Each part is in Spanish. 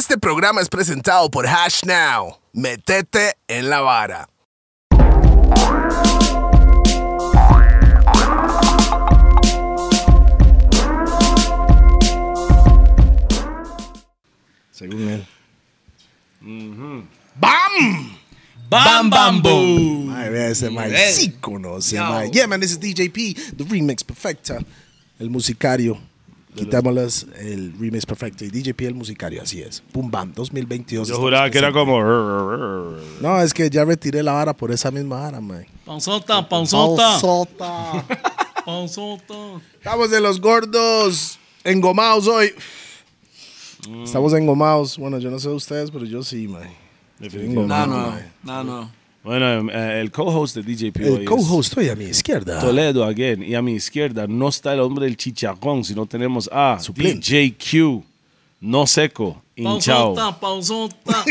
Este programa es presentado por Hash Now. Metete en la vara. Según él. ¡Bam! Bam Bam Boom. Ay, vea ese. Nivel. Sí conoce. Yeah, man, this is DJP, the remix perfecta. El musicario. Quitámosles el remix perfecto. Y DJP el musicario, así es. Boom Bam, 2022. Yo juraba que era como. No, es que ya retiré la vara por esa misma vara, mae. Panzota, panzota. Pausota. Panzota. Estamos de los gordos engomados hoy. Estamos engomados. Bueno, yo no sé ustedes, pero yo sí, mae. Definitivamente. No, no, no. Bueno, eh, el co-host de DJP hoy El co-host hoy a mi izquierda. Toledo again. Y a mi izquierda no está el hombre del chicharrón, sino tenemos a Suplente. DJQ, no seco, hinchao. Pausota, pausota.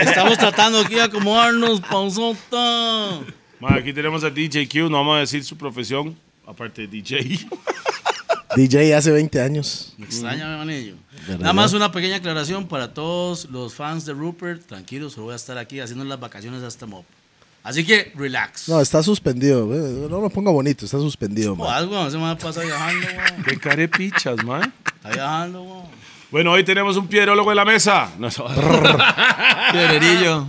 Estamos tratando aquí de acomodarnos, pausota. Ma, aquí tenemos a DJQ, no vamos a decir su profesión, aparte de DJ. DJ hace 20 años. Me extraña, mi manillo. Nada más una pequeña aclaración para todos los fans de Rupert. Tranquilos, voy a estar aquí haciendo las vacaciones hasta Mob. Así que, relax. No, está suspendido. No lo ponga bonito, está suspendido, O man. algo, se me ha pasado viajando, weón. Qué carepichas, man. Está viajando, weón. Bueno, hoy tenemos un piedrólogo en la mesa. No, Piedrerillo.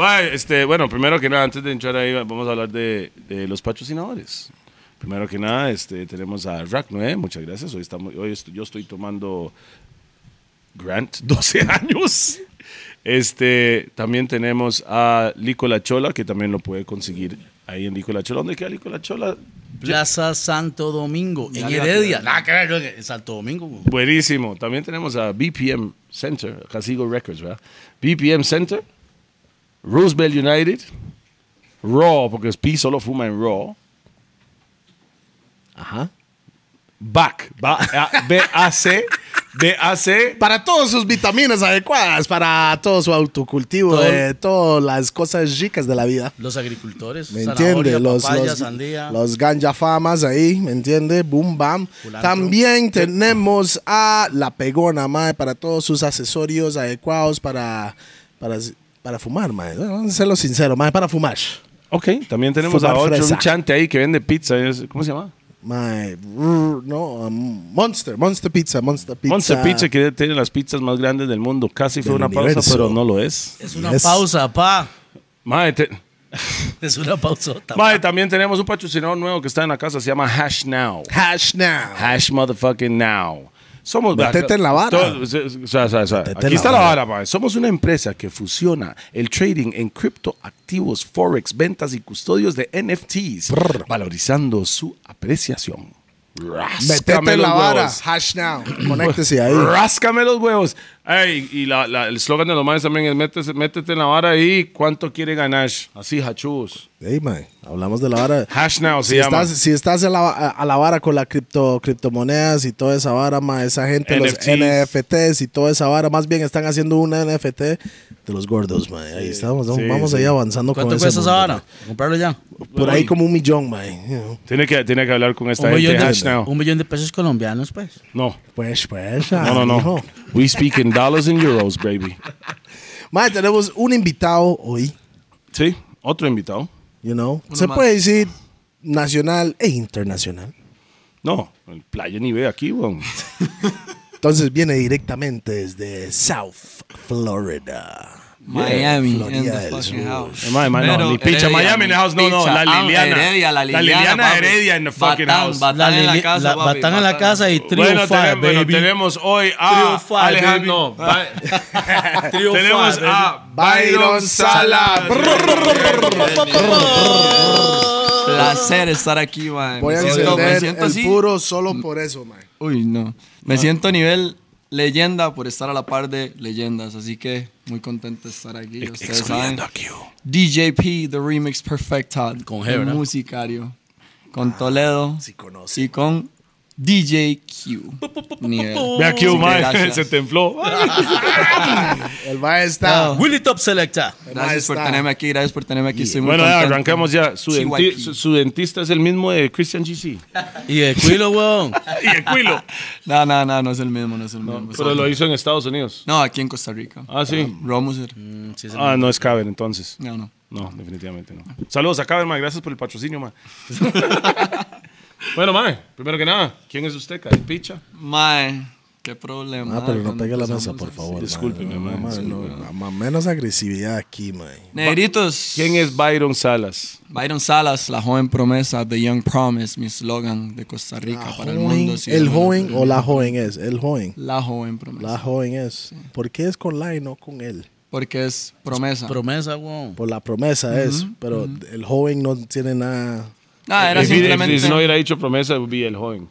Va, este, bueno, primero que nada, antes de entrar ahí, vamos a hablar de, de los patrocinadores. Primero que nada, este, tenemos a Rack 9, muchas gracias. Hoy, estamos, hoy estoy- yo estoy tomando Grant, 12 años. Este, también tenemos a Lico La Chola, que también lo puede conseguir ahí en Lico La Chola. ¿Dónde queda Lico La Chola? Plaza Santo Domingo, en Heredia. Nada que ver, no, en Santo Domingo. Buenísimo. También tenemos a BPM Center, Casigo Records, ¿verdad? BPM Center, Roosevelt United, Raw, porque P solo fuma en Raw. Ajá. BAC, Ba- A- B-A-C, B-A-C. Para todas sus vitaminas adecuadas, para todo su autocultivo, Todo- de todas las cosas ricas de la vida. Los agricultores, ¿Me entiende? Los, papaya, los, sandía. los ganja famas ahí, ¿me entiende? Boom, bam. Culantro. También tenemos a La Pegona, mae, para todos sus accesorios adecuados para, para, para fumar, mae. Vamos a serlo sincero, mae, para fumar. Ok, también tenemos a otro, fresa. un chante ahí que vende pizza. ¿Cómo se llama? Brr, no, um, Monster, Monster Pizza, Monster Pizza. Monster Pizza, que tiene las pizzas más grandes del mundo. Casi fue Del una pausa, pero no lo es. Es una Yes. pausa, pa. Mae, te- Es una pausota. mae, también tenemos un patrocinador nuevo que está en la casa, se llama Hash Now. Hash now. Hash motherfucking now. Somos Métete en la vara. Todo- o sea, o sea, o sea, Métete aquí está la vara. mae. Somos una empresa que fusiona el trading en criptoactivos, forex, ventas y custodios de NFTs, Brr. valorizando su apreciación. Métete Ráscame en la vara. Hash now. Conéctese ahí. Ráscame los huevos. Ey, y la, la- el eslogan de los maes también es métete, métete en la vara y cuánto quiere ganar. Así, hachus. Ey, mae, hablamos de la vara. Hash now se Si llama. estás, si estás a la, a, la vara con la cripto, criptomonedas y toda esa vara, ma, esa gente, los NFTs. NFTs y toda esa vara, más bien están haciendo una NFT de los gordos, ma. Ahí estamos, sí, vamos sí. ahí avanzando con ¿Cuánto cuesta esa vara? Comprarlo ya. Por ahí como un millón, ma. you know. Tiene que, tiene que hablar con esta Un gente millón, de Hash now. un millón de pesos colombianos, pues. No, Pues, pues, no, no, no. We speak in dollars and euros, baby. Ma, tenemos un invitado hoy, Sí, otro invitado. you know. Uno Se más. puede decir nacional e internacional. No, el playa ni ve aquí, weón. Entonces viene directamente desde South Florida. Miami in Florida the del fucking house. Eh, no, Pero ni picha, Heredia, Miami in the house, no, no, la Ah, Liliana. Heredia, la La Liliana, papi. Heredia in the fucking Batán, house. Batán La, en la casa, la- Batán en la casa y Trio Bueno, Five, tenemos, bueno, baby. tenemos hoy a Trio Five, Alejandro. Ba- Trio tenemos Five, a Byron Sala. Placer estar aquí, man. Voy a Me siento- me encender siento el puro solo por eso, man. Uy, no. Me siento a nivel leyenda por estar a la par de leyendas, así que muy contento de estar aquí. Ustedes saben. DJP, The Remix Perfecta. Con G, musicario. Con Toledo. Sí conoce. Y con DJ Q. Nivel. Ve aquí, Así que mae, se templó. El mae está. Willy Top Selecta. Gracias por tenerme aquí, gracias por tenerme aquí. Estoy muy Bueno, contento. arrancamos ya. Su, CYP. denti- su- su dentista es el mismo de Christian GC. Y el Quilo, weón. y el Quilo. No, no, no, no es el mismo, no es el mismo. Pero lo hizo en Estados Unidos. No, aquí en Costa Rica. Ah, sí. Romuser. Mm, sí, Ah, no es Caber entonces. No, no. No, definitivamente no. Saludos a Caber, man. Gracias por el patrocinio, man. Bueno, man, primero que nada, ¿quién es usted, Picha? Mae, qué problema. Ah, pero no pegue la mesa, por favor. Discúlpeme, mae. mae, No, no, ma- menos agresividad aquí, mae. Negritos. ¿Quién es Byron Salas? Byron Salas, la joven promesa de Young Promise, mi eslogan de Costa Rica para el Joven, mundo. sí, el joven o la joven es. El joven. La joven promesa. La joven es. ¿Por qué es con la y no con él? Porque es promesa. Promesa, weón. Por la promesa es. Pero el joven no tiene nada. Ah, era If simplemente. if- si no hubiera dicho promesa, vi el joven.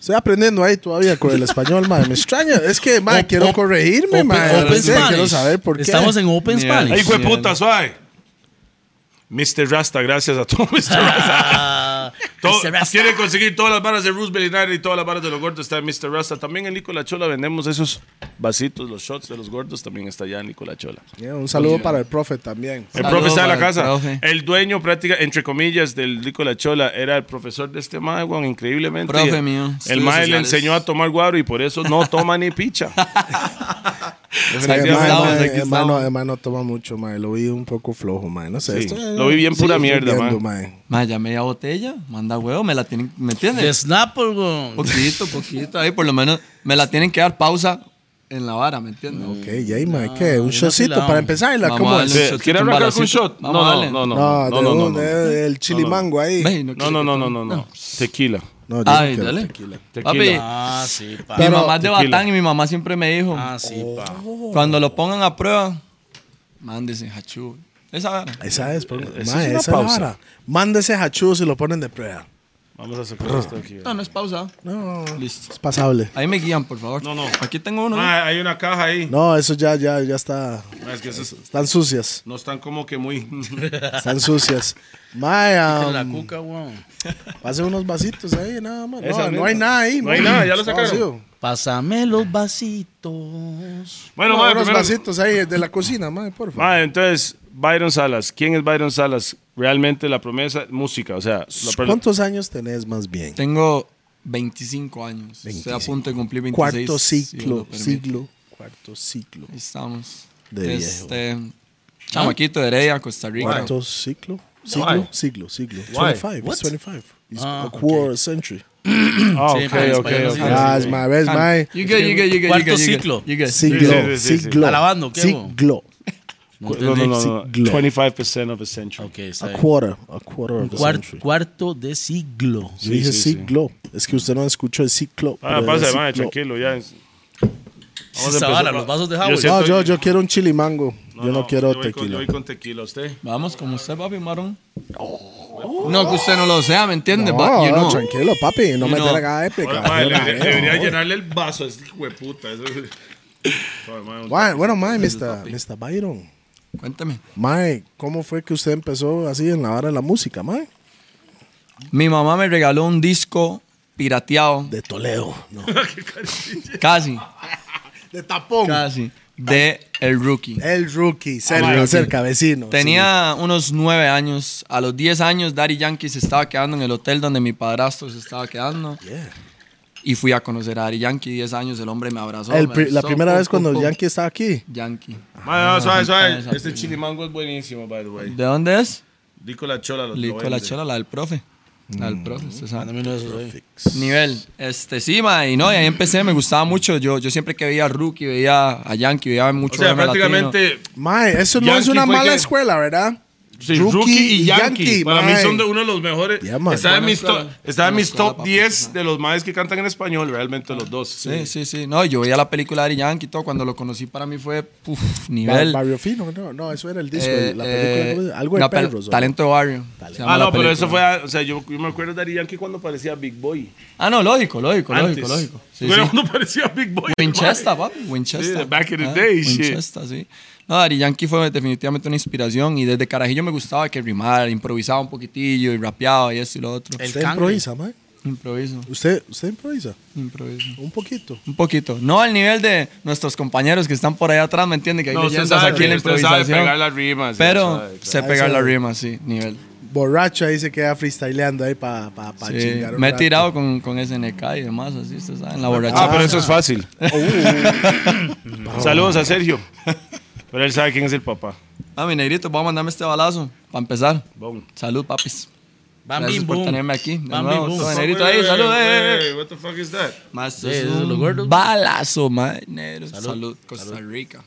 Estoy aprendiendo ahí todavía con el español, mae. Me extraña. Es que, Op- quiero op- corregirme, Open, mae. open Spanish. Quiero saber por qué. Estamos en Open Mierda. Spanish. ¡Ay, hijo de Sí, puta, suave! Mr. Rasta, gracias a todos Mr. Rasta. Todo-. Quieren conseguir todas las barras de Roosevelt United y todas las barras de los gordos. Está en Mr. Rasta. También en Nicola Chola vendemos esos vasitos, los shots de los gordos. También está allá en Nicola Chola. Yeah, un saludo para el profe también. El Saludo profe está en la el casa. profe. El dueño, práctica, entre comillas, del Nicola Chola era el profesor de este mae, increíblemente. Profe mío, El mae le enseñó a tomar guaro y por eso no toma ni picha. Hermano, hermano, toma mucho, mae. Lo vi un poco flojo, mae. No sé. Sí, esto, lo vi bien pura mierda, mae. Ya media botella, manda huevo, me la tienen, ¿me De entiendes? Snapple, weón. Poquito, poquito, ahí por lo menos me la tienen que dar pausa en la vara, ¿me entiendes? Ok, ya, mae. ¿Qué? ¿Un shotcito para empezarla? Vamos ¿Cómo es? darle Sí, shotcito, ¿Quiere un arrancar con un shot? No, no, no, no, No, no, de no, no, un- no. de- el chilimango ahí. Ve, No, no, no, no, no, no. Tequila. No, Ay, dale. tequila. Tequila. Papi, Ah, sí, pa. mi mamá es de tequila. Batán y mi mamá siempre me dijo, Ah, sí, pa. cuando lo pongan a prueba, mándese hachú. Esa vara. Esa es, por, Esa mae, es una esa pausa. vara. Mándese hachú si lo ponen de prueba. Vamos a sacar esto aquí. No, no es pausa. No, Listo. es pasable. Ahí me guían, por favor. No, no. Aquí tengo uno. ¿no? Ah, hay una caja ahí. No, eso ya, ya, ya está. Es que Están sucias. no están como que muy. Están sucias. Mae, La um, cuca, weón. pase unos vasitos ahí, nada más. Esa No, no misma. hay nada ahí. No hay mae. nada, ya lo Está sacaron. vacío. Pásame los vasitos. Bueno, No, mae, unos primero- vasitos ahí de la cocina, mae, por favor. Mae, entonces, Byron Salas. ¿Quién es Byron Salas? Realmente la promesa, música. O sea, ¿Cuántos años tenés más bien? Tengo 25 años. Estoy a 25. punto de cumplir 26. Cuarto si ciclo, lo permite. siglo, cuarto ciclo. Ahí estamos. De viejo. este, Chamaquito de Heredia, Costa Rica. Cuarto ciclo, siglo, siglo, siglo. Why? 25, it's 25. It's Ah, a quarter century. Ah, Sí, ok, mae, ok, español, ok. sí, Ah, mae, ves, Ah, mae. You good, you good, you good, Cuarto ciclo. you good. Siglo, siglo. ¿Alabando qué? Siglo. No No, no, no, no. Siglo. 25% of a century. Ok, está A bien. quarter, a quarter of the Cuar- century. cuarto de siglo. Yo dije sí, sí. siglo. Es que usted no escuchó el ciclo. Ah, pasa, ciclo. tranquilo, ya. es- Esa empezar. los vasos de Yo Howard. siento- No, yo, yo quiero un chilimango. yo no, quiero yo voy con- tequila. Yo voy con tequila, ¿usted? Vamos, como usted, papi, marón. No, que usted no lo sea, ¿me entiende? No, But, you know. tranquilo, papi. No You me Yo no, le- no. debería llenarle el vaso a este hijo de puta. eso es- Oye, mae, un- Bueno, bueno, mae. Mr. Byron. Cuéntame. Mae, ¿cómo fue que usted empezó así en la hora de la música, mae? Mi mamá me regaló un disco pirateado, De Toledo. No. casi, De tapón. casi, de El Rookie. El rookie, cerca, Rookie. cerca, vecino. Tenía unos nueve años. A los 10 años, Daddy Yankee se estaba quedando en el hotel donde mi padrastro se estaba quedando. Yeah. Y fui a conocer a Daddy Yankee. 10 años, el hombre me abrazó. El me pri- la primera pum, vez cuando pum, el pum. Yankee estaba aquí. Yankee. Mae, no, suave, suave. Este chilimango es buenísimo, by the way. ¿De dónde es? Lico la chola. lo- lo Lico la chola, la del profe. La del profe, usted sabe. Nivel. Este, sí, ma, y no, y ahí empecé, me gustaba mucho. Yo, yo siempre que veía a Rookie, veía a Yankee, veía mucho O sea, BM latino. prácticamente Mae, eso no Yankee es una fue mala que- escuela, ¿verdad? Sí, Rookie, y Yankee. Para mí son de uno de los mejores. Yeah, está en mis, top, está en mis top papi. 10 de los maes que cantan en español, realmente los dos. Sí, sí, sí. No, yo veía la película de Yankee y todo. Cuando lo conocí, para mí fue nivel. Barrio Fino, no, no, eso era el disco, Eh, la eh, película, ¿cómo es? algo de no, perros. Talento de barrio. Ah, no, pero eso fue, a- o sea, yo, yo me acuerdo de Daddy Yankee cuando parecía Big Boy. Ah, no, lógico, lógico, Antes. lógico, lógico. Sí, Bueno, sí. cuando parecía Big Boy. Winchester, papi, Winchester. Sí, back in the Ah, day, shit. Winchester, sí. No, Daddy Yankee fue definitivamente una inspiración y desde carajillo me gustaba que rimara, improvisaba un poquitillo y rapeaba y esto y lo otro. El ¿Usted cangre. improvisa, mae? Improviso, ¿Usted, usted improvisa? improviso. Un poquito. Un poquito. No al nivel de nuestros compañeros que están por allá atrás, ¿me entiende? Que hay No, leyendas sabe, aquí en la usted sabe improvisación. pegar las rimas. pero sabe, sé pegar Eso- la rima, sí, nivel. Borracho ahí se queda freestyleando ahí para pa, pa Sí, chingar. un Me he rato. tirado con, con SNK y demás, así, usted sabe, en la Ah, borrachera. pero eso es fácil. Uh. Saludos a Sergio. Pero él sabe quién es el papá. Ah, mi negrito, vamos a mandarme este balazo para empezar. Boom. Salud, papis. Bam, Gracias bim, por boom. tenerme aquí. De Bam, nuevo, bim, boom. negrito ahí, salud. eh, eh, eh. What the fuck is that? Más, es esos son los un gordos. balazo, man. negro. Salud. Salud. Costa Rica.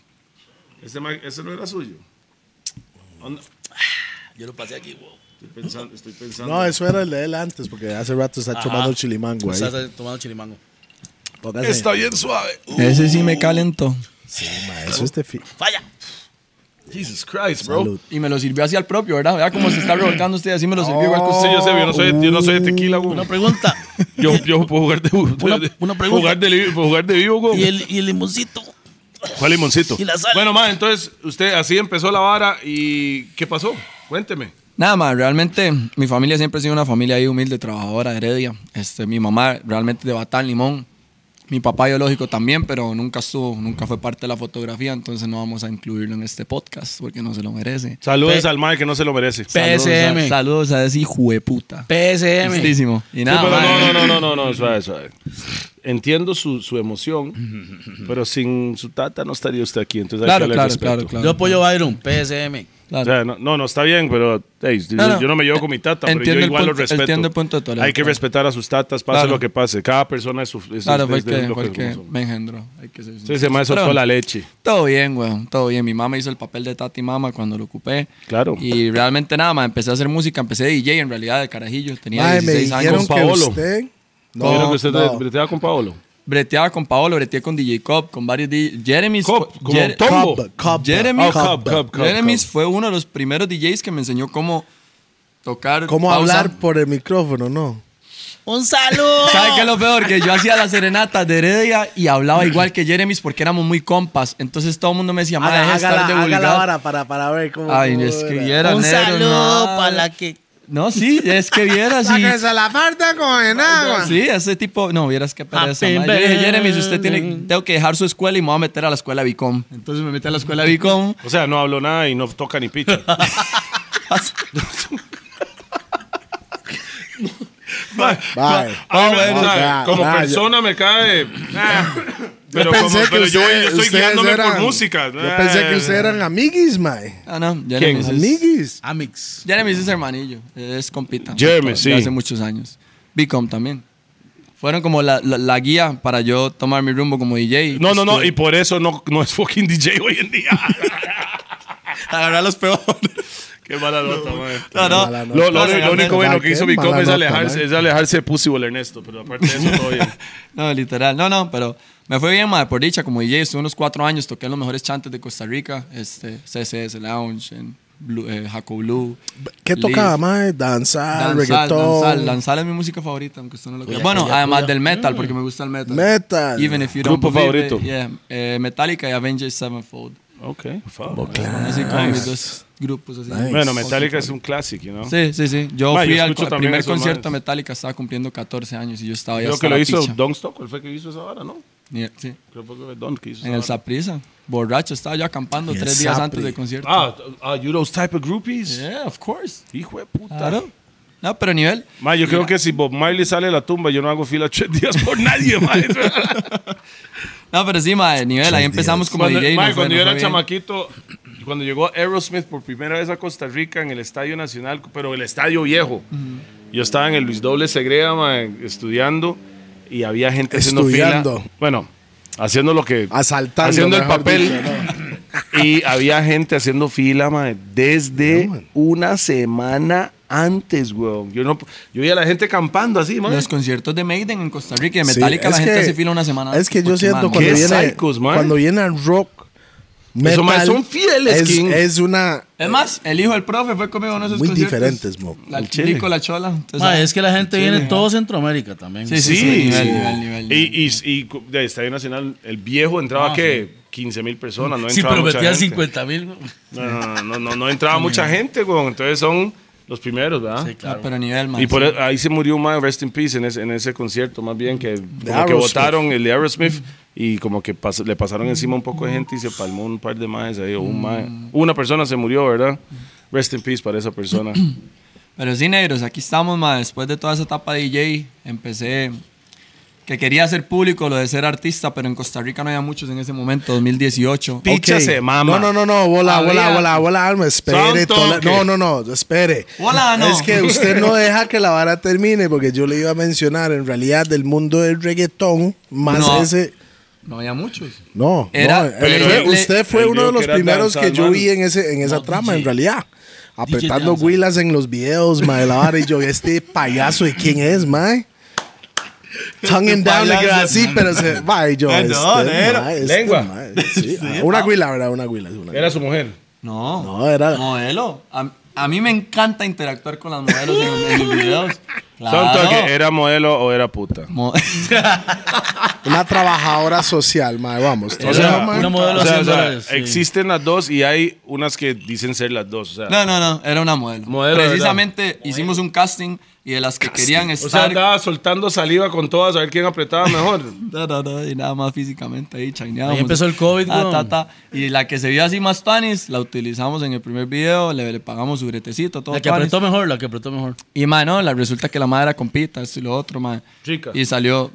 Ese, ese no era suyo. ¿Dónde? Yo lo pasé aquí, wow. Estoy pensando, estoy pensando. No, eso era el de él antes, porque hace rato está Ajá. tomando chilimango ahí. Estás tomando chilimango. Póngase. Está bien suave. Ese sí me calentó. Sí, ma, eso es de fi- ¡Falla! Jesus Christ, bro. Salud. Y me lo sirvió así al propio, ¿verdad? Vea cómo se está revolcando usted, así me lo sirvió igual que Sí, usted. yo sé, yo no soy, yo no soy de tequila, güey. Una pregunta. Yo, yo puedo jugar de, Una- de- una pregunta. Jugar de, li- puedo jugar de vivo, güey. ¿Y el, y el limoncito? ¿Cuál limoncito? Y la sal. Bueno, ma, entonces, usted así empezó la vara y ¿qué pasó? Cuénteme. Nada más, realmente mi familia siempre ha sido una familia ahí humilde, trabajadora, heredia. Este, mi mamá realmente de Batán, Limón. Mi papá biológico también, pero nunca estuvo, nunca fue parte de la fotografía, entonces no vamos a incluirlo en este podcast porque no se lo merece. Saludos Pe- al mae que no se lo merece. Pe- Saludos a- PSM. Saludos a ese hijo de puta. PSM. Listísimo. Y nada, pero no, no, no, no, no, no, suave, suave. Entiendo su, su emoción, pero sin su tata no estaría usted aquí, entonces hay Claro, que darle claro, respeto. claro, claro. Yo apoyo a Byron, PSM. O sea, no, no, no, está bien, pero hey, yo- No, no. yo no me llevo con mi tata, pero yo igual lo punto- respeto. entiendo el punto de Toledo, Hay que claro. respetar a sus tatas, pase Claro. lo que pase. Cada persona es su. Es, Claro, es- fue es el de que, lo que me engendró. Hay que ser Sí, soltó Pero la leche. Todo bien, weón, todo bien. Mi mamá hizo el papel de tati mama cuando lo ocupé. Claro. Y realmente nada más, empecé a hacer música, empecé de DJ en realidad, de carajillo. Tenía me 16 dijeron años. Con que Paolo. usted... No, ¿Vieron que usted no. breteaba con Paolo? Breteaba con Paolo, breteé con DJ Cobb, con varios DJ. Jeremy's. Cop, fue- como Jer- Tombo. Cobb, Cobb, Jeremy- Oh, Cobb. Jeremy's fue uno de los primeros DJs que me enseñó cómo tocar. ¿Cómo pausa. hablar por el micrófono, no? ¡Un saludo! ¿Sabe qué es lo peor? Que yo hacía las serenatas de Heredia y hablaba igual que Jeremy's porque éramos muy compas. Entonces todo el mundo me decía, madre, estar de la, haga la vulgar". vara para, para ver cómo... Ay, cómo es que era. viera, Un negro, saludo no. para la que. No, sí, es que vieras y... Sáquese la farda con el agua. Sí, ese tipo, no, vieras qué pereza. Yo dije, Jeremy, si usted tiene, tengo que dejar su escuela y me voy a meter a la escuela Bicom. Entonces me metí a la escuela Bicom. O sea, no habló nada y no toca ni picha. Bye. A mí me- Ah, o sea, bueno, como persona me cae. pero Yo como, pensé que pero yo, usted- yo estoy ustedes guiándome por eran- música. Yo pensé que ustedes eran amiguis, mae. Ah, no, Jeremy es, Amiguis. Amix. Jeremy es hermanillo, es compita. Jeremy, sí. hace muchos años. Bicom también. Fueron como la, la- la guía para yo tomar mi rumbo como DJ. No, no, no, y por eso no, no es fucking DJ hoy en día. Agarrar los peores. Qué mala nota, man. No, no. Mala Lo, lo- lo único bueno que hizo Bicom es alejarse, es alejarse de Pussy Ernesto, pero aparte de eso, todo bien. No, literal. No, no, pero me fue bien, madre, por dicha. Como DJ, estuve unos cuatro años, toqué en los mejores chantes de Costa Rica. Este, CCS Lounge, en Blue, eh, Jaco Blue. ¿Qué Leaf. tocaba, mae? Danzar, reggaetón. danzal. Danzal es mi música favorita, aunque usted no lo crea. Bueno, además del metal, porque me gusta el metal. Metal. Even if you don't Grupo believe favorito. yeah, eh, Metallica y Avengers Sevenfold. Ok, así como mis dos grupos así. Nice. Bueno, Metallica es un clásico, ¿no? Sí, sí, sí. Yo Ma, fui yo al primer concierto manes. Metallica, estaba cumpliendo 14 años y yo estaba ya Creo que lo hizo. Don Stock, ¿cuál fue que hizo esa hora, no? Sí, Creo que fue Don que hizo en el. Saprisa. Borracho, estaba yo acampando el tres días antes del concierto. Ah, ah, you those type of groupies? Yeah, of course. Hijo de puta. Claro. No, pero nivel. Ma, yo creo que si Bob Marley sale de la tumba, yo no hago fila tres días por nadie, ma. No, pero sí, ma, nivel. Ahí empezamos como cuando, DJ. ma, fue- cuando nos yo fue era chamaquito, cuando llegó Aerosmith por primera vez a Costa Rica en el Estadio Nacional, pero el estadio viejo, yo estaba en el Luis Doble Segreda ma, estudiando y había gente haciendo fila. Bueno, haciendo lo que. Asaltando, Haciendo el papel. dicho, ¿no? Y había gente haciendo fila, ma, desde una semana antes, weón. Yo, no, yo vi a la gente campando así, man. Los conciertos de Maiden en Costa Rica y de Sí, Metallica, la es gente que- hace fila una semana Es que yo siento cuando viene, psychos, cuando viene el rock, Metal, son fieles, es, King. es una Es más, el hijo del profe fue conmigo en esos muy conciertos. diferentes, mo. La. Nico, la chola. entonces, Ma, ah, es que la gente viene de todo Centroamérica también. Sí, sí, Sí, sí. Nivel, sí. nivel, nivel. Y, y, y de Estadio Nacional, el viejo entraba, Ah, ¿qué? 15 mil personas, no Sí, entraba pero mucha metía gente. 50 mil. No, no, no, no, no, no entraba mucha gente, weón. Entonces son Los primeros, ¿verdad? Sí, claro. Ah, pero a nivel más. Y por e- ahí se murió un man, Rest in Peace, en ese, en ese concierto, más bien, que como que votaron el de Aerosmith y como que pas- le pasaron encima un poco de gente y se palmó un par de más ahí, o un mae. Una persona se murió, ¿verdad? Rest in Peace para esa persona. Pero sí, negros, aquí estamos, ma. Después de toda esa etapa de DJ, empecé que quería hacer público lo de ser artista, pero en Costa Rica no había muchos en ese momento, 2018. Pi- Picha Ok. se mama. No, no, no, no, bola, bola, bola, bola, alma, espere. No, no, no, espere. Bola, no. Es que usted no deja que la vara termine, porque yo le iba a mencionar, en realidad, del mundo del reggaetón, más No. ese... No había muchos. No, Era- no, pero usted fue uno de los que primeros que yo vi en, ese, en esa No, trama, DJ. en realidad. Apretando huilas en los videos, mae, la vara, y yo, este payaso, ¿de quién es, mae? Tongue him down, así, pero se va, y yo, no, este, este, Lengua. ah, una huila, ¿verdad? Una huila. Una Era su mujer. No. No, era- Modelo. A, a mí me encanta interactuar con las modelos en, en mis videos. Son Claro. toque, ¿era modelo o era puta? Mo- Una trabajadora social, mae, vamos. O sea, mae. una modelo o sea, o sea, haciendo- sí. existen las dos y hay unas que dicen ser las dos. O sea, no, no, no, era una modelo. Modelo, ¿verdad? Precisamente hicimos un casting y de las que querían o sea, estar. andaba soltando saliva con todas a ver quién apretaba mejor. No, no, no, y nada más físicamente ahí chaineamos. Ahí empezó el COVID, ta, ta. Y la que se vio así más tanis, la utilizamos en el primer video, le, le pagamos su bretecito, todo La que apretó mejor, la que apretó mejor. Y, man, no, la, resulta que la madre era compita, esto y lo otro, man. Chica. Y salió...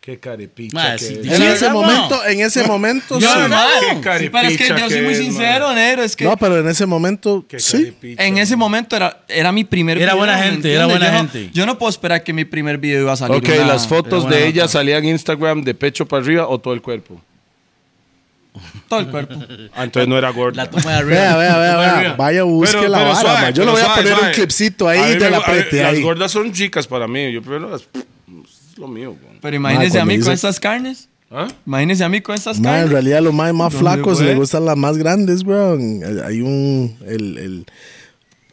Qué carepicha Ma, que sí, es. En Sí, ese ¿verdad, momento, en ese momento, sí. Yo, man, qué sí, pero es que yo soy muy es, sincero, negro, es que... No, pero en ese momento, Qué sí. En ese momento era, era mi primer Era video. buena ¿me gente, era buena Yo no- gente. yo no puedo esperar que mi primer video iba a salir Ok, una- las fotos de ella nota. salían en Instagram de pecho para arriba o todo el cuerpo. Todo el cuerpo. Ah, entonces no era gorda. La toma de arriba. Vea, vea, vea. Vaya, busque Pero- la pero vara, suave. Yo le voy a poner suave. un clipcito ahí de me- la a- prete Las ahí. gordas son chicas para mí. Yo prefiero las. Es lo mío. güey. Pero imagínese Ma, a mí con estas carnes. ¿Ah? Imagínese a mí con estas Ma, en carnes. realidad los más, más ¿Dónde flacos les gustan las más grandes, bro. Hay un, el, el,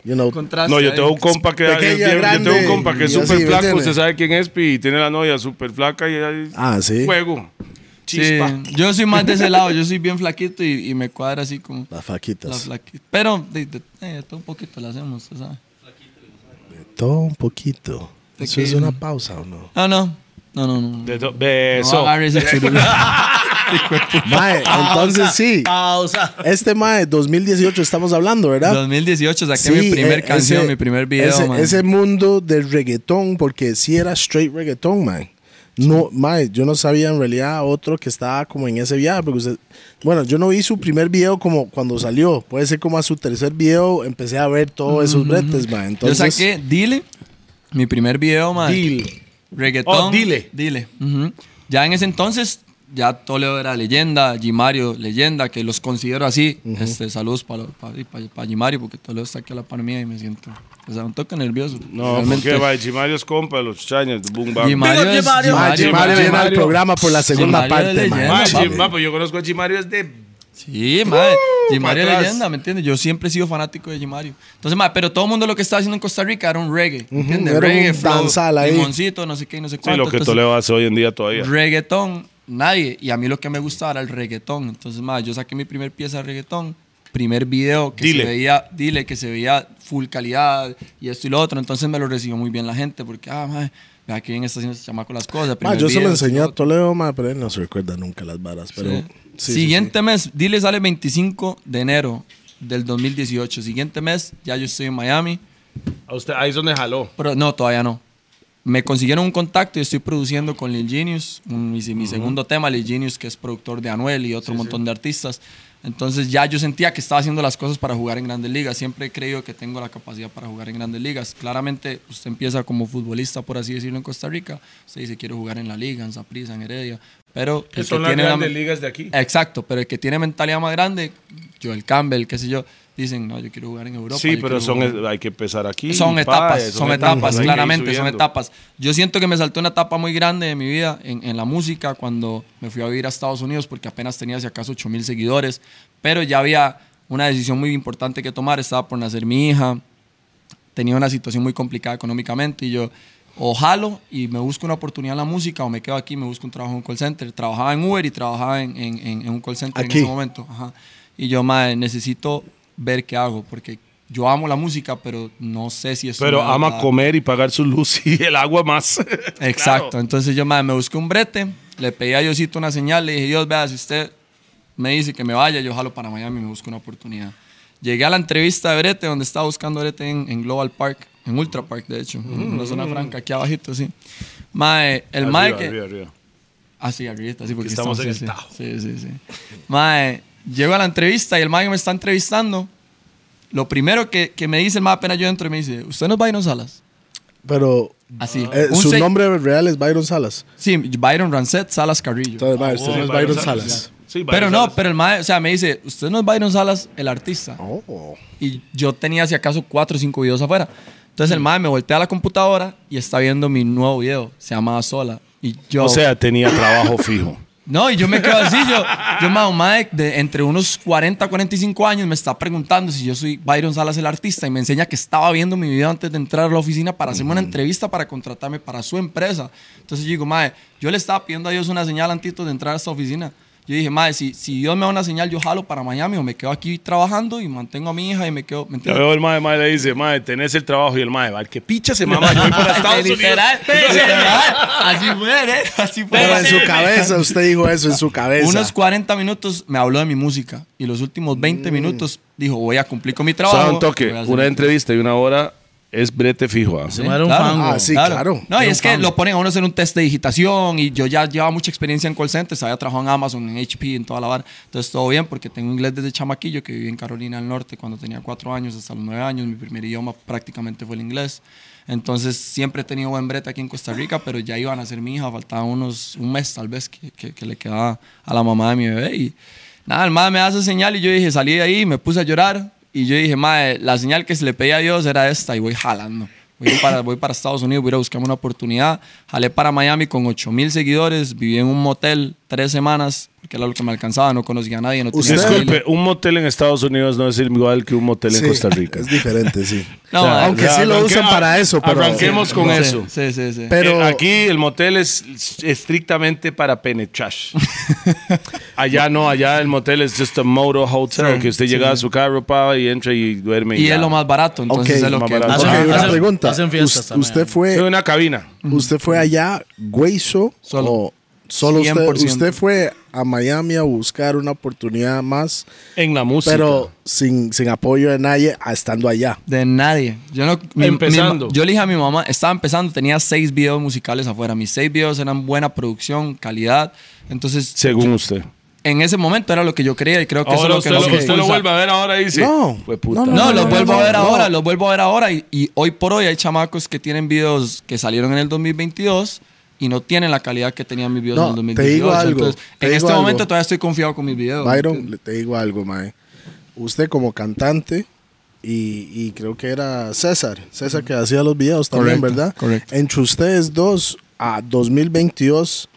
you know, Contraste No, yo ahí. tengo un compa que Pequeña, yo, tengo un compa que es súper ¿me flaco, usted sabe quién es, Pi, y tiene la novia súper flaca y hay Ah, sí. fuego. Sí, Chispa. yo soy más de ese lado. Yo soy bien flaquito y, y me cuadra así como las la faquitas. flaquita. Pero de, de- eh, todo un poquito la hacemos, usted sabe. Todo un poquito. ¿De ¿Eso qué? es una pausa o no? Ah, no. No, no, no. De No beso. churro. Mae, entonces sí. Pausa. Este mae, 2018 estamos hablando, ¿verdad? 2018 saqué Sí, mi primer e- canción, ese- mi primer video, ese, man. ese mundo del reggaetón, porque sí era straight reggaetón, man. No, mae, yo no sabía en realidad otro que estaba como en ese viaje, porque usted, bueno, yo no vi su primer video como cuando salió, puede ser como a su tercer video empecé a ver todos esos bretes, man. Yo Entonces, saqué Dile, mi primer video, man. Dile. Reggaetón. Oh, Dile. Dile. Ya en ese entonces, ya Toledo era leyenda, Gimario leyenda, que los considero así. este, saludos para pa, Gimario, porque Toledo está aquí a la par mía y me siento, o sea, un toque nervioso. No, Realmente, porque va, Chimario es compa, los chañas, boom bam. Gimario es- Gimario. Gimario- Gimario viene al Gimario. programa por la segunda Gimario es parte, man. Ma, pues yo conozco a Chimario es de. Sí, madre. Gimario pa' es leyenda, ¿me entiendes? Yo siempre he sido fanático de Gimario. Entonces, madre, pero todo el mundo lo que estaba haciendo en Costa Rica era un reggae, ¿entiendes? era un reggae, flow, ahí. limoncito, no sé qué, no sé Sí, cuánto. lo que Entonces, Toledo hace hoy en día todavía. Reggaetón, nadie. Y a mí lo que me gustaba era el reggaetón. Entonces, más, yo saqué mi primer pieza de reggaetón, primer video que Dile. se veía, dile, que se veía full calidad y esto y lo otro. Entonces me lo recibió muy bien la gente porque, ah, madre, vea que bien está haciendo este chamaco las cosas. Ma, yo se lo enseñé a. Toledo, ma, pero él no se recuerda nunca las varas. Pero, Sí. sí, sí, Siguiente mes, dile sale 25 de enero del 2018. Siguiente mes, ya yo estoy en Miami. A usted, ahí es donde jaló. Pero no, todavía no. Me consiguieron un contacto y estoy produciendo con Lil Genius, un- mi, mi segundo tema, Lil Genius, que es productor de Anuel y otro montón de artistas. Entonces ya yo sentía que estaba haciendo las cosas para jugar en grandes ligas. Siempre he creído que tengo la capacidad para jugar en grandes ligas. Claramente usted empieza como futbolista, por así decirlo, en Costa Rica. Usted dice, quiero jugar en la liga, en Saprissa, en Heredia. Pero Que son que las tiene la- grandes ligas de aquí. Exacto, pero el que tiene mentalidad más grande, Joel Campbell, qué sé yo, dicen, no, yo quiero jugar en Europa. Sí, pero son, jugar- hay que empezar aquí. son pa, etapas, son etapas, ir claramente, son etapas. Yo siento que me saltó una etapa muy grande de mi vida en, en la música cuando me fui a vivir a Estados Unidos porque apenas tenía si acaso 8 mil seguidores, pero ya había una decisión muy importante que tomar, estaba por nacer mi hija, tenía una situación muy complicada económicamente y yo o jalo y me busco una oportunidad en la música o me quedo aquí y me busco un trabajo en un call center. Trabajaba en Uber y trabajaba en, en- en- en un call center Aquí. en ese momento. Ajá. Y yo, madre, necesito ver qué hago porque yo amo la música, pero no sé si es Pero ama comer y pagar su luz y el agua más. Exacto. Claro. Entonces yo mae, me busqué un brete, le pedí a Diosito una señal, le dije, Dios, vea, si usted me dice que me vaya, yo jalo para Miami y me busco una oportunidad. Llegué a la entrevista de brete, donde estaba buscando brete en, en Global Park, en Ultra Park, de hecho, en una zona franca, aquí abajito, sí. Mae, el Arriba, mae que... arriba, arriba. Ah, sí, arriba, sí, porque estamos en sí, el sí. Sí, sí, sí. Mae, llego a la entrevista y el que me está entrevistando, lo primero que, que me dice el mae apenas yo entro y me dice, ¿usted no es Byron Salas? Pero Así. eh, su se- nombre real es Byron Salas. Sí, Byron Rancet Salas Carrillo. Entonces, mae, usted no es Byron Salas. Sí, Pero Byron no, Salas. pero el mae, o sea, me dice, usted no es Byron Salas, el artista. Oh. Y yo tenía si acaso cuatro o cinco videos afuera. Entonces el mae me voltea a la computadora y está viendo mi nuevo video. Se llamaba Sola. Y yo... O sea, tenía trabajo fijo. No, y yo me quedo así, yo, yo un mae de entre unos 40 a 45 años me está preguntando si yo soy Byron Salas el artista y me enseña que estaba viendo mi video antes de entrar a la oficina para hacerme una entrevista para contratarme para su empresa. Entonces yo digo, mae, yo le estaba pidiendo a Dios una señal antes de entrar a esta oficina. Yo dije, mae, si, si Dios me da una señal, yo jalo para Miami o me quedo aquí trabajando y mantengo a mi hija y me quedo, ¿me Ya veo el mae, mae le dice, mae, tenés el trabajo y el va, el que picha se mama, yo voy para Estados Unidos. Literal, literal, así fue, ¿eh? Así fue. Pero en su cabeza, usted dijo eso, en su cabeza. Unos 40 minutos me habló de mi música y los últimos 20 minutos dijo, voy a cumplir con mi trabajo. Solo un toque, una esto". entrevista y una hora es brete fijo. ¿ah? Se me un claro. fango. Ah, sí, claro. No, y Era es un que fan. lo ponen a uno hacer un test de digitación y yo ya llevaba mucha experiencia en call centers, había trabajado en Amazon, en HP, en toda la vara. Entonces todo bien porque tengo inglés desde chamaquillo que viví en Carolina del Norte cuando tenía cuatro años hasta los nueve años. Mi primer idioma prácticamente fue el inglés. Entonces siempre he tenido buen brete aquí en Costa Rica, pero ya iban a ser mi hija, faltaba unos, un mes tal vez que, que- que le quedaba a la mamá de mi bebé. Y nada, el madre me hace señal y yo dije, salí de ahí, me puse a llorar y yo dije, madre, la señal que se le pedía a Dios era esta y voy jalando. Voy para, voy para Estados Unidos, voy a buscarme una oportunidad. Jalé para Miami con 8 mil seguidores, viví en un motel tres semanas, porque era lo que me alcanzaba, no conocía a nadie, no tenía familia. Disculpe, un motel en Estados Unidos no es igual que un motel en Sí, Costa Rica. Es diferente, sí. No, O sea, madre, Aunque ya, sí lo usan para eso, pero. arranquemos con eso. Sí, sí, sí. Pero- Eh, aquí el motel es estrictamente para penetrar. allá no, allá el motel es just a motor hotel, Sí, que usted llega a su carro pa, y entra y duerme. y es lo más barato, entonces Ok, es lo más que... barato. Ok, Hacen- una hacen- pregunta. hacen fiestas también. ¿Usted fue, una cabina. usted fue allá, Güeyzo? Solo. O solo usted, 100%. usted fue a Miami a buscar una oportunidad más, En la música. pero sin, sin apoyo de nadie, estando allá. De nadie. Yo no, Empezando. mi- yo le dije a mi mamá, estaba empezando, tenía seis videos musicales afuera. Mis seis videos eran buena producción, calidad. Entonces, Según usted. en ese momento era lo que yo quería y creo que Ahora eso usted, es lo lo, que nos usted lo impulsa. vuelve a ver ahora y dice, No. "Fue puta". No, No, no, los no, vuelvo no, a ver no. ahora, los vuelvo a ver ahora y, y hoy por hoy hay chamacos que tienen videos que salieron en el 2022 y no tienen la calidad que tenían mis videos No, en el te 2022. digo algo, Entonces, te en digo este algo. momento todavía estoy confiado con mis videos. Byron, le- te digo algo, mae. Usted como cantante y, y creo que era César, César que hacía los videos también, Correcto, ¿verdad? correcto. Entre ustedes dos a 2022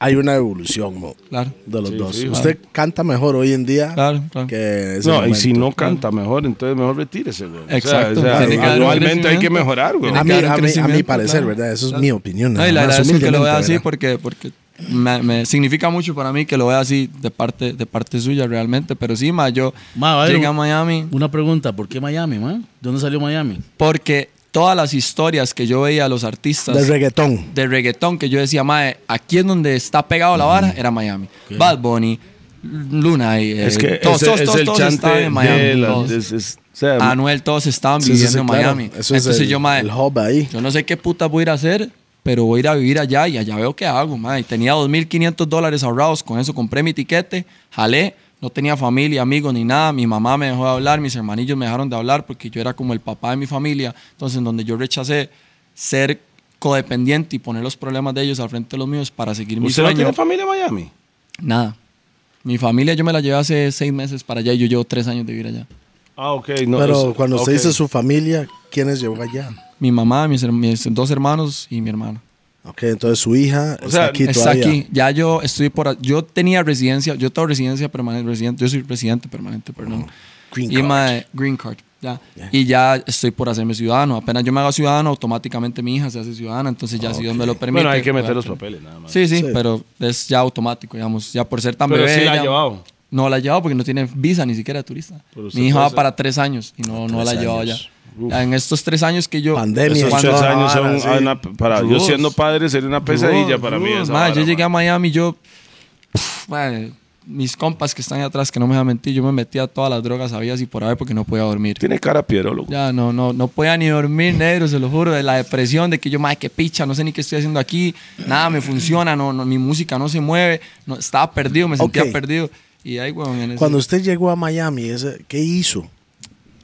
hay una evolución mo, Claro. de los Sí, dos. sí, Usted canta mejor hoy en día Claro, claro. que ese No, y momento. si no canta mejor, entonces mejor retírese, güey. O sea, Exacto. O sea, un anualmente hay que mejorar, güey. A a, mí, a mi parecer, claro. ¿verdad? Eso es Claro. mi opinión. No, y le más, agradezco que lo vea así ¿verdad? porque, porque me, me significa mucho para mí que lo vea así de parte, de parte suya realmente. Pero sí, ma, yo Ma, Byron, llegué a Miami Una pregunta, ¿por qué Miami, man? ¿De dónde salió Miami? porque todas las historias que yo veía a los artistas De reggaetón. de reggaetón que yo decía, mae, aquí es donde está pegado la vara, era Miami. Bad Bunny, Luna y eh, Es que todos, ese- todos, es todos, el todos chante estaban en Miami. de la- todos. es- es- o sea, Anuel, todos estaban Sí, viviendo sí, en claro. Miami. Eso es Entonces el- yo, mae, el hub ahí. yo no sé qué puta voy a ir a hacer, pero voy a ir a vivir allá y allá veo qué hago, mae. Tenía 2.500 dólares ahorrados, con eso compré mi tiquete, jalé, no tenía familia, amigos ni nada. Mi mamá me dejó de hablar, mis hermanillos me dejaron de hablar porque yo era como el papá de mi familia. Entonces, en donde yo rechacé ser codependiente y poner los problemas de ellos al frente de los míos para seguir mi ¿Usted no sueño. tiene familia en Miami? Nada. Mi familia yo me la llevé hace seis meses para allá y yo llevo tres años de vivir allá. Ah, ok. No, Pero es- cuando usted ok. dice su familia, ¿quiénes llevó allá? Mi mamá, mis, mis dos hermanos y mi hermano. Ok, entonces su hija O está sea, aquí Está todavía. aquí. Ya yo estoy por... Yo tenía residencia, yo tengo residencia permanente, residente, yo soy residente permanente, perdón. Green y card. green card, ya. Y ya estoy por hacerme ciudadano. Apenas yo me hago ciudadano, automáticamente mi hija se hace ciudadana, entonces ya si Dios me lo permite. Bueno, hay que meter los papeles, nada más. Sí, sí, Sí. pero es ya automático, digamos. Ya por ser tan Pero bebé. sí la ha llevado. No la he llevado porque no tiene visa ni siquiera de turista. Mi hija va para tres años y no, no la he tres llevado ya. En estos tres años que yo... Pandemia, Esos tres años son sí. una- para yo Rudos. siendo padre sería una pesadilla para mí. Esa ma, vara, yo llegué a ma. Miami, yo... pff, mis compas que están ahí atrás, que no me dejan mentir, yo me metía todas las drogas, sabías y por ahí porque no podía dormir. Tiene cara pierólogo. Ya, no, no, no podía ni dormir, negro, se lo juro, de la depresión, de que yo, madre, qué picha, no sé ni qué estoy haciendo aquí, nada me funciona, no, no, mi música no se mueve, no, estaba perdido, me sentía Ok. perdido. Y ahí, weón, en, ese- Cuando usted llegó a Miami, ese- ¿qué hizo?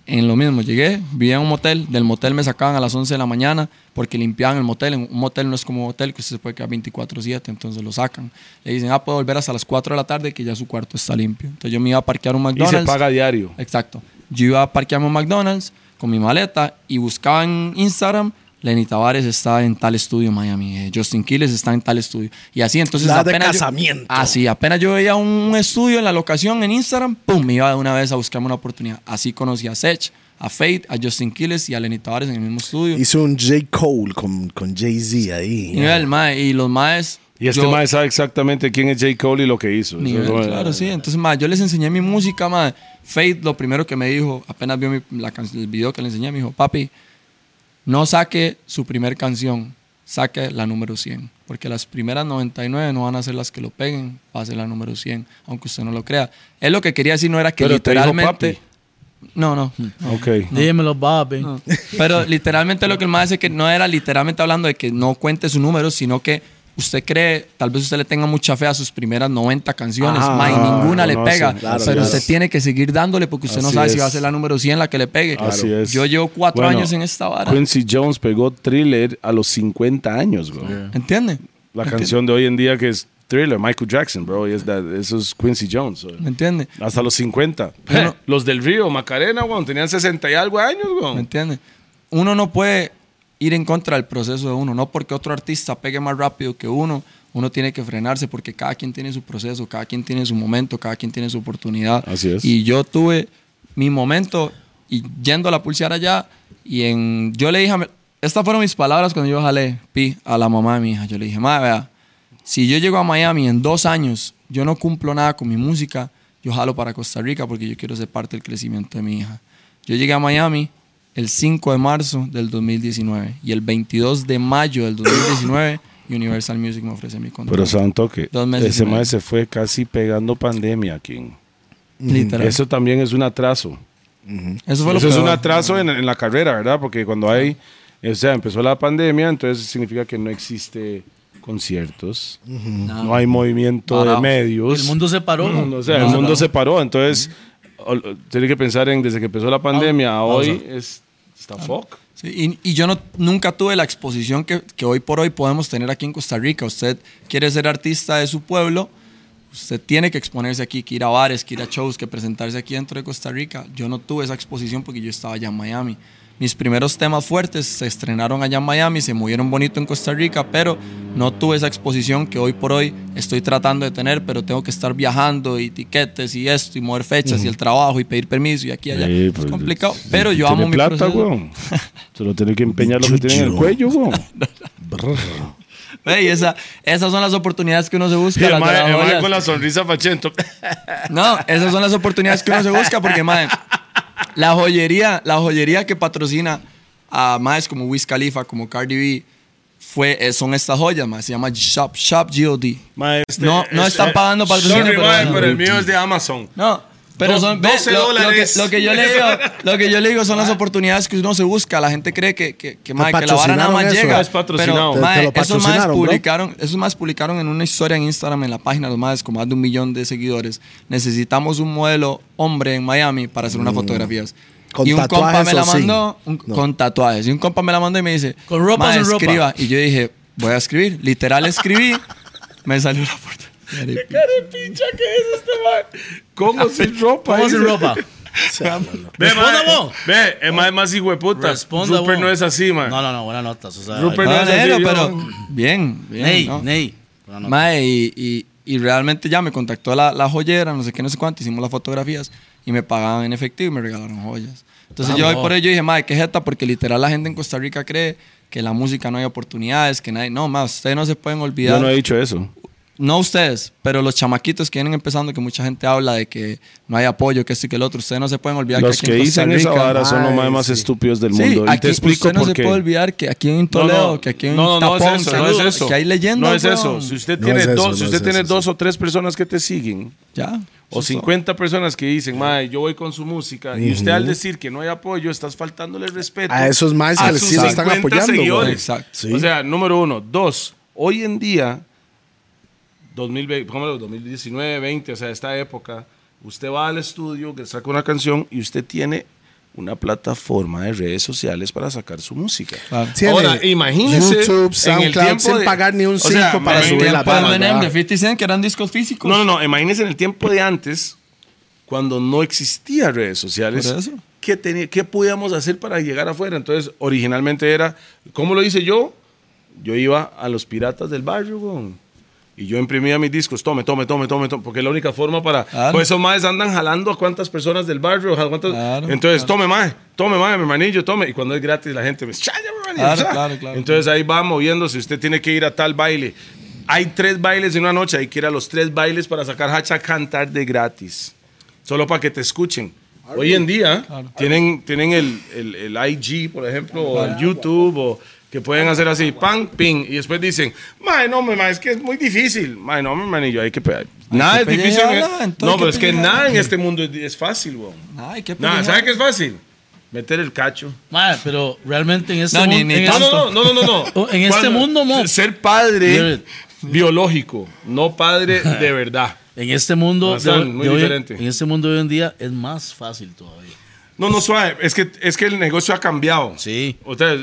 en lo mismo, llegué, vivía en un motel, del motel me sacaban a las 11 de la mañana porque limpiaban el motel, un motel no es como un hotel que usted se puede quedar 24/7, entonces lo sacan. Le dicen, ah, puede volver hasta las 4 de la tarde que ya su cuarto está limpio. Entonces yo me iba a parquear un Y McDonald's. se paga diario. Exacto. Yo iba a parquearme un McDonald's con mi maleta y buscaba en Instagram, Lenny Tavares está en tal estudio en Miami, eh, Justin Quiles está en tal estudio. Y así, entonces La de apenas yo- casamiento. así, apenas yo veía un estudio en la locación en Instagram, pum, me iba de una vez a buscarme una oportunidad. Así conocí a Sech, a Fate, a Justin Quiles y a Lenny Tavares en el mismo estudio. Hizo un J. Cole con, con Jay-Z ahí. Nivel, mae, y los maes... Y este yo- mae sabe exactamente quién es J. Cole y lo que hizo. Eso Nivel, es lo- claro, sí. Entonces, ma, yo les enseñé mi música, ma. Faith, lo primero que me dijo, apenas vio mi- la el video que le enseñé, me dijo, papi, no saque su primer canción, saque la número 100. Porque las primeras 99 no van a ser las que lo peguen, va a ser la número 100, aunque usted no lo crea. Él lo que quería decir no era que Pero te dijo literalmente... No, no. Ok. Dímelo, papi. no. Pero literalmente lo que el más dice que no era literalmente hablando de que no cuente su número, sino que usted cree, tal vez usted le tenga mucha fe a sus primeras 90 canciones, ma, y ninguna le pega. claro, pero claro. usted tiene que seguir dándole porque usted no sabe si va a ser la número 100 la que le pegue. Así es. Yo llevo cuatro Bueno, años en esta vara. Quincy Jones pegó Thriller a los 50 años, bro. ¿Entiende? La canción de hoy en día que es Thriller, Michael Jackson, bro. y es that- eso es Quincy Jones. ¿Me entiende? Hasta los 50. Bueno. los del Río, Macarena, weón, tenían 60 y algo años, ¿Me weón. entiende? Uno no puede ir en contra del proceso de uno, no porque otro artista pegue más rápido que uno, uno tiene que frenarse porque cada quien tiene su proceso, cada quien tiene su momento, cada quien tiene su oportunidad. Así es. Y yo tuve mi momento y yendo a la pulsear allá y en yo le dije, a mi- estas fueron mis palabras cuando yo jalé pi a la mamá de mi hija. Yo le dije, mamá, vea, si yo llego a Miami en dos años, yo no cumplo nada con mi música, yo jalo para Costa Rica porque yo quiero ser parte del crecimiento de mi hija. Yo llegué a Miami el 5 de marzo del 2019 y el 22 de mayo del 2019 Universal Music me ofrece mi contrato. Pero un toque. Dos meses Ese mae se fue casi pegando pandemia aquí. Literal. Eso también es un atraso. Eso fue lo Eso es un atraso en, en la carrera, ¿verdad? Porque cuando hay, o sea, empezó la pandemia, entonces significa que no existe conciertos, no hay movimiento de Parado. medios. El mundo se paró. O sea, el mundo se paró, entonces tiene que pensar en desde que empezó la pandemia a hoy es y yo no, nunca tuve la exposición que, que hoy por hoy podemos tener aquí en Costa Rica. Usted quiere ser artista de su pueblo, usted tiene que exponerse aquí, que ir a bares, que ir a shows, que presentarse aquí dentro de Costa Rica. Yo no tuve esa exposición porque yo estaba allá en Miami. Mis primeros temas fuertes se estrenaron allá en Miami, se movieron bonito en Costa Rica, pero no tuve esa exposición que hoy por hoy estoy tratando de tener, pero tengo que estar viajando y tiquetes y esto y mover fechas y el trabajo y pedir permiso y aquí y allá. Sí, es pues, complicado, sí, pero yo amo mi plata, weón. Solo tiene que empeñar lo que tiene en el cuello, weón. Brr. Ve, y esa, esas son las oportunidades que uno se busca. Y el mae joyas. con la sonrisa fachento. No, esas son las oportunidades que uno se busca porque, madre, la joyería, la joyería que patrocina a más como Wiz Khalifa, como Cardi B, fue, eh, son estas joyas, más se llama Shop, Shop GOD. Este- No- no están pagando patrocinio, Sorry, pero mae, pero el mío es de Amazon. No, pero son, ve, 12 lo, lo que, dólares. lo que yo le digo, lo que yo le digo son las oportunidades que uno se busca. La gente cree que, que, que, mae, que la vara nada más eso. llega. Es. Pero, Te- esos más publicaron, esos más publicaron en una historia en Instagram en la página, los más con más de un millón de seguidores. Necesitamos un modelo hombre en Miami para hacer unas fotografías. Mm. Con y un compa tatuajes me la mandó un- No. con tatuajes. Y un compa me la mandó y me dice, ¿Con ropa o "Mae, sin ropa?" escriba. Y yo dije, voy a escribir. Literal escribí. me salió la puerta. pincha que es este mae? ¿Cómo sin ropa? ¿Cómo sin ropa? Ve, Responda mae, vos. Ve, es más hijo de puta. Responda Rupert no es así, man. No, no, no, buenas notas. O sea, Rupert No, no es así, pero bien, bien. Ney, ¿no? Ney. Mae, y, y- y realmente ya me contactó la, la joyera, no sé qué, no sé cuánto, hicimos las fotografías y me pagaban en efectivo y me regalaron joyas. Entonces yo hoy por ello dije, mae, qué jeta, porque literal la gente en Costa Rica cree que la música no hay oportunidades, que nadie... No, más ustedes no se pueden olvidar. Yo no he dicho eso. No ustedes, pero los chamaquitos que vienen empezando, que mucha gente habla de que no hay apoyo, que esto y que el otro, ustedes no se pueden olvidar Los que que aquí en Costa dicen esa Rica- vara son los más, más sí. estúpidos del Sí, mundo. y aquí te explico usted no por se qué. puede olvidar que aquí en Toledo, que aquí en no, no, Tapón, no es eso, que, no hay- es eso. que hay leyendas. No es eso. Si usted No tiene, es eso, dos, no si es usted tiene eso, dos o tres personas que te siguen, Ya. o eso- 50 personas que dicen, mae, yo voy con su música, y usted al decir que no hay apoyo, estás faltándole respeto A esos maes que les- están 50 apoyando. Exacto. Sí. O sea, número uno. Dos, hoy en día, 2020, póngalo, 2019, 20, o sea, esta época, usted va al estudio, que saca una canción y usted tiene una plataforma de redes sociales para sacar su música. Claro. Ahora, imagínese YouTube, en el SoundCloud, tiempo sin de- pagar ni un o sea, cinco para subir la banda. el Eminem de ¿verdad? 50 Cent, que eran discos físicos. No, no, no, imagínese en el tiempo de antes, cuando no existía redes sociales. Por eso. ¿Qué, tenía- ¿Qué podíamos hacer para llegar afuera? Entonces, originalmente era, ¿cómo lo hice yo? Yo iba a los piratas del barrio, weón. Y yo imprimía mis discos, tome, tome, tome, tome, tome, porque es la única forma para... Claro. Pues esos maes andan jalando a cuántas personas del barrio, a cuántas... Claro, Entonces, tome, mae, tome, mae, mi hermanillo, tome. Y cuando es gratis, la gente me dice, claro. Entonces ahí va moviéndose, usted tiene que ir a tal baile. Hay tres bailes en una noche, hay que ir a los tres bailes para sacar hacha a cantar de gratis. Solo para que te escuchen. Hoy en día tienen, tienen el, el, el IG, por ejemplo, o el YouTube, o que pueden hacer así, pam, ping, y después dicen, mae, no, mae, es que es muy difícil. Mae, no, mi hermanillo, hay que pegar. Nada es difícil. no, pero es que nada en este mundo es, fácil, weón. Ay, qué Nada, pelear. ¿sabe qué es fácil? Meter el cacho. Mae, pero realmente en este mundo. ni en No, no, no, no, no. En este mundo, mo. Ser padre biológico, no padre de verdad. En este mundo. Bastante, de- muy de hoy- diferente. en este mundo de hoy en día es más fácil todavía. No, no, suave. Es que, es que el negocio ha cambiado. Sí. O sea,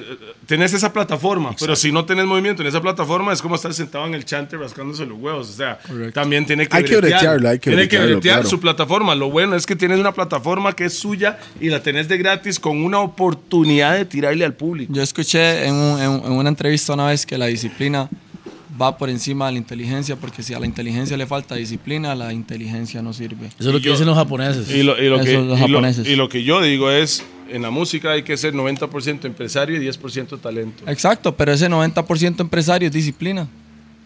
tenés esa plataforma, pero si no tenés movimiento en esa plataforma, es como estar sentado en el chante rascándose los huevos. O sea, también tiene que Hay que bretearlo, hay que Tiene que bretear claro. su plataforma. Lo bueno es que tienes una plataforma que es suya y la tenés de gratis con una oportunidad de tirarle al público. Yo escuché en, un- en un- en una entrevista una vez que la disciplina va por encima de la inteligencia, porque si a la inteligencia le falta disciplina, la inteligencia no sirve. Eso es lo que yo- dicen los japoneses. Y lo, y lo que, los y lo- japoneses. y lo que yo digo es, en la música hay que ser 90% empresario y 10% talento. Exacto, pero ese 90% empresario es disciplina.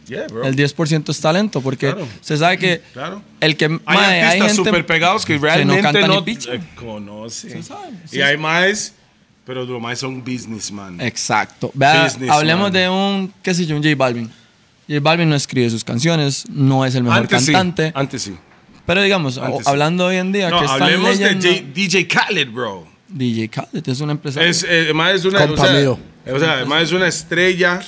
Yeah, bro. El 10% es talento, porque Claro. se sabe que Claro. el que Hay mae, artistas gente- súper pegados que que realmente no no, cantan ni picha. eh, conocen. Se sabe, y hay más, pero los más son businessman. Exacto. Vea, Businessman. hablemos de un, qué sé yo, un J Balvin. J Balvin no escribe sus canciones, no es el mejor antes cantante. sí, antes sí. Pero digamos, Antes o- sí. hablando hoy en día, No, que están hablemos de leyendo- J- DJ Khaled, bro. DJ Khaled es una empresa. Es, eh, más es una, o sea, mío. o sea, además es una estrella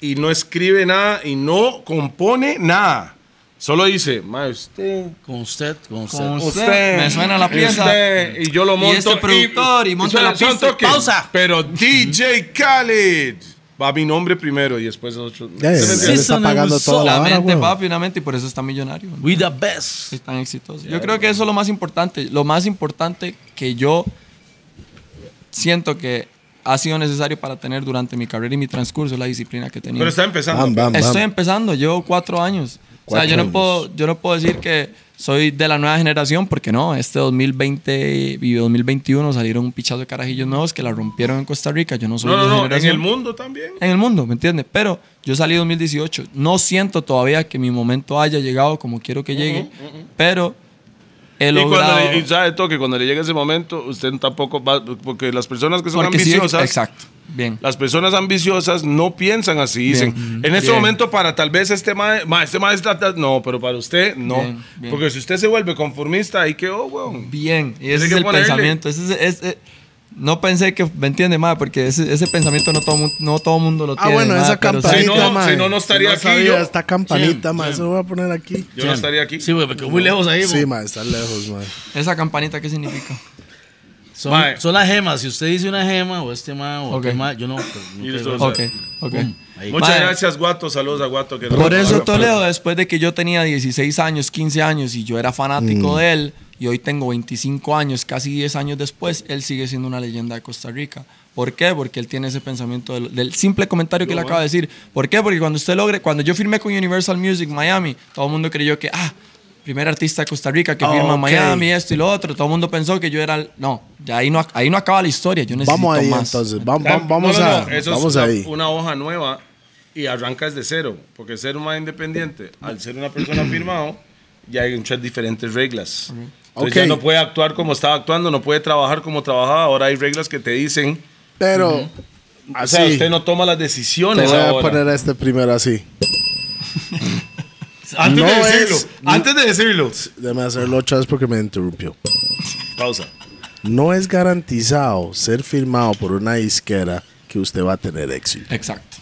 y no escribe nada y no compone nada. Solo dice, ma, usted, Con usted, con usted. Con usted, me suena la pieza. usted, y yo lo Y monto. este productor, y monta suena la pista, y toque. pausa. Pero DJ Khaled. Va mi nombre primero y después otro. Ya, ya, ¿Sí está pagando toda la vara, mente, papi, una mente, y por eso está millonario. We the best. Es tan exitoso. Yo creo que eso es lo más importante. Lo más importante que yo siento que ha sido necesario para tener durante mi carrera y mi transcurso es la disciplina que tenido. Pero está empezando. Bam, bam, Estoy empezando, llevo cuatro años. o sea, yo no, puedo, yo no puedo decir que soy de la nueva generación, porque no, este 2020 y 2021 salieron un pichazo de carajillos nuevos que la rompieron en Costa Rica. Yo no soy No, de no, esa no. En generación. el mundo también. En el mundo, ¿me entiendes? Pero yo salí en 2018. No siento todavía que mi momento haya llegado como quiero que llegue, pero he Y logrado... cuando le, y sabe todo que cuando le llegue ese momento, usted tampoco va. Porque las personas que son porque sí, ambiciosas. exacto. Bien. Las personas ambiciosas no piensan así. Dicen, en este Bien. momento para tal vez este mae, mae, este No, pero para usted, no. Bien, bien. Porque si usted se vuelve conformista, ahí quedó, weón. Bien. Y ese es que el ponerle. pensamiento. Ese es- es- es- no pensé que, ¿me entiende más? Porque ese, ese pensamiento no todo, no todo mundo lo Ah, tiene. bueno, ma, esa campanita, Si no, si no, no estaría Si aquí sabía yo. Esta campanita, sí. eso lo voy a poner aquí. Yo no estaría aquí. Sí, güey, quedó muy lejos ahí. Sí, mae, está lejos, mae. Esa campanita, ¿qué significa? Son, Mae. son las gemas. Si usted dice una gema o este ma o Ok. aquel ma, yo no. pues, no Y creo. listo, o Ok, sea, ok. Ahí. Muchas Mae, gracias, Guato. Saludos a Guato. Que Por no- eso Toledo, después de que yo tenía 16 años, 15 años y yo era fanático de él, y hoy tengo 25 años, casi 10 años después, él sigue siendo una leyenda de Costa Rica. ¿Por qué? Porque él tiene ese pensamiento del, del simple comentario que él acaba de decir. ¿Por qué? Porque cuando usted logre, cuando yo firmé con Universal Music Miami, todo el mundo creyó que, ah, primer artista de Costa Rica que firma en ok. Miami, esto y lo otro. Todo el mundo pensó que yo era. el- No, ya ahí no, ahí no acaba la historia. Yo necesito Vamos ahí más. entonces, vam- Ah, vam- vamos no, no, a, no, eso vamos es una, ahí. una hoja nueva y arrancas de cero, porque ser un más independiente, al ser una persona firmado, ya hay muchas diferentes reglas. Entonces Ok. ya no puede actuar como estaba actuando, no puede trabajar como trabajaba. Ahora hay reglas que te dicen, Pero, o así, sea, usted no toma las te decisiones voy a ahora. poner a este primero así. Antes No de decirlo, es- antes de decirlo. Déjame hacerlo otra vez porque me interrumpió. Pausa. No es garantizado ser firmado por una disquera que usted va a tener éxito. Exacto.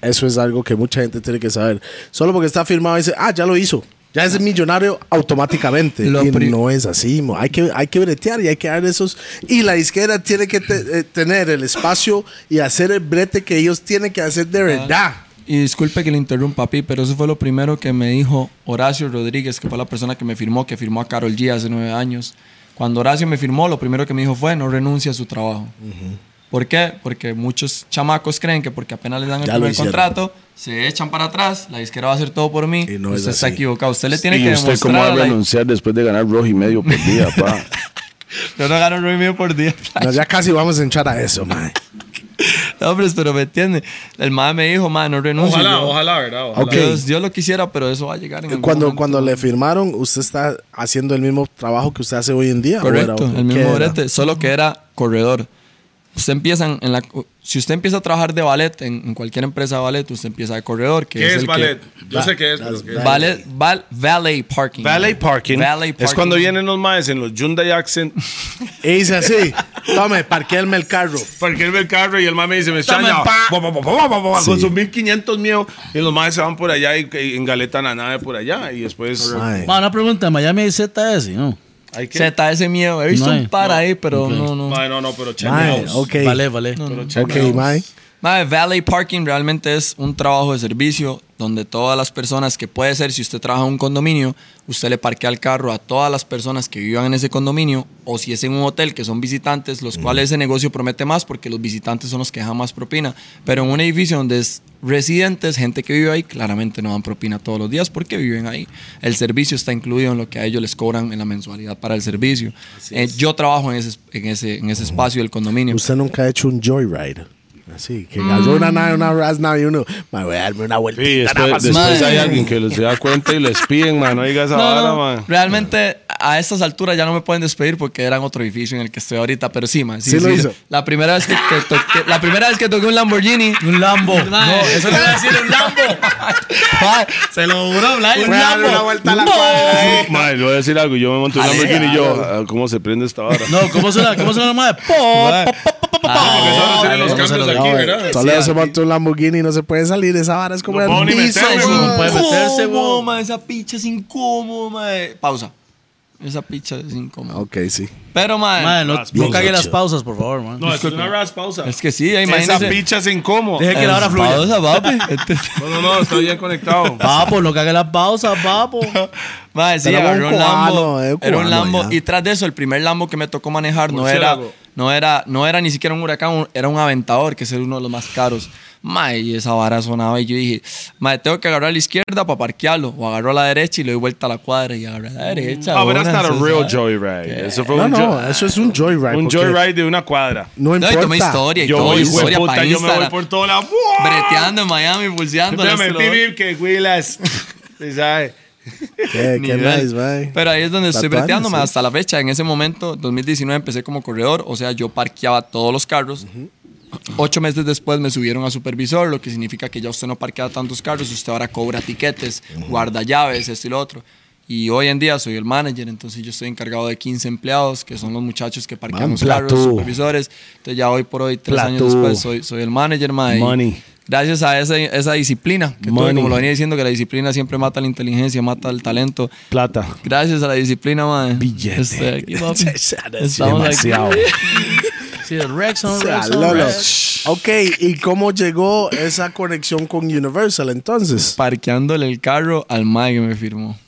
Eso es algo que mucha gente tiene que saber. Solo porque está firmado dice, ah, ya lo hizo. Ya es millonario automáticamente. Lo y pri- no es así. mo. Hay que, hay que bretear y hay que dar esos. Y la disquera tiene que te- eh, tener el espacio y hacer el brete que ellos tienen que hacer de verdad. Y disculpe que le interrumpa, papi, pero eso fue lo primero que me dijo Horacio Rodríguez, que fue la persona que me firmó, que firmó a Carol G hace nueve años. Cuando Horacio me firmó, lo primero que me dijo fue, no renuncie a su trabajo. ¿Por qué? Porque muchos chamacos creen que porque apenas les dan el Ya primer contrato, se echan para atrás, la disquera va a hacer todo por mí. Y no es usted está así. equivocado. Usted le tiene ¿Y que usted demostrar cómo va a a la- renunciar después de ganar rojo y medio por día, pa? Yo no gano un remedio por día. No, ya casi vamos a entrar a eso, man. No, hombre, pero me entiende. El madre me dijo, madre, no renuncie. Ojalá, Yo- ojalá, ¿verdad? Ojalá. Dios, Dios lo quisiera, pero eso va a llegar en algún Cuando, momento. cuando le firmaron, usted está haciendo el mismo trabajo que usted hace hoy en día. ¿o Correcto, era- el mismo brete, solo que era corredor. Usted empieza en, la, si usted empieza a trabajar de ballet en, en cualquier empresa de ballet, usted empieza de corredor. Que ¿Qué es, el que- ballet? Yo Va- sé qué es, las- pero ¿qué es? Ballet, val- valet parking. Valet parking. Valet Es parking. cuando vienen los maes en los Hyundai Accent, Y dice así, tome, parquéame el carro. parquearme el carro y el mae me dice, me Sí. con sus 1500 míos, y los maes se van por allá y, y engaletan la nave por allá, y después. Ma, una pregunta, Miami ZS, ¿no? Hay que... Z, ese miedo. He visto No hay. un par ahí, pero Ok. no, no. Mae, no, no, pero Mae, ok. Vale, vale. Ok, mae. Mae, valet parking realmente es un trabajo de servicio donde todas las personas que puede ser, si usted trabaja en un condominio, usted le parquea el carro a todas las personas que vivan en ese condominio o si es en un hotel que son visitantes, los cuales ese negocio promete más porque los visitantes son los que dejan más propina. Pero en un edificio donde es residentes, gente que vive ahí, claramente no dan propina todos los días porque viven ahí. El servicio está incluido en lo que a ellos les cobran en la mensualidad para el servicio. Eh, yo trabajo en ese, en ese, en ese espacio del condominio. Usted nunca ha hecho un joyride. Así, que agarró una nave, una Raznav y uno, mae, voy a darme una Sí, vueltita. después, nada más". después hay alguien que les da cuenta y les piden, man, no diga esa No, vara, no, man. Realmente a estas alturas ya no me pueden despedir porque era en otro edificio en el que estoy ahorita, pero sí, man. Sí lo hizo. La primera vez que, que toqué, la primera vez que toqué un Lamborghini. Un Lambo. No, eso le iba a decir un Lambo. Mae, se lo juro, Blay, un Lambo. una vuelta a la No. cuadra. Mae, le voy a decir algo, yo me monto un Lamborghini y yo, ah, ¿cómo se prende esta vara? No, ¿cómo suena? ¿Cómo suena la madre? Po, Mae. po, po, po, po, po. No hacerlo. aquí, No, ¿verdad? Toledo se montó un Lamborghini y no se puede salir. Esa vara es como No el piso. no puede meterse. Esa picha es incómodo, mae. Pausa. Esa picha es incómoda. Ok, sí. Pero, mae, Madre, no, no cague las pausas, por favor, man. No, es una ras pausa. es que sí, Esa imagínese. picha es incómodo. Deje que la hora fluya. Pausa, papi. Este- No, no, no, está bien conectado. Papo, no cague las pausas, papo. Mae, sí, Pero agarró un un Lambo. cubano, eh, Era un Lambo. ya. Y tras de eso, el primer Lambo que me tocó manejar no era. No, era, no era ni siquiera un huracán, un- era un aventador, que es uno de los más caros. Mae, y esa vara sonaba y yo dije, mae, tengo que agarrar a la izquierda para parquearlo. O agarro a la derecha y le doy vuelta a la cuadra y agarré a la derecha. Ah, but that's not a real ¿sabes? joyride. Eso fue No, un, no, eso es un joyride. un joyride de una cuadra. No No, y importa. tomé historia y Yo, todo, de historia puta, para yo me voy por toda la... Breteando en Miami, pulseando. Pip, pip, que huilas. ¿Sí sabe? Qué, qué nice, man. Pero ahí es donde estoy breteándome sí. hasta la fecha. En ese momento, 2019, empecé como corredor. O sea, yo parqueaba todos los carros. Ocho meses después me subieron a supervisor, lo que significa que ya usted no parquea tantos carros, usted ahora cobra tiquetes, guarda llaves, esto y lo otro. Y hoy en día soy el manager, entonces yo estoy encargado de 15 empleados, que son los muchachos que parquean Man, los carros, supervisores. Entonces ya hoy por hoy, tres años Platú. después, soy, soy el manager, ma, y Money. Gracias a esa, esa disciplina, que tuve, como lo venía diciendo, que la disciplina siempre mata la inteligencia, mata el talento. Plata. Gracias a la disciplina, man. Billete. Estoy aquí. Estamos Demasiado. aquí. Sí, el Rex on O sea, Rex on. Rex. Ok, ¿y cómo llegó esa conexión con Universal entonces? Parqueándole el carro al mae que me firmó.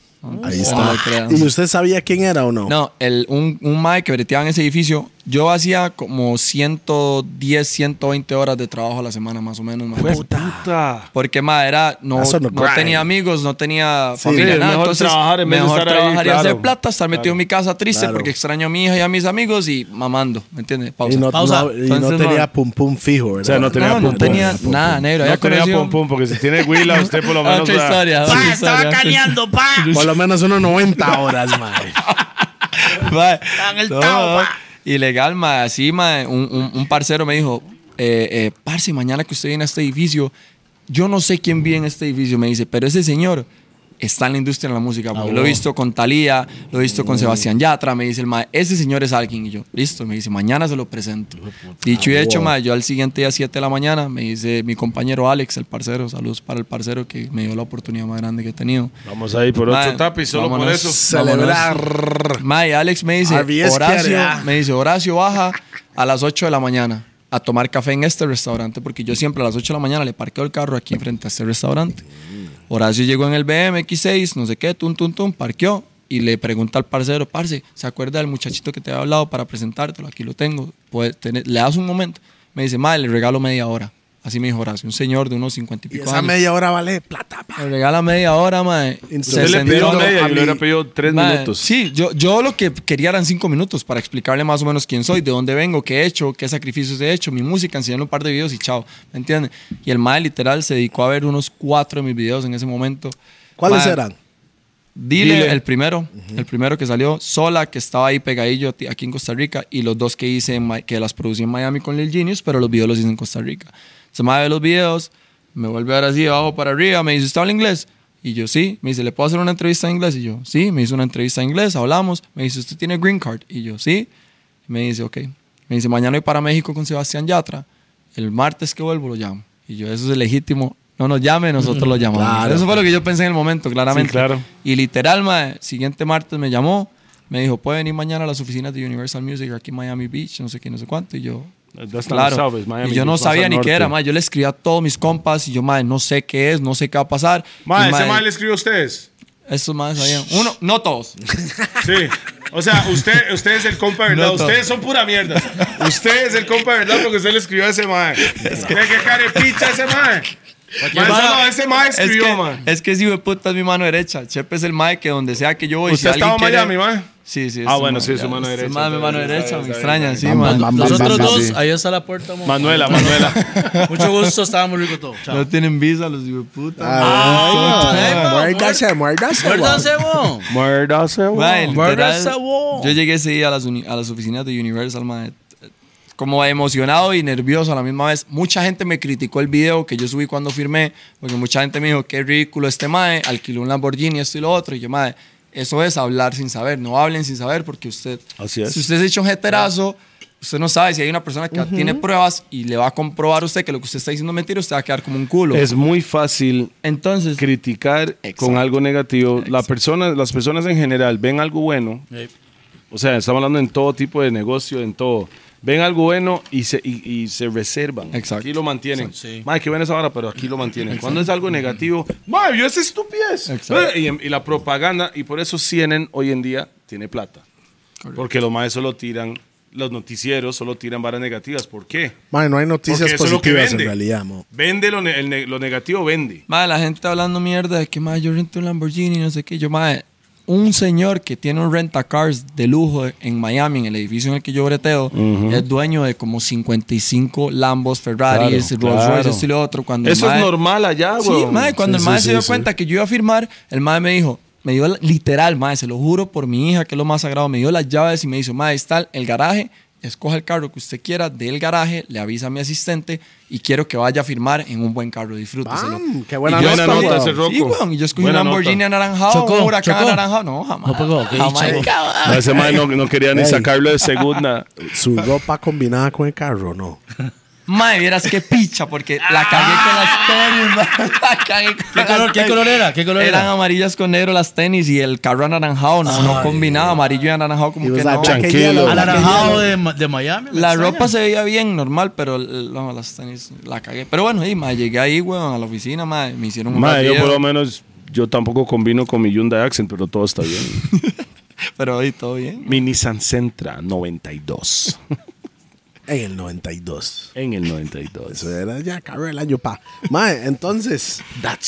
Ahí No está. ¿Y usted sabía quién era o no? No, el, un, un mae que breteaba en ese edificio Yo hacía como 110, 120 horas de trabajo a la semana más o menos. mae. Puta. Porque más era, no, no no tenía amigos, no tenía Sí, familia, nada. mejor Entonces, trabajar en mejor estar ahí, trabajar y claro. hacer plata, estar metido en mi casa triste Claro. porque extraño a mi hija y a mis amigos y mamando, ¿me entiendes? Pausa. Y no, Pausa. no- y no Entonces, tenía man. pum pum fijo, ¿verdad? O sea, no tenía no, no pum, pum. tenía nada, negro. No tenía conocido- pum pum, porque si tiene Willa, usted por lo menos. Otra historia. Pa, estaba caneando, pa. Por lo menos unos 90 horas, mae. Mae, en el no, tao, pa. Ilegal, ma. Así, ma, un, un- parcero me dijo, eh, eh, parce, mañana que usted viene a este edificio, yo no sé quién vive en este edificio, me dice, pero ese señor está en la industria de la música. Porque Ah, lo he visto con Talía, lo he visto con Sebastián Yatra, me dice el ma, ese señor es alguien. Y yo, listo, me dice, mañana se lo presento. Dicho y hecho, ma, yo al siguiente día, 7 de la mañana, me dice mi compañero Alex, el parcero, saludos para el parcero que me dio la oportunidad más grande que he tenido. Vamos ahí por otro Mae, tapiz, solo por eso. Celebrar. Mae, Alex me dice, RBS Horacio, ah. me dice, Horacio baja a las 8 de la mañana a tomar café en este restaurante, porque yo siempre a las 8 de la mañana le parqueo el carro aquí frente a este restaurante. Horacio llegó en el BM X6, no sé qué, tum, tum, tum, parqueó y le pregunta al parcero, parce, ¿se acuerda del muchachito que te había hablado para presentártelo? Aquí lo tengo. Tener- le das un momento. Me dice, mae, le regalo media hora. Así me dijo Horacio, un señor de unos 50 y Y pico esa años. media hora vale plata, pa. Me regala media hora, mae. Usted le pidió media, a yo le hubiera mí- pedido tres Mae, minutos. Sí, yo, yo lo que quería eran cinco minutos para explicarle más o menos quién soy, de dónde vengo, qué he hecho, qué sacrificios he hecho, mi música, enseñarle un par de videos y chao, ¿me entiendes? Y el mae literal se dedicó a ver unos cuatro de mis videos en ese momento. ¿Cuáles Mae, eran? Dile, Dile. el primero, el primero que salió, Sola, que estaba ahí pegadillo aquí en Costa Rica, y los dos que hice, en que las producí en Miami con Lil Genius, pero los videos los hice en Costa Rica. Se me ve los videos, me vuelve ahora así, abajo para arriba, me dice, ¿usted habla inglés? Y yo, sí. Me dice, ¿le puedo hacer una entrevista en inglés? Y yo, sí. Me hizo una entrevista en inglés, hablamos. Me dice, ¿usted tiene green card? Y yo, sí. Me dice, ok. Me dice, mañana voy para México con Sebastián Yatra. El martes que vuelvo lo llamo. Y yo, eso es legítimo. No nos llame, nosotros lo llamamos. Claro. Eso fue lo que yo pensé en el momento, claramente. Sí, claro. Y literal, mae, siguiente martes me llamó. Me dijo, puede venir mañana a las oficinas de Universal Music aquí en Miami Beach, no sé qué, no sé cuánto. Y yo, claro. south, Miami y yo no sabía ni qué era, mae. Yo le escribí a todos mis compas y yo, mae, no sé qué es, no sé qué va a pasar. Mae, Y, ese mae, mae le escribió a ustedes. Estos más sabían. Uno, no todos. Sí. O sea, usted, usted es el compa de verdad. No. Ustedes son pura mierda. Usted es el compa de verdad porque usted le escribió a ese mae. Es que qué carepicha ese mae. Mae, Mae, solo ese mae es escribió, que, mae. es que si puta es mi mano derecha. Chepe es el mae que donde sea que yo voy. ¿Usted si estaba en Miami, mae? Sí, sí. Ah, bueno, sí, es su mano derecha, mi mano derecha, me extraña, sí, man. Los otros dos, ahí está la puerta. Manuela, Manuela. Mucho gusto, estaba muy rico todo. No tienen visa los de puta. Ay, ay, muérdase, muérdase. Muérdase, Mae, weón. literal, Muérdase, wo. yo llegué ese día a las, uni- a las oficinas de Universal, mae, como emocionado y nervioso a la misma vez. Mucha gente me criticó el video que yo subí cuando firmé, porque mucha gente me dijo, qué ridículo este mae, alquiló un Lamborghini, esto y lo otro. Y yo, mae, eso es hablar sin saber, no hablen sin saber, porque usted, Así es. si usted se echa un jeterazo, usted no sabe si hay una persona que tiene pruebas y le va a comprobar a usted que lo que usted está diciendo es mentira, usted va a quedar como un culo. Es muy fácil Entonces, criticar Exacto. con algo negativo. La persona, las personas en general ven algo bueno. O sea, estamos hablando en todo tipo de negocio, en todo. Ven algo bueno y se, y, y se reservan. Exacto. Aquí lo mantienen. Sí. Madre, qué buena esa vara, pero aquí lo mantienen. Cuando es algo negativo, madre, yo esa estupidez. Exacto. Y, y la propaganda, y por eso CNN hoy en día tiene plata. Porque los maes solo tiran, los noticieros solo tiran varas negativas. ¿Por qué? Mae, no hay noticias Porque eso es lo que positivas en vende. realidad, mo. Vende lo, ne- el ne- lo negativo, vende. Madre, la gente hablando mierda de que, madre, yo rento un Lamborghini, no sé qué. Yo, madre, un señor que tiene un rentacars de lujo en Miami, en el edificio en el que yo breteo, es dueño de como 55 Lambos, Ferraris, Claro, Rolls claro. Royce, esto y lo otro. Cuando Eso es mae- normal allá, Sí, güey. madre, cuando Sí, el mae sí, se dio sí, cuenta que yo iba a firmar, el mae me dijo, me dio literal, madre, se lo juro por mi hija, que es lo más sagrado, me dio las llaves y me dijo, madre, está el garaje, escoja el carro que usted quiera del garaje, le avisa a mi asistente y quiero que vaya a firmar en un buen carro, disfrúteselo. Bam, qué buena Y yo nota, escogí- nota weón. ese roco. Sí, y yo escogí Buena un Lamborghini nota. anaranjado, Chocó, un huracán chocó. anaranjado. No, jamás. No pegó, jamás. No, ese no, no quería ni sacarlo de segunda. Su ropa combinada con el carro, no. Mae, vieras qué picha, porque la cagué con las tenis, mae. La cagué con ¿Qué las color, qué tenis. color era? ¿Qué color Eran era? amarillas con negro las tenis y el carro anaranjado, no, no combinaba, amarillo y anaranjado como Y que no. Tranquilo. Anaranjado de, de Miami. La extraña. ropa se veía bien, normal, pero no, las tenis la cagué. Pero bueno, y, mae, llegué ahí, weón, a la oficina, mae, me hicieron un Mae, yo por lo menos, yo tampoco combino con mi Hyundai Accent, pero todo está bien. Pero ahí todo bien. Mi Nissan Sentra 92. En el 92. en el 92. Eso era ya acabó el año pa. Mae, entonces,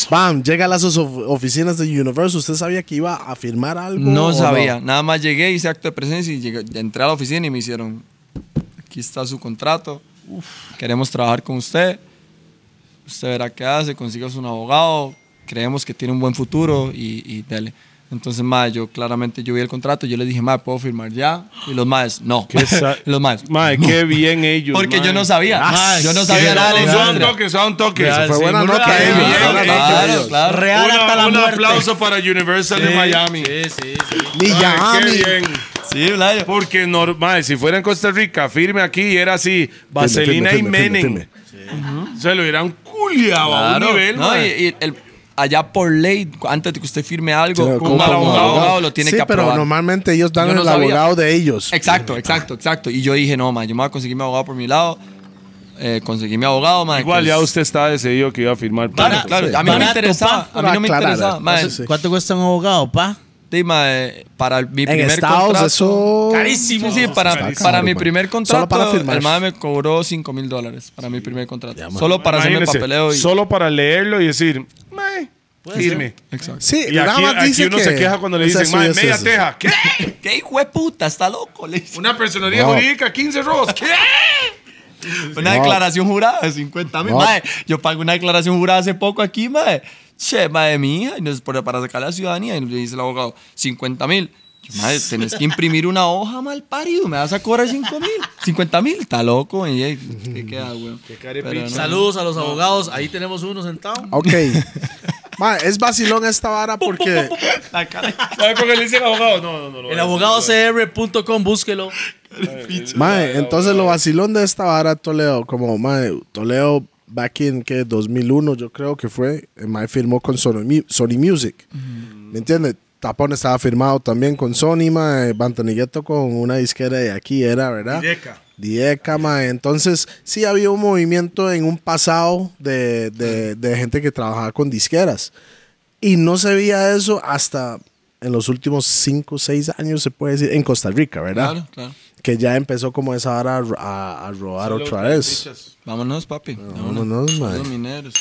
bam, llega a las of- oficinas de Universal. ¿Usted sabía que iba a firmar algo? No sabía. Nada más llegué, hice acto de presencia y llegué- entré a la oficina y me hicieron, aquí está su contrato, queremos trabajar con usted, usted verá qué hace, consigas un abogado, creemos que tiene un buen futuro y, y dele. Entonces, mae, yo claramente yo vi el contrato, yo le dije, mae, ¿puedo firmar ya? Y los maes, no. ¿Qué los maes, Mae, no. qué bien ellos. Porque mae. yo no sabía, Mae, yo no sabía nada de la Suave un industria. toque, suave un toque. Real, Fue sí, buena muy nota real, ellos, bien, bien, claro, claro. Real Una- hasta la un muerte. aplauso para Universal de Sí, Miami. Sí, sí, sí. Mae, Miami. Qué bien. Sí, Vlayo. Porque normal, si fuera en Costa Rica, firme aquí y era así, Vaselina firme, firme, y Menem. firme, Se lo hubieran culiado a un Claro. nivel, No, mae. y, y el- allá por ley, antes de que usted firme algo, Sí, un mal abogado. abogado, lo tiene sí, que pero aprobar. normalmente ellos dan Yo el sabía. abogado de ellos. Exacto, exacto, exacto. Y yo dije, no, ma, yo me voy a conseguir mi abogado por mi lado. Eh, conseguí mi abogado, ma. Igual ya es- usted estaba decidido que iba a firmar. Claro, pronto. claro. sí. A mí no me interesaba. A mí no me Para interesaba. ¿Cuánto cuesta un abogado, pa? Ma, eh, para mi En primer Estados, contrato. eso. Carísimo. Sí, sí, para, para mi man. primer Solo contrato, para firmar. el MAE me cobró 5 mil dólares para mi primer contrato. Ya. Solo para hacerme el Imagínese, papeleo y... Solo para leerlo y decir, mae, firme. Exacto. Sí, Y nada aquí, más aquí dice uno que se queja cuando le dicen, mae, media eso. teja. ¿Qué? ¿Qué hijo de puta? Está loco. Le dice. Una personería No. jurídica, 15 robos. ¿Qué? Una No. declaración jurada de 50 mil. No. Mae, yo pagué una declaración jurada hace poco aquí, mae. Che, mae, mi hija, y nos- para para sacar la ciudadanía, y le dice el abogado, 50 mil. Mae, tenés que imprimir una hoja mal parido, me vas a cobrar 5 mil. 50 mil, está loco. Y, ¿qué queda, güey? carepicha. Saludos a los abogados. Ahí tenemos uno sentado. Ok. Ma, es vacilón esta vara porque. La cara. ¿Sabe por qué le dicen abogado? No, no, no. no El abogadocr.com, búsquelo. Mae, entonces lo vacilón de esta vara, Toledo, como Mae, Toledo, back in que 2001, yo creo que fue, eh, Mae firmó con Sony, Mu- Sony Music. ¿Me entiendes? Tapón estaba firmado también con Sony, Mae, Bantanigueto con una disquera de aquí era, ¿verdad? Direca. Dieca, mae. Entonces, sí había un movimiento en un pasado de, de- de gente que trabajaba con disqueras. Y no se veía eso hasta en los últimos 5 o 6 años, se puede decir, en Costa Rica, ¿verdad? Claro, claro. Que ya empezó como esa hora a, a, robar otra vez. Vámonos, papi. Vámonos, mae. Mineros.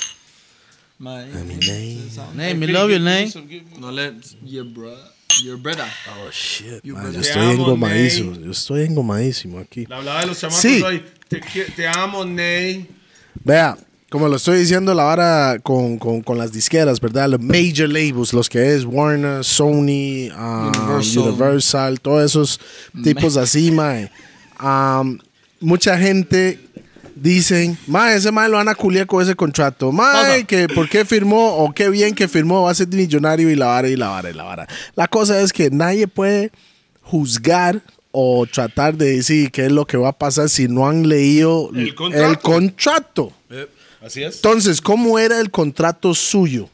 Mae, Name, we love you, name. No le... Your brother. Your brother. Oh, shit, brother. Yo estoy engomadísimo. Yo estoy engomadísimo aquí. Le hablaba de los chamacos Sí. hoy. Te, te amo, Ney. Vea, como lo estoy diciendo, la vara con, con, con las disqueras, ¿verdad? Los major labels, los que es Warner, Sony, um, Universal. Universal. todos esos tipos así, mae. Um, mucha gente dicen, mae, ese mae lo van a culiar con ese contrato. Mae, que por qué firmó o qué bien que firmó, va a ser millonario y la vara y la vara y la vara. La cosa es que nadie puede juzgar o tratar de decir qué es lo que va a pasar si no han leído El contrato. el contrato. Así es. Entonces, ¿cómo era el contrato suyo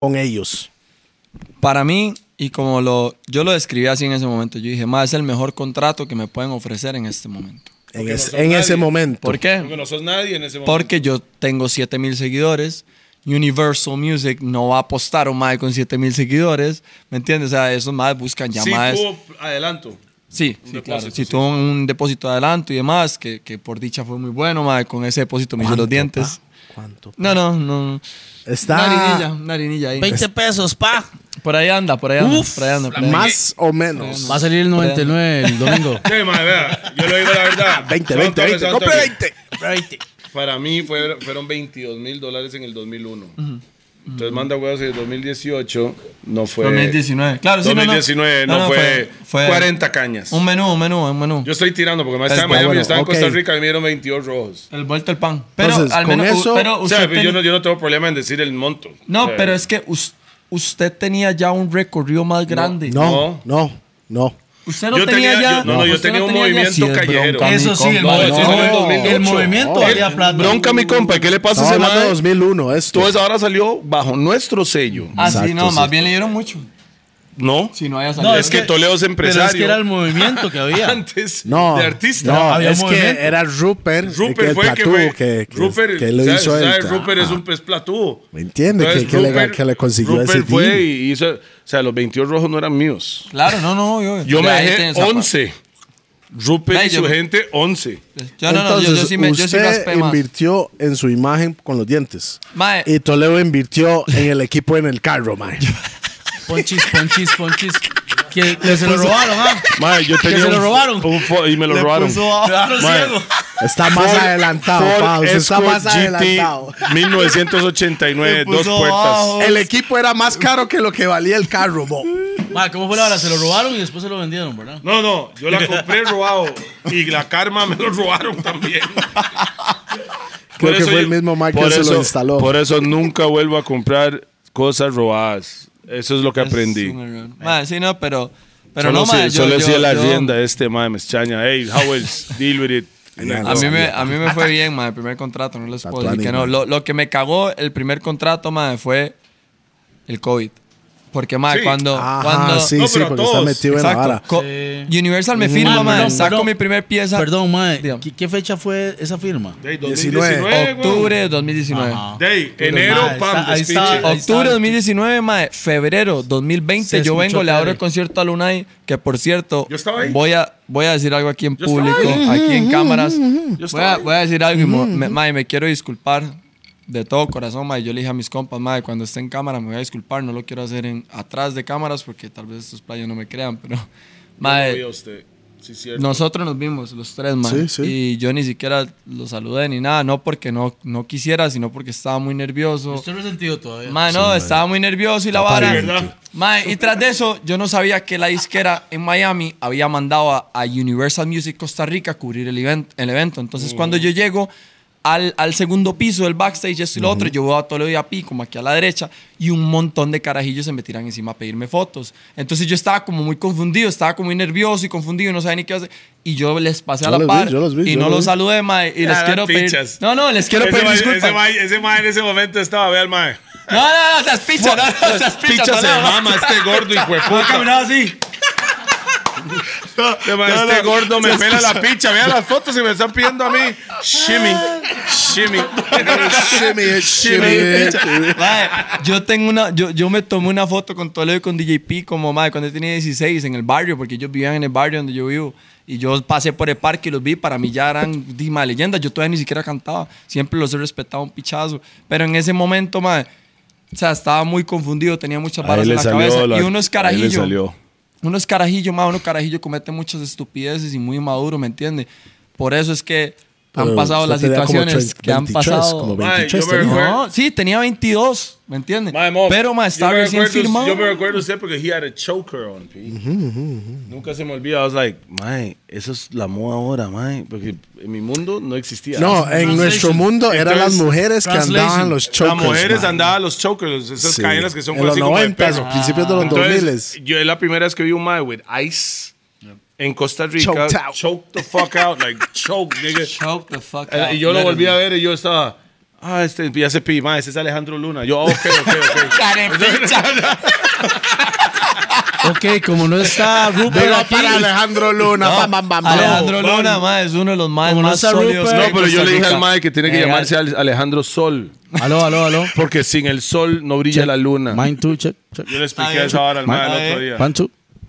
con ellos? Para mí, y como lo, yo lo describí así en ese momento, yo dije, más es el mejor contrato que me pueden ofrecer en este momento. En, Porque es- no sos en ese momento. ¿Por qué? Porque no sos nadie en ese momento. Porque yo tengo 7 mil seguidores. Universal Music no va a apostar a un mae con 7 mil seguidores. ¿Me entiendes? O sea, esos más buscan ya sí, más. tuvo adelanto. Sí, Un sí, depósito, claro. Sí, sí. tuvo un depósito de adelanto y demás, que, que por dicha fue muy bueno, mae. Con ese depósito me hizo los dientes. ¿Cuánto? No, no, no. Está Narinilla, narinilla ahí. 20 pesos, pa. Por ahí anda, por ahí anda. Uf, por ahí anda, por ahí más o menos. Va a salir el 99 el domingo. Sí, madre, vea, yo le digo la verdad. 20, Son 20, toques, 20. son Compre toques. 20. Para mí fue- fueron 22 mil dólares en el 2001. Entonces, manda huevos en el 2018 no fue. 2019. Claro, sí, no, no. 2019 no, No, no, fue, fue- fue 40 cañas. Un menú, un menú, un menú. Yo estoy tirando porque más Es estaba en bueno, Miami, yo estaba en ok. Costa Rica y me dieron 22 rojos. El vuelto el pan. Pero Entonces, al con menos. eso- pero O sea, usted yo ten- no, yo no tengo problema en decir el monto. No, O sea, pero es que us- usted tenía ya un recorrido más grande. No, no, no. Usted no Yo tenía, tenía- ya. yo- no, no, yo tenía un movimiento así callejero. bronca, Eso sí, el, compa. No, eso movimiento- fue en el 2008. el movimiento El- valía plata. Bronca, mi compa, ¿qué le pasa a Estamos ese hablando de mae? 2001, esto. Todo eso ahora salió bajo nuestro sello. Ah, sí, Exacto, no, sí. más bien le dieron mucho. No. Si no haya No, salido. es que Toledo es Pero empresario. es que era el movimiento que había. Antes No, de artista. No, Había es que movimiento. era Rupert. que Rupert el fue el que platú, fue. que, que, Rupert, que lo ¿sabes? hizo él. ¿sabes? Rupert es un pez platú. ¿Me entiende? Entonces, Que- que le- que le consiguió Rupert ese fue deal. y hizo. O sea, los 22 rojos no eran míos. Claro, no, no, yo. Yo me dejé gente en Zapata. 11. Rupert y yo- su gente, 11. Yo no, no, yo, Entonces, yo sí me, yo sí usted raspé más. invirtió en su imagen con los dientes. Mae, Y Toledo invirtió en el equipo en el carro, man. Ponchis, ponchis, ponchis. Que, que se lo robaron, ¿ah? Mae, yo tenía se lo robaron. un y me lo robaron. Mae, ciego. Está más Ford- adelantado, Ford pa, usted está Escort más GT adelantado. 1989, dos puertas. El equipo era más caro que lo que valía el carro. Ma, ¿cómo fue la hora? Se lo robaron y después se lo vendieron, ¿verdad? No, no, yo la compré robado y la karma me lo robaron también. Creo Por que eso fue yo- el mismo Mike que se lo instaló. Por eso nunca vuelvo a comprar cosas robadas. Eso es lo que aprendí. Mae, sí, no, pero. Pero solo no, si, yo- solo yo- si la yo- rienda este, mae, me extraña. Hey, how is deal with it? A mí, me, a mí me fue bien, mae, el primer contrato, no les puedo decir que no. Lo, lo que me cagó el primer contrato, mae, fue el COVID. Porque, mae, Sí. cuando, Ajá, cuando sí, No, sí, porque todos. está metido en la Exacto. vara. Co- Sí. Universal me firma, Ma, mae, perdón, saco perdón. mi primer pieza. Perdón, mae. Dígame. ¿Qué, qué fecha fue esa firma? 19, 2019, Octubre de 2019. Ajá. Day, enero, Mae, pam, está- ahí está. Ahí Octubre de está. 2019, mae, febrero 2020, Se yo vengo, le abro el concierto a Lunay, que por cierto, Yo estaba ahí. voy a voy a decir algo aquí en Yo público, aquí en cámaras. Voy estaba a, ahí. voy a decir algo y me, mae, me quiero disculpar de todo corazón, mae. Yo le dije a mis compas, mae, cuando esté en cámara me voy a disculpar, no lo quiero hacer en atrás de cámaras porque tal vez estos playos no me crean, pero usted. Sí, cierto. nosotros nos vimos los tres, mae. Sí, sí. Y yo ni siquiera lo saludé ni nada, no porque no, no quisiera, sino porque estaba muy nervioso. Estoy resentido todavía. Mae, no, estaba muy nervioso y la vara. ¿verdad? Mae, y tras de eso, yo no sabía que la disquera en Miami había mandado a, a Universal Music Costa Rica a cubrir el, event- el evento. Entonces, cuando yo llego al, al segundo piso del backstage, esto y lo otro, yo veo a Toledo y a Pi, como aquí a la derecha, y un montón de carajillos se me tiran encima a pedirme fotos. Entonces, yo estaba como muy confundido, estaba como muy nervioso y confundido, no sabía ni qué hacer. Y yo les pasé a Yo la los vi, par yo los vi, y yo no los los vi. saludé, mae, y les Ah, quiero pedir... pichas. No, no, les quiero ese pedir mae- disculpas. Ese mae, ese mae en ese momento estaba, vea el mae. No, no, no, seas picha, no, no, seas picha. Picha se mama este gordo y hueputa. caminaba así. Este mae, este gordo me pela la picha. Vean las fotos y me están pidiendo a mí. Shimmy. Shimmy. Shimmy, shimmy. Mae, yo tengo una, yo, yo me tomé una foto con Toledo y con DJP como madre cuando yo tenía 16 en el barrio, porque ellos vivían en el barrio donde yo vivo. Y yo pasé por el parque y los vi, para mí ya eran dima leyendas. Yo todavía ni siquiera cantaba, siempre los he respetado un pichazo. Pero en ese momento, madre, o sea, estaba muy confundido, tenía muchas balas en la cabeza. la- y uno es carajillo. Uno es carajillo, más uno carajillo comete muchas estupideces y muy maduro, ¿me entiende? Por eso es que han pasado las situaciones 30, que han 23, pasado. como Mae, 23 yo me tenía. recuerdo- No, sí, tenía 22, ¿me entiendes? Pero, ma, estaba recién recuerdo- firmado. Yo me recuerdo usted porque he had a choker on, P. Nunca se me olvida. I was like, mae, eso es la moda ahora, mae. Porque en mi mundo no existía. No, en nuestro mundo eran las mujeres que andaban los chokers. Las mujeres man. andaban los chokers, esas Sí. cadenas que son En los así como de 90, perro. principios de los Entonces, 2000. yo es la primera vez que vi un mae with ice en Costa Rica. Choked out. Choke the fuck out, like choke, nigga. Choke the fuck Eh, out, y yo lo volví a ver y yo estaba, ah, este ya se pi, mae, este es Alejandro Luna. Yo, ok, ok, ok. Ok, como no está Rupert aquí. para Alejandro Luna. bam, bam, bam, bam. Alejandro No, Luna, ma, es uno de los más, Como no más está sólidos. No, pero yo le dije al mae que tiene que Eh, llamarse Ale- Alejandro Sol. Aló, aló, aló. Porque sin el sol no brilla la luna. Mine two, check, check. Yo le expliqué eso ahora al mae el otro día. One,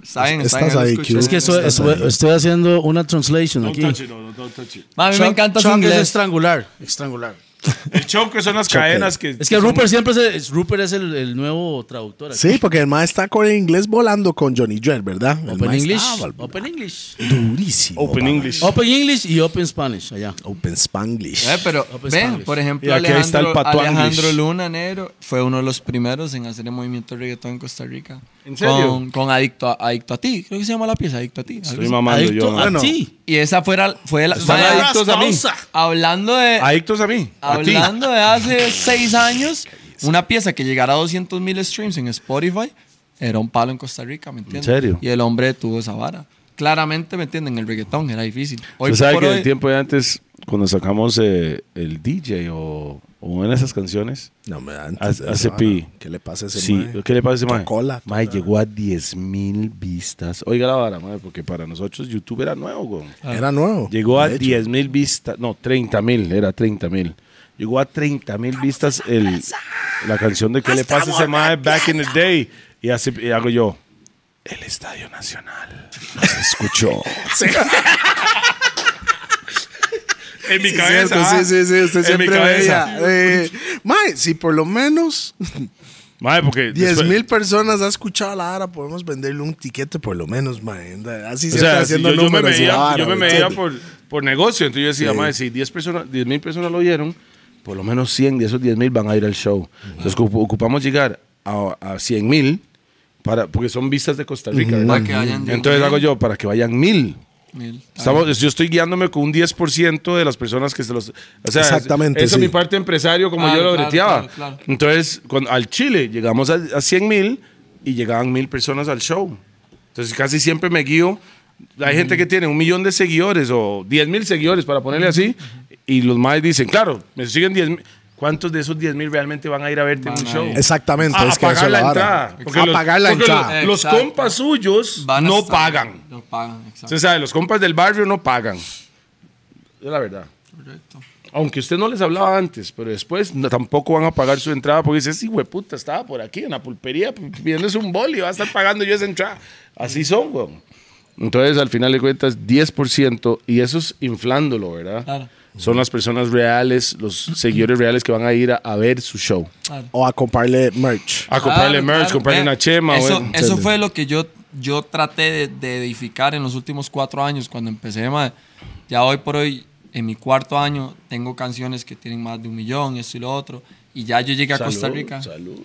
Estás ahí. Q. Es que estoy, haciendo una translation Don't aquí. touch it, no, no, don't touch it. A mí me Chuck- encanta su Chuck es inglés. estrangular, estrangular. El choker son las cadenas que. Es que Rupert siempre es, es- Rupert es el, el nuevo traductor. aquí. Sí, porque el man está con el inglés volando con Johnny Dread, ¿verdad? El Open English. al- Open English. Durísimo. Open. English. Open English y Open Spanish allá. Open Spanglish. Eh, pero Open ven, Spanglish. por ejemplo, el Alejandro. Alejandro Luna Negro fue uno de los primeros en hacer el movimiento de reggaetón en Costa Rica. ¿En serio? Con, con Adicto, a, Adicto a ti, creo que se llama la pieza, Adicto a ti. Estoy mamando Adicto yo. a Bueno. ti. Y esa fuera, fue la... Están Mae, adictos a mí. Hablando de... Adictos a mí. A. Hablando de hace seis años, una pieza que llegara a 200 mil streams en Spotify era un palo en Costa Rica, ¿me entiendes? ¿En serio? Y el hombre tuvo esa vara. claramente, ¿me entienden? El reggaetón era difícil. Hoy Usted sabe por que hoy, el tiempo de antes, cuando sacamos eh, el DJ o, o una de esas canciones, No, me antes eso, ah, ¿Qué le pasa a ese sí, mae? ¿qué le pasa a ese mae? Coca-Cola, Mae llegó a 10 mil vistas. Oiga la vara, mae, porque para nosotros YouTube era nuevo, güey. Era nuevo. Llegó a de hecho. 10 mil vistas, no, 30 mil, era 30 mil. Llegó a 30 mil vistas el, la canción de ¿Qué le pasa a ese mae Back in the Day? Y, así, y hago yo, el Estadio Nacional nos escuchó. en mi Sí, cabeza. sí, sí, sí, usted en mi siempre cabeza. veía. eh, mae, si por lo menos Mae, porque 10 después- mil personas ha escuchado la vara, podemos venderle un tiquete por lo menos, mae. Así se está haciendo yo, yo me números medía, yo me ¿me medía por, por negocio. Entonces yo decía, Sí. madre, si 10 personas, 10 mil personas lo oyeron, por lo menos 100 de esos 10 mil van a ir al show. Entonces ocup- ocupamos llegar a, a 100 mil, para, porque son vistas de Costa Rica. ¿verdad? Para que vayan de Entonces mil. hago yo, para que vayan mil. Mil. Estamos, yo estoy guiándome con un 10% de las personas que se los... O sea, Exactamente, Eso sí. es mi parte empresario, como Claro, yo lo breteaba. claro, claro. Entonces, cuando, al Chile llegamos a, a 100 mil y llegaban mil personas al show. Entonces, casi siempre me guío. Hay gente que tiene un millón de seguidores o 10 mil seguidores, para ponerle así, y los más dicen, claro, me siguen 10 mil. ¿Cuántos de esos 10 mil realmente van a ir a verte en Van un a show? Exactamente, A, es a que eso pagar es la entrada. A los- pagar la porque entrada. Los, compas suyos Van a no estar- pagan. No pagan, exacto. Sabe, los compas del barrio no pagan. Es la verdad. Correcto. Aunque usted no les hablaba antes, pero después no- tampoco van a pagar su entrada porque dice, sí, güey, puta, estaba por aquí en la pulpería pidiéndose un boli, va a estar pagando yo esa entrada. Así son, güey. Entonces, al final de cuentas, 10%, y eso es inflándolo, ¿verdad? Claro. Son las personas reales, los seguidores reales que van a ir a, a ver su show. Claro. O a comprarle merch. A comprarle Claro, merch, claro. comprarle una chema. Eso, güey. eso fue lo que yo, yo traté de, de edificar en los últimos cuatro años cuando empecé. mae. Ya hoy por hoy, en mi cuarto año, tengo canciones que tienen más de un millón, esto y lo otro. Y ya yo llegué a Costa Salud, Rica. Salud.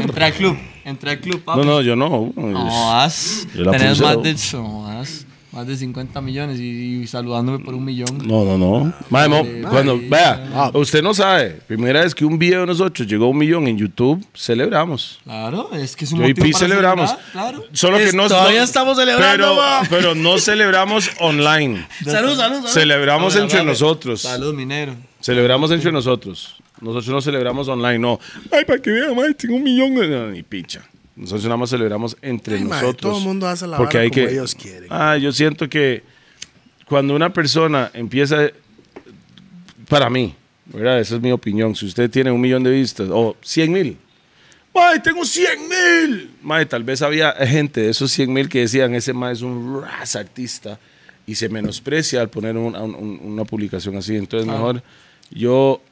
Entré al club. Entré al club, papi. No, no, yo no. No. Yo la Tenés puse, más de, no, has, más de 50 millones y, y saludándome por un millón. No, no, no. Mae, mo- Ay, cuando, ay, vea, ah. usted no sabe. Primera vez que un video de nosotros llegó a un millón en YouTube, celebramos. Claro, es que es un Yo y motivo para celebramos. celebrar, Claro. Solo que no. todavía no- estamos celebrando, Pero, pero no celebramos online. Salud, salud, salud. Celebramos entre nosotros. Salud, minero. Celebramos entre nosotros. Nosotros no celebramos online, no. Ay, para que vean, ay, tengo un millón. de- no, ni picha. Nosotros nada más celebramos entre Ay, mae, nosotros. todo el mundo hace la porque hay como que, ellos quieren. Ah, yo siento que cuando una persona empieza, para mí, ¿verdad? Esa es mi opinión. Si usted tiene un millón de vistas o 100 mil, ¡Ay, tengo 100 mil! Mae, tal vez había gente de esos 100 mil que decían, ese mae es un ras artista y se menosprecia al poner un- un- un- una publicación así. Entonces, mejor yo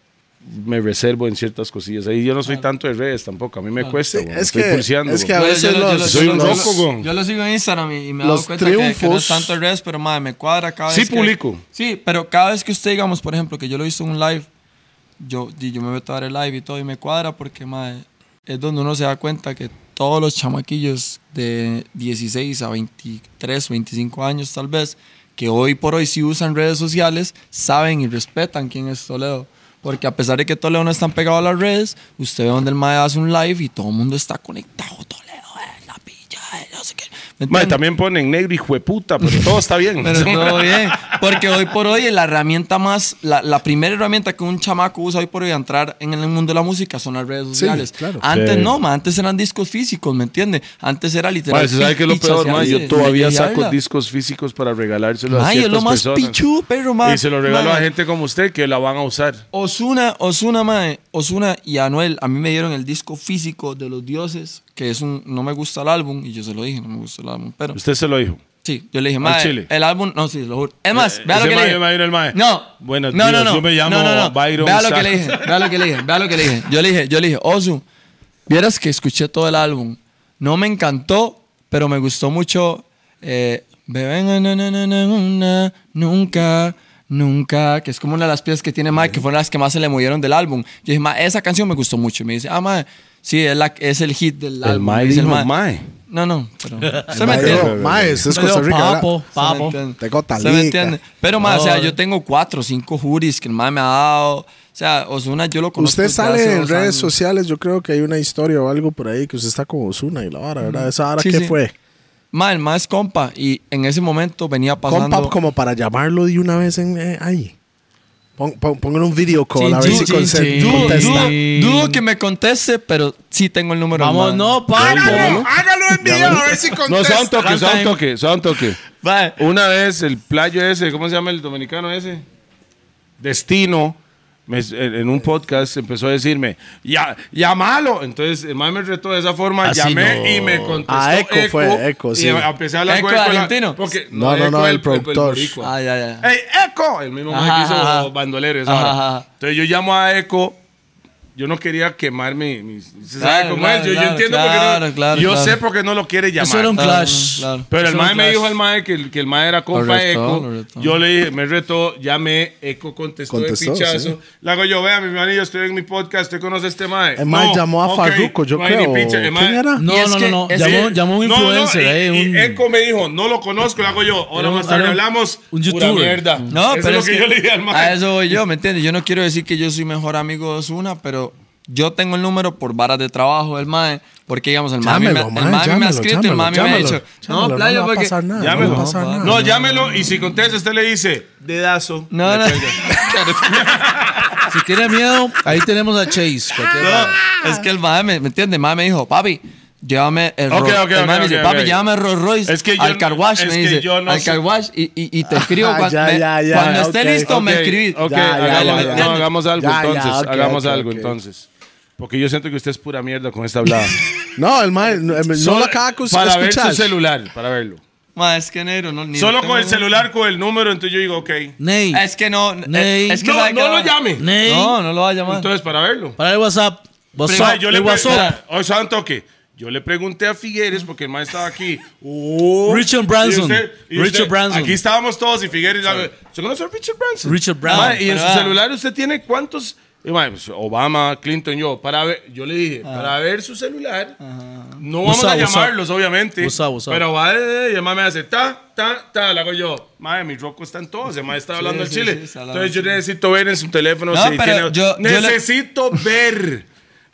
me reservo en ciertas cosillas. Ahí yo no soy tanto de redes tampoco. A mí me cuesta. Sí, güey. es Estoy que- pulseando, es que a veces yo, lo- yo los- lo- soy un lo- roco, güey. Yo lo sigo en Instagram y, y me Los cuenta que, que no es triunfos- tanto en redes, pero madre, me cuadra cada Sí vez que- publico. Sí, pero cada vez que usted, digamos, por ejemplo, que yo lo hice en un live, yo, y yo me meto a ver el live y todo y me cuadra porque, madre, es donde uno se da cuenta que todos los chamaquillos de 16 a 23, 25 años tal vez, que hoy por hoy sí usan redes sociales, saben y respetan quién es Toledo. Porque a pesar de que Toledo no está pegado a las redes, usted ve donde el mae hace un live y todo el mundo está conectado. Toledo, eh, la pilla, eh, no sé qué. ¿Me Mae, entiende? también ponen negro y jueputa, pero todo está bien. Pero todo bien. Porque hoy por hoy la herramienta más, la, la primera herramienta que un chamaco usa hoy por hoy a entrar en el mundo de la música son las redes sociales. claro. Antes Sí. no, ma, antes eran discos físicos, ¿me entiende? Antes era literal. Mae, ¿se sabe qué es lo peor, mae? Yo todavía saco discos físicos para regalárselos a Mae, es ciertas lo más personas. pichu, pero ma, Y se lo regalo ma, a gente como usted que la van a usar. Osuna, Osuna, mae, Osuna y Anuel, a mí me dieron el disco físico de los dioses, que es un, no me gusta el álbum, y yo se lo dije, no me gusta el álbum, pero Usted se lo dijo. sí, yo le dije, mae, Chile. el álbum, no, sí, lo juro. Es más, Eh, vea lo que le mae dije. me vino el mae. No. Buenos no, no, no. yo me llamo no, no, no. Byron Vea lo que le dije, vea lo que le dije, vea lo que le dije. Yo le dije, yo le dije, Osu, vieras que escuché todo el álbum. No me encantó, pero me gustó mucho. Eh, nunca, nunca, que es como una de las piezas que tiene Mike, que fueron las que más se le movieron del álbum. Yo dije, ma, esa canción me gustó mucho. Y me dice, ah, ma, sí, es, la, es el hit del El álbum. mae dice dijo mae. Mae. No, no, pero. Se me Mae, entiende. Mae, es Costa Rica. ¿verdad? papo, Se me papo. Tengo Se me talica. entiende. Pero, más, o sea, yo tengo cuatro o cinco juris que el mae me ha dado. O sea, Osuna yo lo conozco. Usted sale en redes años. sociales, yo creo que hay una historia o algo por ahí que usted está con Osuna y la vara, ¿verdad? ¿Esa vara Sí, qué sí. fue? ma, el mae es compa. Y en ese momento venía pasando. Compa, como para llamarlo de una vez en, eh, ahí. Pon, pon- pongan un video call a ver si contesta. dudo- Sí. dudo que me conteste, pero sí tengo el número. Vamos, no, papo. Hágalo en video, a ver si No, sea un contesta. toque, sea un Runtime. toque, sea un toque. Una vez el playo ese, ¿cómo se llama el dominicano ese? Destino, me- en un podcast empezó a decirme, ya, llamalo. Entonces el man me retó de esa forma, Así llamé no. y me contestó. Ah, Eco fue, Eco, sí. Y empecé a hablar ¿Eco con Eco. la- argentino? Porque, No, no, no, el productor. boricua. Ah, ya, ya. ¡Ey, Eco! El mismo man que hizo bandolero. esa. Entonces yo llamo a Eco. Yo no quería quemar mi. mi- ¿Se sabe Claro, cómo claro, es? Yo, yo claro, entiendo claro, por qué no. claro, yo claro. sé por qué no lo quiere llamar. Eso era un Claro, clash. claro. Pero Eso el mae me dijo al mae que, el- que el mae era compa Eco. Yo le dije, me retó, llamé, Eco contestó, Contestó, de pichazo. sí. Le hago yo, vea, mi manillo, estoy en mi podcast, ¿usted conoce a este mae? El mae llamó a ok, Farruko, yo no creo. picha, el mae- ¿Quién era? No, no, no, no. Llamó, llamó un No, no, influencer. y, eh, y un- Eco me dijo, no lo conozco, le hago yo. Ahora más tarde hablamos. un youtuber. No, Eso pero es lo que yo le dije al mae. a eso voy yo, ¿me entiendes? Yo no quiero decir que yo soy mejor amigo de Osuna, pero yo tengo el número por varas de trabajo del MAE, porque digamos, el MAE me, el mae, me ha escrito y el MAE me ha dicho, llámelo, no, playo, no va a porque... pasar nada, Llámelo. no pasar nada. No, llámelo y si contesta, usted le dice, dedazo. No, no. Si tiene miedo, ahí tenemos a Chase. No, es que el MAE, me, ¿me entiendes? El MAE me dijo, papi, llévame el, Ok, Ro- ok, el mae ok, me dice, ok, papi, llévame el Rolls Royce Es que yo al no- car wash, es me dice, no al sé- car wash y, y, y te escribo Ah, cuando, ya, me- ya, ya, cuando esté listo me escribís. Ok, hagamos, ya, no, ya. hagamos algo Ya, ya, entonces. hagamos algo entonces. Porque yo siento que usted es pura mierda con esta hablada. No, el mae, no, Solo lo acaba de para ver su celular, para verlo. Ma, es que negro, no, ni Solo con el celular, con el número, entonces yo digo, ok. Ney, Es que no, Ney. es que No, no lo llame. Ney. No, no lo va a llamar. Entonces, para verlo. para el WhatsApp. WhatsApp. Mae, yo le WhatsApp. O sea, un toque. Yo le pregunté a Figueres porque el maestro estaba aquí. Oh, Richard y Branson. usted- y Richard usted- Branson. Aquí estábamos todos y Figueres. ¿Se conoce a Richard Branson? Richard Branson. Mae, y en su celular usted tiene cuántos. Pues, Obama, Clinton, yo. Para ver, yo le dije, Ah. para ver su celular. No vamos Usa, a usa. llamarlos, obviamente. Usa, usa. Pero va y el me hace ta, ta, ta. Le hago yo. Mae, mi roco está en todos. El mae está hablando sí, en Chile. sí, está hablando Entonces yo necesito ver en su teléfono No, si pero tiene. yo- yo le- necesito ver.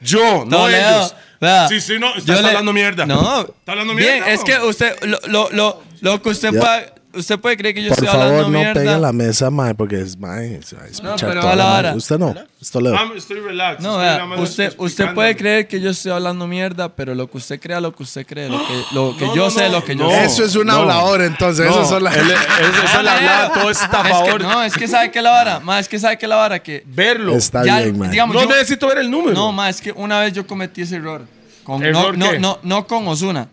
Yo, no ellos. vea, Sí, sí, no, yo está le- hablando mierda. No. Está hablando Bien, mierda. es no. que usted, lo, lo, lo, lo que usted Ya. puede, usted puede creer que yo Por estoy favor, hablando no mierda. pegue a la mesa, mae, porque es mae. va a No, pero toda a la la hora. mae. Usted no. Esto le estoy relax. No, estoy vea, usted, usted puede creer que yo estoy hablando mierda, pero lo que usted crea, lo que usted cree, lo que, lo que No, yo no, sé, no, lo que yo no. sé. Eso es un no. hablador, entonces. No, Esas son las. él- él- esa es la hablada, todo Es que, no, es que sabe que la vara, más es que sabe que la vara que Verlo. Está ya, bien, mae. digamos, no yo- necesito ver el número. no, más es que una vez yo cometí ese error. Con, ¿Error no, qué? no, no, no con Osuna.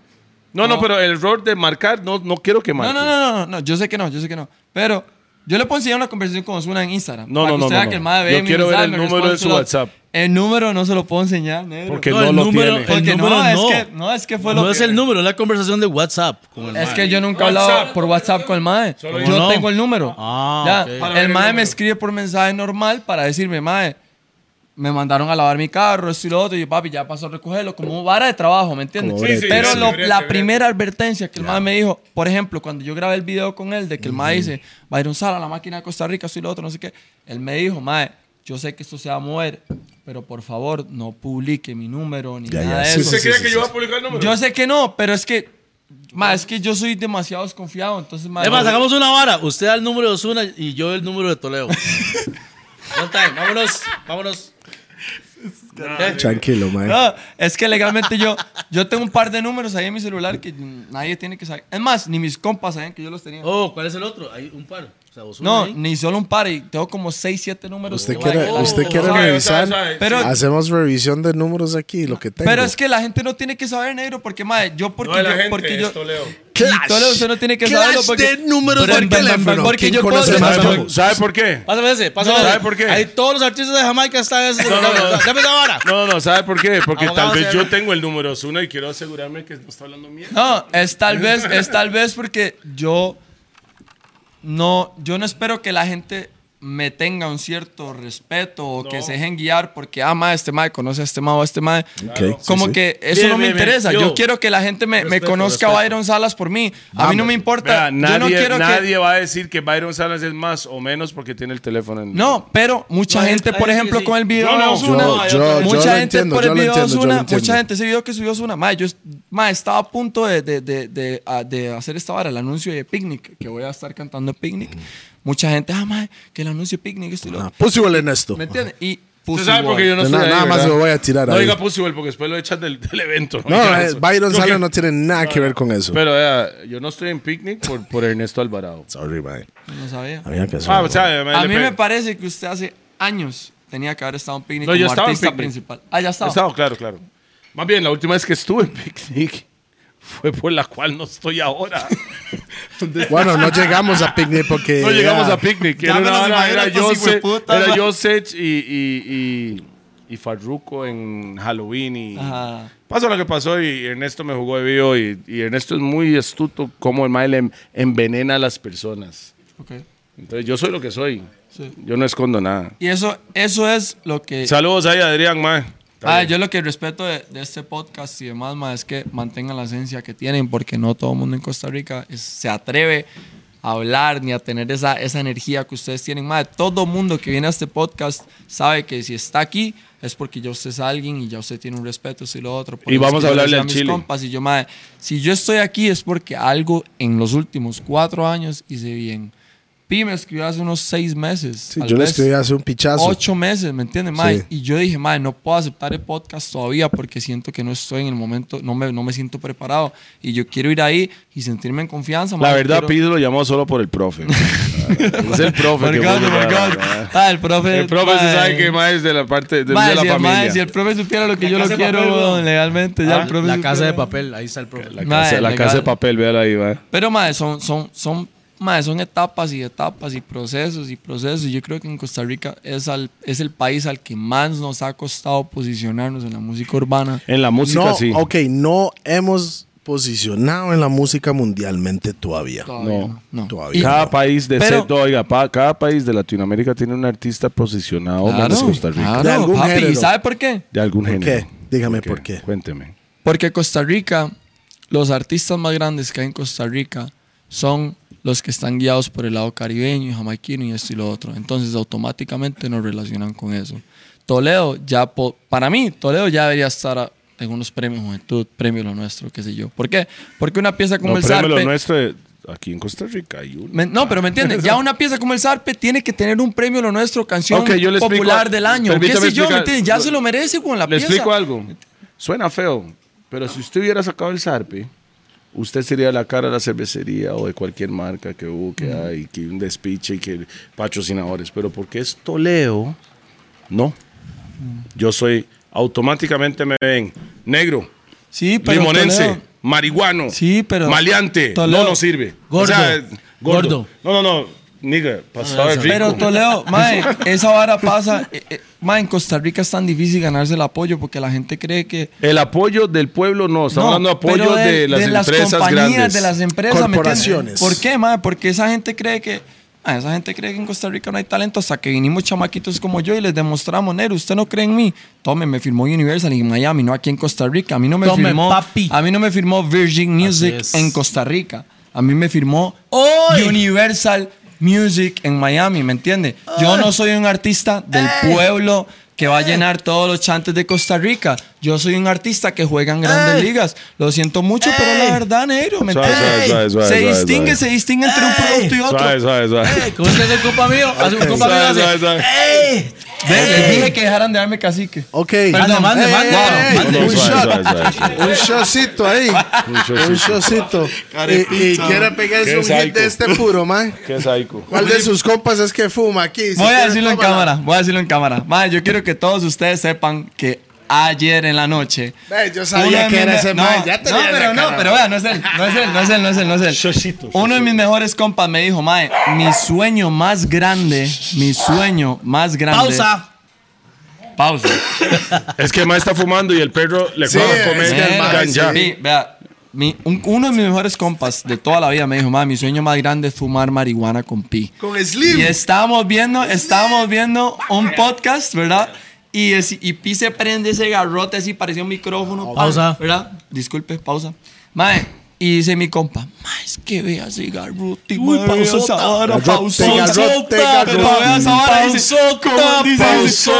No, no, no. pero el error de marcar, no, no quiero que marque. No, no, no, no, no, yo sé que no, yo sé que no. Pero yo le puedo enseñar una conversación con Osuna en Instagram. No, para no, que no, usted no, vea no. que el mae ve Yo quiero ver el me número de su WhatsApp. El número no se lo puedo enseñar, negro. Porque No, no, el lo número- tiene. Porque el no, número es no. que, no, es que fue no lo es que- el número, es la conversación de WhatsApp. Con el Es mae. que yo nunca he hablado por WhatsApp con el mae. Solo yo no tengo el número. Ah, Ya, ok. Para ver El mae me escribe por mensaje normal para decirme, mae, me mandaron a lavar mi carro, esto y lo otro. Y yo, papi, ya pasó a recogerlo. Como vara de trabajo, ¿me entiendes? Sí, sí, Pero sí, lo- la primera advertencia que el mae me dijo, por ejemplo, cuando yo grabé el video con él, de que el mae dice, va a ir un sal a la máquina de Costa Rica, esto y lo otro, no sé qué. Él me dijo, mae, yo sé que esto se va a mover, pero por favor, no publique mi número ni Ya, nada ya, de eso. ¿Usted cree sí, que sí, yo voy a publicar el número? Yo sé que no, pero es que, ma, es que yo soy demasiado desconfiado, entonces, ma, Es más, no- hagamos una vara. Usted da el número de Osuna y yo el número de Toledo. One time. Vámonos. Vámonos. ¿Qué? Tranquilo, mae. No, es que legalmente yo, yo tengo un par de números ahí en mi celular que nadie tiene que saber. Es más, ni mis compas saben que yo los tenía. Oh, ¿cuál es el otro? Hay un par. No, ahí. ni solo un par, y tengo como 6, 7 números. Usted quiere, Oh, usted quiere sabe, revisar. sabe, sabe. Pero- Hacemos revisión de números aquí, lo que tengo. Pero es que la gente no tiene que saber, negro, porque, madre, yo porque No de la yo, gente, porque yo, esto, Leo. Y Toledo, usted no tiene que Clash saberlo porque- de números del pero- teléfono. porque ¿Quién yo puedo ¿Sabe ¿Sabe por qué? Pásame ese, pásame No, ese. ¿sabe por qué? Ahí todos los artistas de Jamaica están en ese. No, no, no. Dame esa vara. No, no, ¿sabe por qué? Porque tal vez serio. yo tengo el número uno y quiero asegurarme que no está hablando mierda. No, es tal vez, es tal vez porque yo no, yo no espero que la gente me tenga un cierto respeto o que se dejen guiar porque, ah, ma, este mae conoce a este mae o a este mae. Ok, Como sí, sí. que eso Bien, no me bien, bien. interesa. Yo- Yo quiero que la gente me, me Respeto, conozca respeto. a Byron Salas por mí. A mí no me importa. Vea, yo nadie, no quiero nadie que. va a decir que Byron Salas es más o menos porque tiene el teléfono en No, pero mucha No, gente, por ejemplo, sí. con el video no, de Ozuna, yo- yo- yo mucha gente entiendo, por el video de entiendo. mucha gente ese video que subió Ozuna, ma, yo ma, estaba a punto de, de, de, de, ah, de hacer esta vara, el anuncio de Picnic, que voy a estar cantando Picnic. Mucha gente, ah, que el anuncio de Picnic, esto y lo otro. Pussywell Ernesto. ¿Me entiendes? Y Usted sabe porque yo no estoy nada- ahí, nada más ¿verdad? lo voy a tirar No ahí. diga Pussywell porque después lo echan del, del evento. No, eh, eso. Byron Creo Salas que- no tiene nada que ver con eso. Pero vea, yo no estoy en picnic por, por Ernesto Alvarado. Sorry, man. No sabía. Había que Ah, o sea, A mí me parece que usted hace años tenía que haber estado en Picnic No, yo como en artista Picnic. principal. Ah, ya estaba. Estaba, claro, claro. Más bien, la última vez que estuve en picnic fue por la cual no estoy ahora. Bueno, no llegamos a picnic porque. No llegamos a picnic. Era, una imagino era Jose- hijueputas, era. Josech y, y, y, y Farruko en Halloween. Y Ajá. pasó lo que pasó y Ernesto me jugó de vivo. Y, y Ernesto es muy astuto como el mail em- envenena a las personas. Ok. Entonces yo soy lo que soy. Sí. Yo no escondo nada. Y eso, eso es lo que... Saludos ahí, Adrián, man. Ah, yo lo que respeto de, de este podcast y demás, ma, es que mantengan la esencia que tienen, porque no todo el mundo en Costa Rica es- se atreve a hablar ni a tener esa, esa energía que ustedes tienen. Ma, todo mundo que viene a este podcast sabe que si está aquí es porque ya usted es alguien y ya usted tiene un respeto, y lo otro. Por Y vamos a hablarle al mis Chile. compas, y yo, ma, si yo estoy aquí es porque algo en los últimos cuatro años hice bien. Pi me escribió hace unos seis meses. Sí, yo le escribí hace un pichazo. ocho meses, ¿me entiendes, mae? Sí. Y yo dije, mae, no puedo aceptar el podcast todavía porque siento que no estoy en el momento, no me, no me siento preparado. Y yo quiero ir ahí y sentirme en confianza, La mae, verdad, quiero- Pido lo llamó solo por el profe. es el profe. que la- marcado. Ah, el profe. El profe se mae. sabe que más es de la parte de, Mae, de la si, el mae, familia. si el profe supiera lo que La yo lo casa de quiero, papel, weón. legalmente, ya Ah, el profe La casa de supiera. papel, ahí está el profe. La Mae, casa, la casa de papel, véala ahí, va. Pero, mae, son, son, son, mae, son etapas y etapas y procesos y procesos. Y yo creo que en Costa Rica es, al, es el país al que más nos ha costado posicionarnos en la música urbana. En la música, no, sí. ok, no hemos posicionado en la música mundialmente todavía. Todavía No, no. todavía. Y- Cada país de Pero- set- oiga, pa- cada país de Latinoamérica tiene un artista posicionado más de Costa Rica. claro, De algún papi. género. ¿Y sabe por qué? De algún ¿Por género. qué? Dígame por qué. Cuénteme. Porque Costa Rica, los artistas más grandes que hay en Costa Rica son los que están guiados por el lado caribeño y jamaiquino y esto y lo otro. Entonces automáticamente nos relacionan con eso. Toledo ya, para mí, Toledo ya debería estar en unos premios Juventud, premio Lo Nuestro, qué sé yo. ¿Por qué? Porque una pieza como No, el premio lo Zarpe... nuestro de- aquí en Costa Rica hay uno. Me- no, pero me entiendes, ya una pieza como el Zarpe tiene que tener un premio Lo Nuestro, canción Ok, yo le explico- popular del año. ¿Qué sé yo? ¿Me explicar- entiendes? Ya se lo merece con la Le pieza. explico algo. Suena feo, pero si usted hubiera sacado el Zarpe, usted sería la cara de la cervecería o de cualquier marca que hubo, que hay, que un despiche y que patrocinadores. Pero porque es Toleo, no. Yo soy, automáticamente me ven negro, Sí, pero limonense, Toledo- marihuano, Sí, pero- maleante, Toledo- no nos sirve. Gordo. gordo. Gordo. No, no, no, nigga, pasado de rico. Pero Toledo, mae, esa vara pasa. eh, eh, mae, en Costa Rica es tan difícil ganarse el apoyo porque la gente cree que. El apoyo del pueblo no, estamos No, hablando de apoyo pero de, las empresas compañías, grandes. de las empresas, ¿me entiendes? Corporaciones. ¿Por qué, mae? Porque esa gente cree que. ah, esa gente cree que en Costa Rica no hay talento hasta que vinimos chamaquitos como yo y les demostramos, Nero, usted no cree en mí. Tome, me firmó Universal en Miami, no aquí en Costa Rica. A mí no me Tome, firmó. papi. A mí no me firmó Virgin Music en Costa Rica. A mí me firmó ¡Oy! Universal Music en Miami, ¿me entiende? Yo no soy un artista del pueblo que va a llenar todos los chantes de Costa Rica. Yo soy un artista que juega en grandes Ey. ligas. Lo siento mucho, pero la verdad, negro, ¿me Suave, entiendes? suave, suave, se suave, distingue, suave. se distingue entre un Ey. producto y otro. Suave, suave, suave. Ey, ¿Cómo es el compa mío? Hace un compa mío Suave, hace. suave, suave. ¡Ey! Ve, les dije que dejaran de darme cacique. Ok. Perdón, mande, Ey, mande, ey, ey, mande. Un shot. suave, suave, suave. Un shotcito ahí. Un shotcito. Y, y quiere pegarse un hit de este puro, man. Qué psycho. ¿Cuál de sus compas es que fuma aquí? Si Voy a decirlo en cámara, voy a decirlo en cámara. Madre, yo quiero que todos ustedes sepan que ayer en la noche. Ve, yo uno sabía de que mis era ese no, man. Ya no, pero no, pero vea, no es él, no es él, no es él, no es él, no es él. Uno de mis mejores compas me dijo, Mae, mi sueño más grande, mi sueño más grande. Pausa. Pausa. Es que mae está fumando y el perro le Sí, acaba de es comer que el mae, ganja. sí. Vea, mi- un- uno de mis mejores compas de toda la vida me dijo, ma, mi sueño más grande es fumar marihuana con Pi. Con Slim. Y estábamos viendo, estábamos viendo un podcast, ¿verdad? Y, es- y Pi se prende ese garrote así, parecía un micrófono. Pausa. ¿Verdad? Disculpe, pausa. Mae, y dice mi compa, ma, es que vea ese garrote, Uy, vea esa pausota. vara, Garrote, pausota, garrote, Pero garrote. vea esa vara, dice, ¿cómo dice? Dice,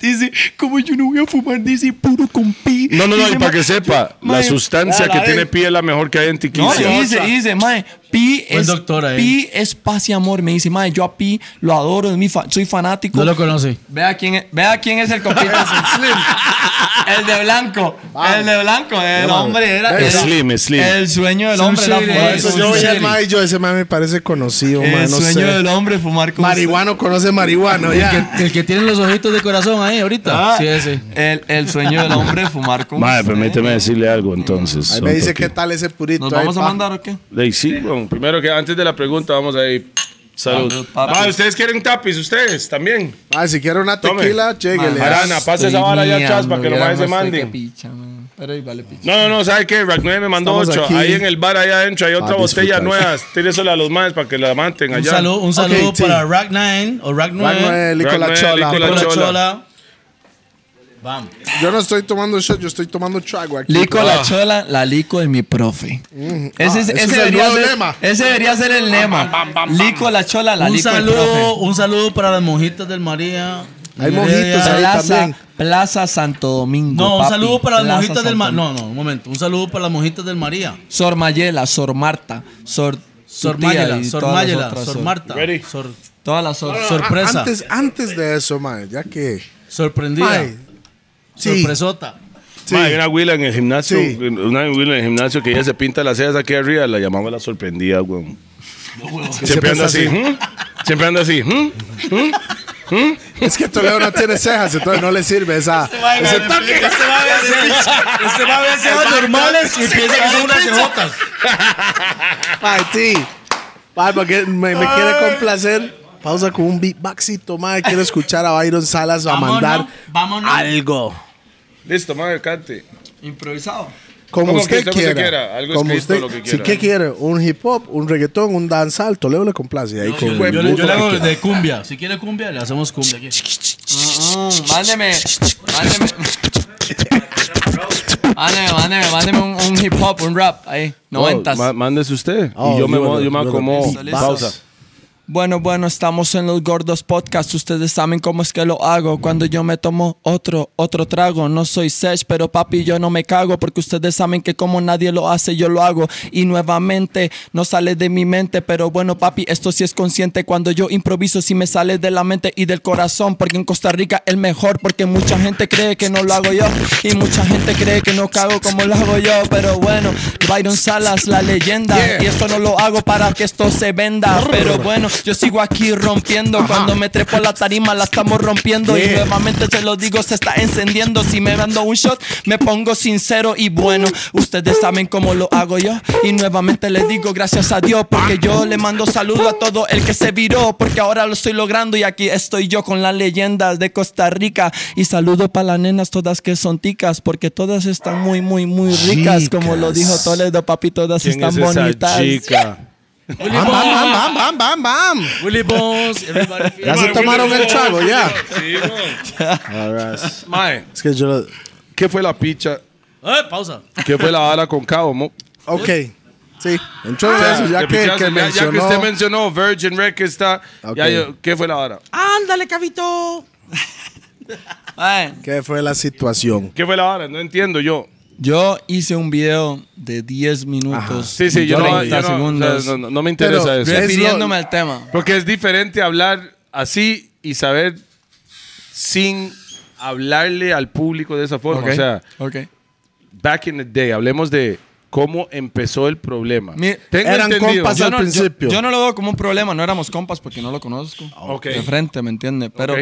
Dice, como yo no voy a fumar, dice, puro con Pi. No, no, no, Dice, y para "Ma- que sepa, la mae, sustancia que tiene pie es la mejor que hay en no, Tiquicia. y dice, dice, mae, Pi Buen es, doctor ahí. Pi es paz y amor. Me dice, mae, yo a Pi lo adoro, es mi fa- soy fanático. No lo conoce. Vea quién es, vea quién es el compita. el de blanco. El de blanco. El Vamos. hombre era, era- Slim, Slim. El sueño del hombre era fumar eso Yo voy al Slim. mae y yo, ese mae me parece conocido, El no sueño sé. del hombre fumar con Marihuano conoce marihuano, El que, el que tiene los ojitos de corazón ahí ahorita. Ah, Sí, ese. El, el sueño del hombre fumar con Madre, permíteme decirle algo entonces. Ahí me dice qué tal ese purito. ¿Nos ahí, vamos a mandar o qué? Ey, sí, primero que antes de la pregunta vamos a ir. Salud. Salud, papi. Madre, ¿ustedes quieren tapis? ¿Ustedes también? Ah, si quiere una tequila, lléguele. Marana, pase esa vara allá atrás para que los maes se manden. Picha, man. Pero ahí vale picha. No, no, no, ¿sabe qué? Rack 9 me mandó Estamos 8. aquí. Ahí en el bar allá adentro hay otra botella nueva. Tíresela a los maes para que la maten Un allá. saludo, un saludo Ok, sí. para Rack 9 o Rack 9. Rack nueve, Lico Rack la nueve, chola. Lico la Con la chola. Vamos. Yo no estoy tomando shot, yo estoy tomando trago aquí. Lico Ah. la chola, la lico de mi profe. Ese, es- Ah, ese ese debería ser, lema. ese debería ser el lema. Lico la chola, la Un lico del saludo, profe. un saludo para las monjitas del María. Hay En mojitos ahí Plaza, también. Plaza Santo Domingo. No, un papi. saludo para las Plaza monjitas del María. No, no, un momento. Un saludo para las monjitas del María. Sor Mayela, Sor Marta, Sor Sor Mayela, Sor todas las Mayela, Sor Sor. Marta. Ready. Sor, Todas las Sor. sorpresa. Antes, antes de eso, mae, ya que. sorprendida. Mae, sí. Sorpresota. Sí. Ma, hay una huila en el gimnasio, Sí. una huila en el gimnasio que ella se pinta las cejas aquí arriba, la llamamos la sorprendida, weón. Siempre anda así, ¿hmm? siempre anda así, ¿hmm? Es que Toledo no tiene cejas, entonces no le sirve esa. ese toque. Este va a ver cejas- este va a ver cejas normales y piensa que son unas cejotas. Ay, sí. Ay, porque me, me quiere complacer. Pausa con un beatboxito, mae. Quiero escuchar a Byron Salas a Vámonos, mandar vámonos. algo. Listo, madre, cante. Improvisado. Como Como usted quiera. quiera, algo Como escrito, usted, lo que Si quiera. qué quiere, un hip hop, un reggaetón, un danzal, Toledo le complace. Ahí con Yo, yo le, yo le hago de cumbia. Si quiere cumbia, le hacemos cumbia aquí. Mm, mándeme, mándeme. Mándeme, mándeme, mándeme un, un hip hop, un rap ahí, noventas. Oh, ma- mándese usted. Oh, y yo me, yo me acomodo. Pausa. Bueno, bueno, estamos en los gordos podcast. Ustedes saben cómo es que lo hago. Cuando yo me tomo otro, otro trago. No soy sech, pero papi, yo no me cago. Porque ustedes saben que como nadie lo hace, yo lo hago. Y nuevamente, no sale de mi mente. Pero bueno, papi, esto sí es consciente. Cuando yo improviso, sí me sale de la mente y del corazón. Porque en Costa Rica el mejor. Porque mucha gente cree que no lo hago yo. Y mucha gente cree que no cago como lo hago yo. Pero bueno, Byron Salas, la leyenda. Y esto no lo hago para que esto se venda. Pero bueno, yo sigo aquí rompiendo. Cuando me trepo a la tarima, la estamos rompiendo. Y nuevamente se lo digo, se está encendiendo. Si me mando un shot, me pongo sincero y bueno. Ustedes saben cómo lo hago yo. Y nuevamente les digo gracias a Dios. Porque yo le mando saludo a todo el que se viró. Porque ahora lo estoy logrando. Y aquí estoy yo con las leyendas de Costa Rica. Y saludo para las nenas todas que son ticas. Porque todas están muy, muy, muy ricas. Como lo dijo Toledo, papi, todas ¿Quién están es esa bonitas. chica? Willy Bam, bam, Bones. bam, bam, bam, bam, bam. Willy Bones. Everybody feel- Ya se tomaron el trago, ya. Sí, weón. Mae, Es que yo. ¿qué fue la picha? Eh, pausa. ¿Qué fue la bala con cabo, mo? Ok. Sí. Entró en O sea, eso, ya de que, pichazo, que ya- ya, que mencionó. usted mencionó Virgin Rec está. Ok. ya yo- ¿Qué fue la vara? Ándale, cabito. ¿Qué fue la situación? ¿Qué fue la vara? No entiendo yo. Yo hice un video de 10 minutos. Sí, sí, yo, no, 30 yo no- segundos. o sea, no, no- no me interesa Pero- eso. Es refiriéndome al tema. Porque es diferente hablar así y saber sin hablarle al público de esa forma. Ok, O sea, ok. back in the day, hablemos de cómo empezó el problema. Mi- Tengo Eran entendido. compas Yo al no, yo- principio. Yo, no lo veo como un problema, no éramos compas porque no lo conozco. Ok. De frente, ¿me entiende? Pero.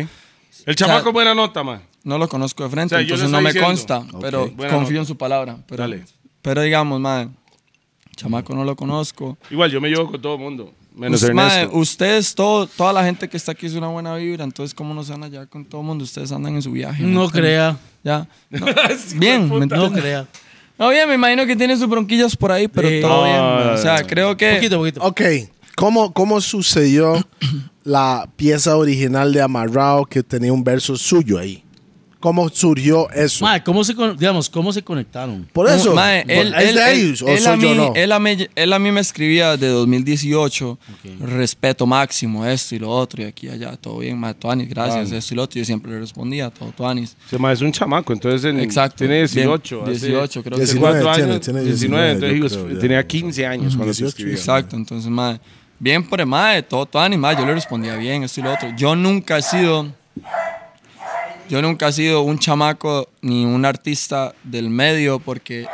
El chamaco o sea, buena nota, man. No lo conozco de frente, O sea, entonces no me diciendo. consta. Pero buena confío nota. en su palabra. Pero, Dale. pero digamos, man, chamaco no lo conozco. Igual, yo me llevo con todo el mundo. Menos Us- mae, Ernesto. ustedes, todo, toda la gente que está aquí es una buena vibra, entonces, ¿cómo no se van allá con todo el mundo? Ustedes andan en su viaje. ¿me No crea. Ya. No. bien, ¿me No crea. No, bien, me imagino que tiene sus bronquillas por ahí, pero Sí. todo bien. Ah. O sea, creo que. Poquito, poquito. Ok, ¿cómo, cómo sucedió la pieza original de Amarrado que tenía un verso suyo ahí? ¿Cómo surgió eso? Mae, ¿cómo se, con- digamos, ¿cómo se conectaron? Por eso, Mae, por- él, ¿es él- de él- ellos o él a soy mí, no? él, a mí, él a mí me escribía de 2018, respeto máximo, esto y lo otro, y aquí y allá, todo bien, mae, Tuanis, gracias, esto y lo otro. Yo siempre le respondía, todo Tuanis. Se mae, es un chamaco, entonces en- Exacto. tiene Bien, 18. hace 18, creo que 19 cuatro tiene, años, tiene 19, 19, entonces yo creo, ya. tenía 15 años cuando se 18, escribía. Exacto, entonces, mae, bien por el mae, todo Tuanis, mae, yo le respondía bien, esto y lo otro. Yo nunca he sido, yo nunca he sido un chamaco ni un artista del medio porque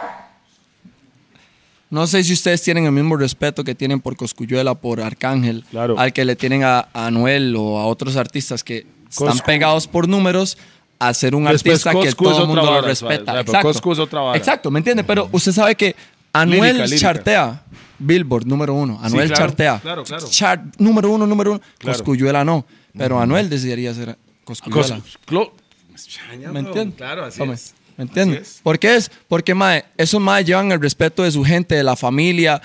no sé si ustedes tienen el mismo respeto que tienen por Coscuyuela, por Arcángel, Claro. al que le tienen a, a Anuel o a otros artistas que están pegados por números a ser un Después artista que Coscu todo el mundo lo respeta. pero Exacto. Coscu es otra vara. Exacto, ¿me entiende? Pero usted sabe que Anuel Lírica, lírica. chartea Billboard número uno. Anuel claro, chartea. claro, claro. Chart número uno, número uno. Coscuyuela no. Pero Anuel decidiría ser Coscuyuela. Cos- clo- ¿Me entiendes? Claro, así Hombre, es. ¿Me entiendes? ¿Por qué es? Porque, mae, esos mae llevan el respeto de su gente, de la familia.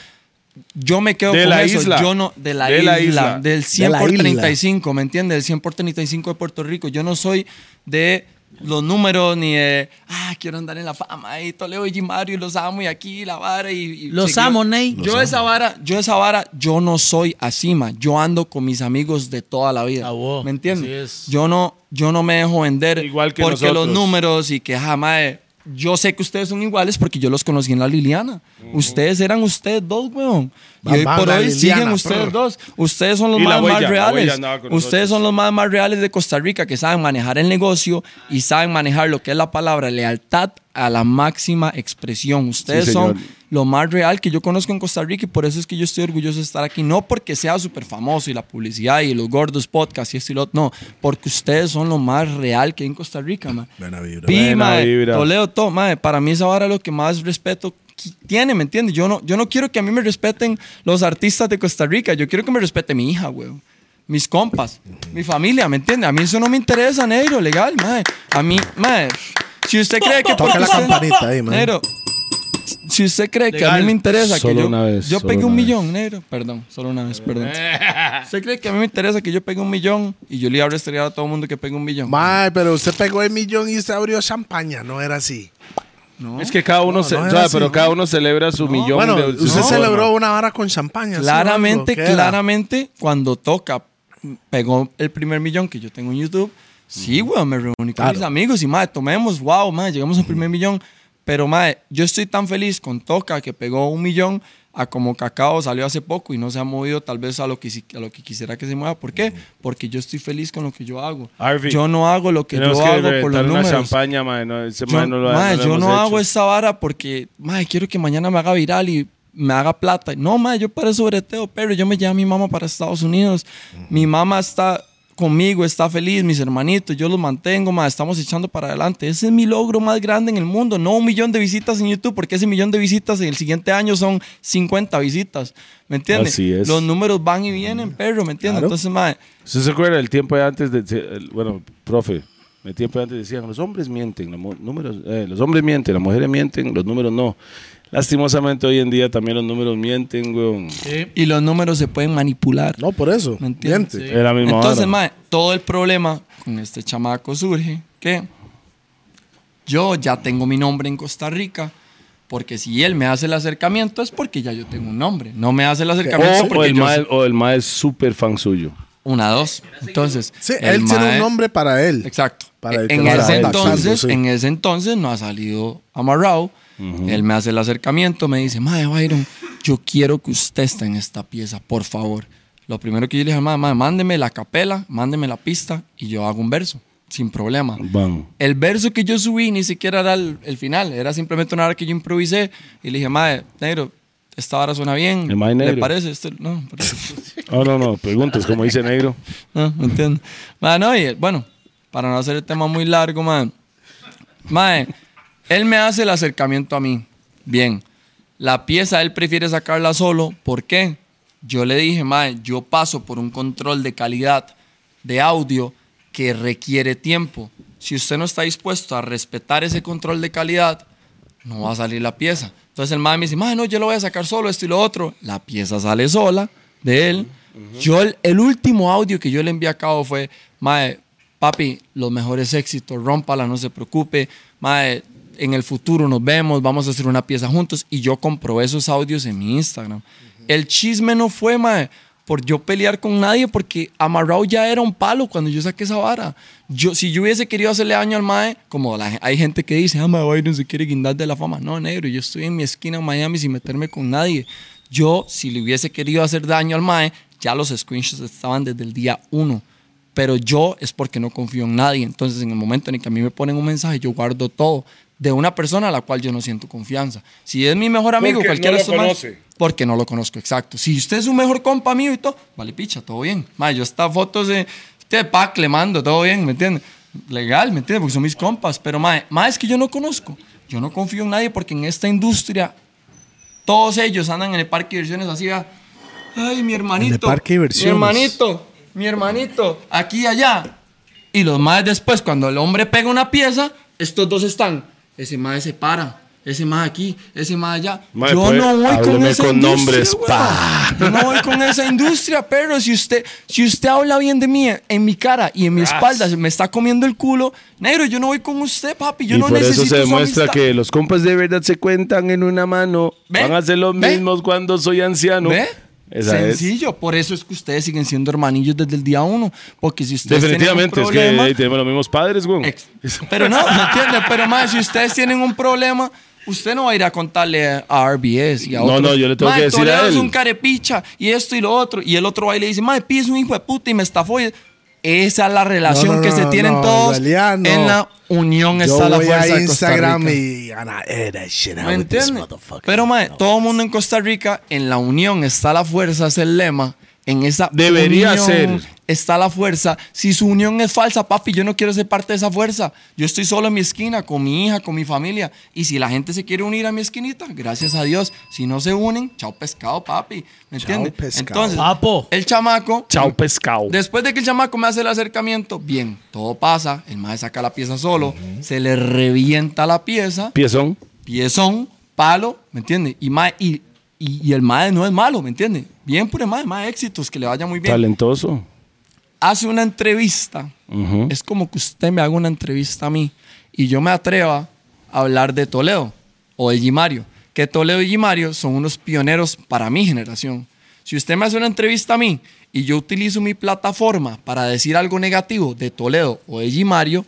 Yo me quedo De con la eso. isla. Yo no, de la, De isla, la isla. Del 100 De la por isla. 35, ¿me entiendes? Del 100 por 35 de Puerto Rico. Yo no soy de los números ni de, ah, quiero andar en la fama y Toledo y Mario los amo y aquí la vara y... y Los amo, Ney. Yo esa vara, yo esa vara, yo no soy así, ma. Yo ando con mis amigos de toda la vida. Ah, wow. ¿Me entiendes? Yo no, yo no me dejo vender Igual que porque nosotros. los números y que jamás. Yo sé que ustedes son iguales porque yo los conocí en la Liliana. Ustedes eran ustedes dos, weón. Y hoy por hoy siguen ustedes prr. dos. Ustedes son los más, más huella, la huella reales. Ustedes nosotros. son los más, más reales de Costa Rica que saben manejar el negocio y saben manejar lo que es la palabra lealtad a la máxima expresión. Ustedes Sí, son lo más real que yo conozco en Costa Rica y por eso es que yo estoy orgulloso de estar aquí. No porque sea súper famoso y la publicidad y los gordos podcasts y esto y lo otro. No, porque ustedes son lo más real que hay en Costa Rica, man. Buena vibra. Pi, Buena mae, vibra. Toledo, todo, para mí esa vara es lo que más respeto tiene, ¿me entiendes? Yo no, yo no quiero que a mí me respeten los artistas de Costa Rica, yo quiero que me respete mi hija, güey. Mis compas, mi familia, ¿me entiende? A mí eso no me interesa, negro, legal, mae. A mí, mae, si usted cree que Toca la usted- campanita ahí, mae. Negro, si usted cree que a Legal. mí me interesa que Solo yo, una vez, yo solo pegue un una vez. millón, negro, perdón, solo una vez, perdón. ¿Usted cree que a mí me interesa que yo pegue un millón y yo le iba a restregar a todo el mundo que pegue un millón? Mae, pero usted pegó el millón y usted abrió champaña, no era así. No. Es que cada uno, No, se- no o sea, pero cada uno celebra su millón. Bueno, de- usted celebró una vara con champaña. ¿sí o Claramente, claramente, cuando toca, pegó el primer millón que yo tengo en YouTube. Sí, weón, me reuní con Claro. mis amigos y, madre, tomemos, wow, madre, llegamos al primer millón. Pero, madre, yo estoy tan feliz con Toca que pegó un millón a como Cacao salió hace poco y no se ha movido tal vez a lo que, a lo que quisiera que se mueva. ¿Por qué? Porque yo estoy feliz con lo que yo hago. Yo no hago lo que yo que hago por los números. champaña, no, ese Yo, no lo, no lo yo no hago esa vara porque, quiero que mañana me haga viral y me haga plata. No, mae, yo para eso breteo, pero yo me llevo a mi mamá para Estados Unidos. Mi mamá está conmigo, está feliz, mis hermanitos, yo los mantengo, mae, estamos echando para adelante. Ese es mi logro más grande en el mundo, no un millón de visitas en YouTube, porque ese millón de visitas en el siguiente año son 50 visitas, ¿me entiendes? Así es. Los números van y vienen, perro, ¿me entiendes? Claro. Entonces, mae, ¿Usted se acuerda del tiempo de antes? De, bueno, profe, el tiempo de antes decían, los hombres mienten, los, números, eh, los hombres mienten, las mujeres mienten, los números no. Lastimosamente hoy en día también los números mienten, weón. Sí. y los números se pueden manipular. No, por eso. ¿Me entiendes? Miente. Es la misma Entonces, mae, todo el problema con este chamaco surge que yo ya tengo mi nombre en Costa Rica, porque si él me hace el acercamiento es porque ya yo tengo un nombre. No me hace el acercamiento o, o porque el yo mae, o el mae es súper fan suyo. una dos. Entonces, Sí, él tiene un nombre para él. Exacto. Para el que en, ese entonces, sí. en ese entonces no ha salido amarrado. Él me hace el acercamiento, me dice, Mae Byron, yo quiero que usted esté en esta pieza, por favor. Lo primero que yo le dije, Mae, mándeme la capela, mándeme la pista y yo hago un verso, sin problema. El verso que yo subí ni siquiera era el, el final, era simplemente una hora que yo improvisé y le dije, Mae, negro, esta hora suena bien. ¿Le parece? Esto- no, Oh, no, no, preguntas, como dice negro. no, no, y, bueno, para no hacer el tema muy largo, mae. Mae, él me hace el acercamiento a mí. Bien. La pieza él prefiere sacarla solo. ¿Por qué? Yo le dije, mae, yo paso por un control de calidad de audio que requiere tiempo. Si usted no está dispuesto a respetar ese control de calidad, no va a salir la pieza. Entonces el mae me dice, mae, no, yo lo voy a sacar solo, esto y lo otro. La pieza sale sola de él. Yo, el, el último audio que yo le envié a cabo fue, mae, papi, los mejores éxitos, rómpala, no se preocupe. Mae, en el futuro nos vemos, vamos a hacer una pieza juntos. Y yo comprobé esos audios en mi Instagram. El chisme no fue, mae, por yo pelear con nadie, porque Amarrado ya era un palo cuando yo saqué esa vara. Yo, si yo hubiese querido hacerle daño al mae, como la- hay gente que dice, ah, mae, Byron se quiere guindar de la fama. No, negro, yo estoy en mi esquina en Miami sin meterme con nadie. Yo, si le hubiese querido hacer daño al mae, ya los screenshots estaban desde el día uno. Pero yo es porque no confío en nadie. Entonces, en el momento en el que a mí me ponen un mensaje, yo guardo todo de una persona a la cual yo no siento confianza. Si es mi mejor amigo, Porque cualquiera no lo conoce. porque no lo conozco, exacto. Si usted es un mejor compa mío y todo, vale, picha, todo bien. Ma, yo estas fotos de, de pack le mando, todo bien, ¿me entiende? Legal, ¿me entiende? Porque son mis compas. Pero, ma, ma, es que yo no conozco. Yo no confío en nadie porque en esta industria todos ellos andan en el parque de diversiones así, vea. Ay, mi hermanito. parque de diversiones. Mi hermanito, mi hermanito, aquí y allá. Y los más después, cuando el hombre pega una pieza, estos dos están. Ese más se para. Ese más aquí, ese más allá. Yo pues, no voy con esa con industria, nombres, pa. Yo no voy con esa industria, pero si usted, si usted habla bien de mí en mi cara y en mi espalda, me está comiendo el culo, negro, yo no voy con usted, papi. Yo y no por necesito eso se demuestra amistad. que los compas de verdad se cuentan en una mano. ¿Ve? Van a ser los ¿Ve? mismos cuando soy anciano. ¿Ve? Esa es. Sencillo, por eso es que ustedes siguen siendo hermanillos desde el día uno. Porque si ustedes Definitivamente, tienen un es que problema, tenemos los mismos padres, güey. Ex- Pero no, ¿me entiende? Pero más, si ustedes tienen un problema, usted no va a ir a contarle a RBS y a No, otros. no, yo le tengo "Mae, que decir a Toledo es él". un carepicha y esto y lo otro. Y el otro va y le dice, madre, Pi es un hijo de puta y me estafó. Y- Esa es la relación No, no, que se tienen todos. en la unión Yo está la voy fuerza a de Costa Instagram Rica. y and I air that shit out ¿Me with this. Pero, mae, todo el mundo en Costa Rica, en la unión está la fuerza, es el lema. En esa Debería unión ser. está la fuerza. Si su unión es falsa, papi, yo no quiero ser parte de esa fuerza. Yo estoy solo en mi esquina, con mi hija, con mi familia. Y si la gente se quiere unir a mi esquinita, gracias a Dios. Si no se unen, chao pescado, papi. ¿Me Chao entiendes? pescado. Entonces, Papo. el chamaco Chao, pescado. Después de que el chamaco me hace el acercamiento, bien, todo pasa, el maestro saca la pieza solo, se le revienta la pieza, Piezón. piezón, palo, ¿me entiendes? Y, y, y, y el mae no es malo, ¿me entiendes? Bien por el mae, mae, éxitos, que le vaya muy bien. Talentoso. Hace una entrevista, es como que usted me haga una entrevista a mí y yo me atreva a hablar de Toledo o de Gimario, que Toledo y Gimario son unos pioneros para mi generación. Si usted me hace una entrevista a mí y yo utilizo mi plataforma para decir algo negativo de Toledo o de Gimario,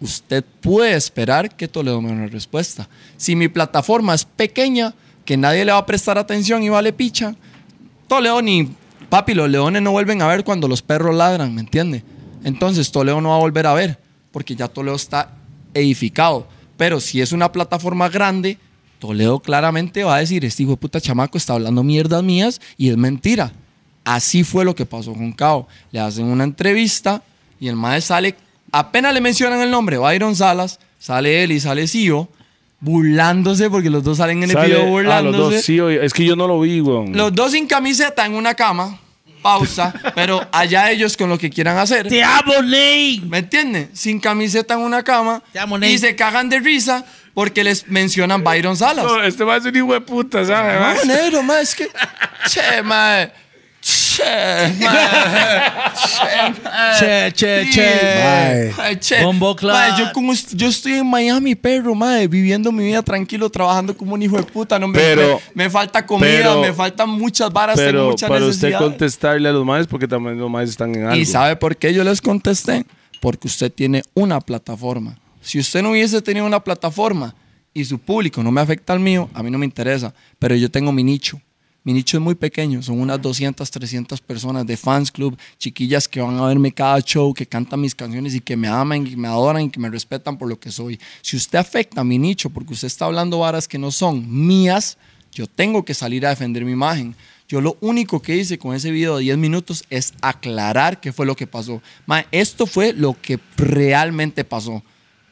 usted puede esperar que Toledo me dé una respuesta. Si mi plataforma es pequeña, que nadie le va a prestar atención y vale picha, Toledo ni... Papi, los leones no vuelven a ver cuando los perros ladran, ¿me entiende? Entonces Toledo no va a volver a ver, porque ya Toledo está edificado. Pero si es una plataforma grande, Toledo claramente va a decir, este hijo de puta chamaco está hablando mierdas mías y es mentira. Así fue lo que pasó con Cao. Le hacen una entrevista y el maestro sale, apenas le mencionan el nombre, Byron Salas, sale él y sale Sio, burlándose, porque los dos salen en el Sale- video ah, burlándose. los dos, sí, oye, es que yo no lo vi, güey. Los dos sin camiseta en una cama, pausa, pero allá ellos con lo que quieran hacer. Te amo, Ney. ¿Me entiendes? Sin camiseta en una cama Te amo, Nate. y se cagan de risa porque les mencionan Byron Salas. No, este va a ser un hijo de puta, ¿sabes? No, negro, ma, es que. Che, ma. Che, ma. Che. Che, che, che. Mae. Ay, che. Bombo. Ma, yo, como est- yo estoy en Miami, perro, madre, viviendo mi vida tranquilo, trabajando como un hijo de puta. No me, Pero- me, me falta comida, pero- me faltan muchas varas, tengo Pero muchas para usted necesidades. contestarle a los maes, porque también los maes están en algo. ¿Y sabe por qué yo les contesté? Porque usted tiene una plataforma. Si usted no hubiese tenido una plataforma y su público no me afecta al mío, a mí no me interesa. Pero yo tengo mi nicho. Mi nicho es muy pequeño, son unas 200, 300 personas de fans club, chiquillas que van a verme cada show, que cantan mis canciones y que me aman, y me adoran y que me respetan por lo que soy. Si usted afecta a mi nicho porque usted está hablando varas que no son mías, yo tengo que salir a defender mi imagen. Yo lo único que hice con ese video de 10 minutos es aclarar qué fue lo que pasó. Esto fue lo que realmente pasó.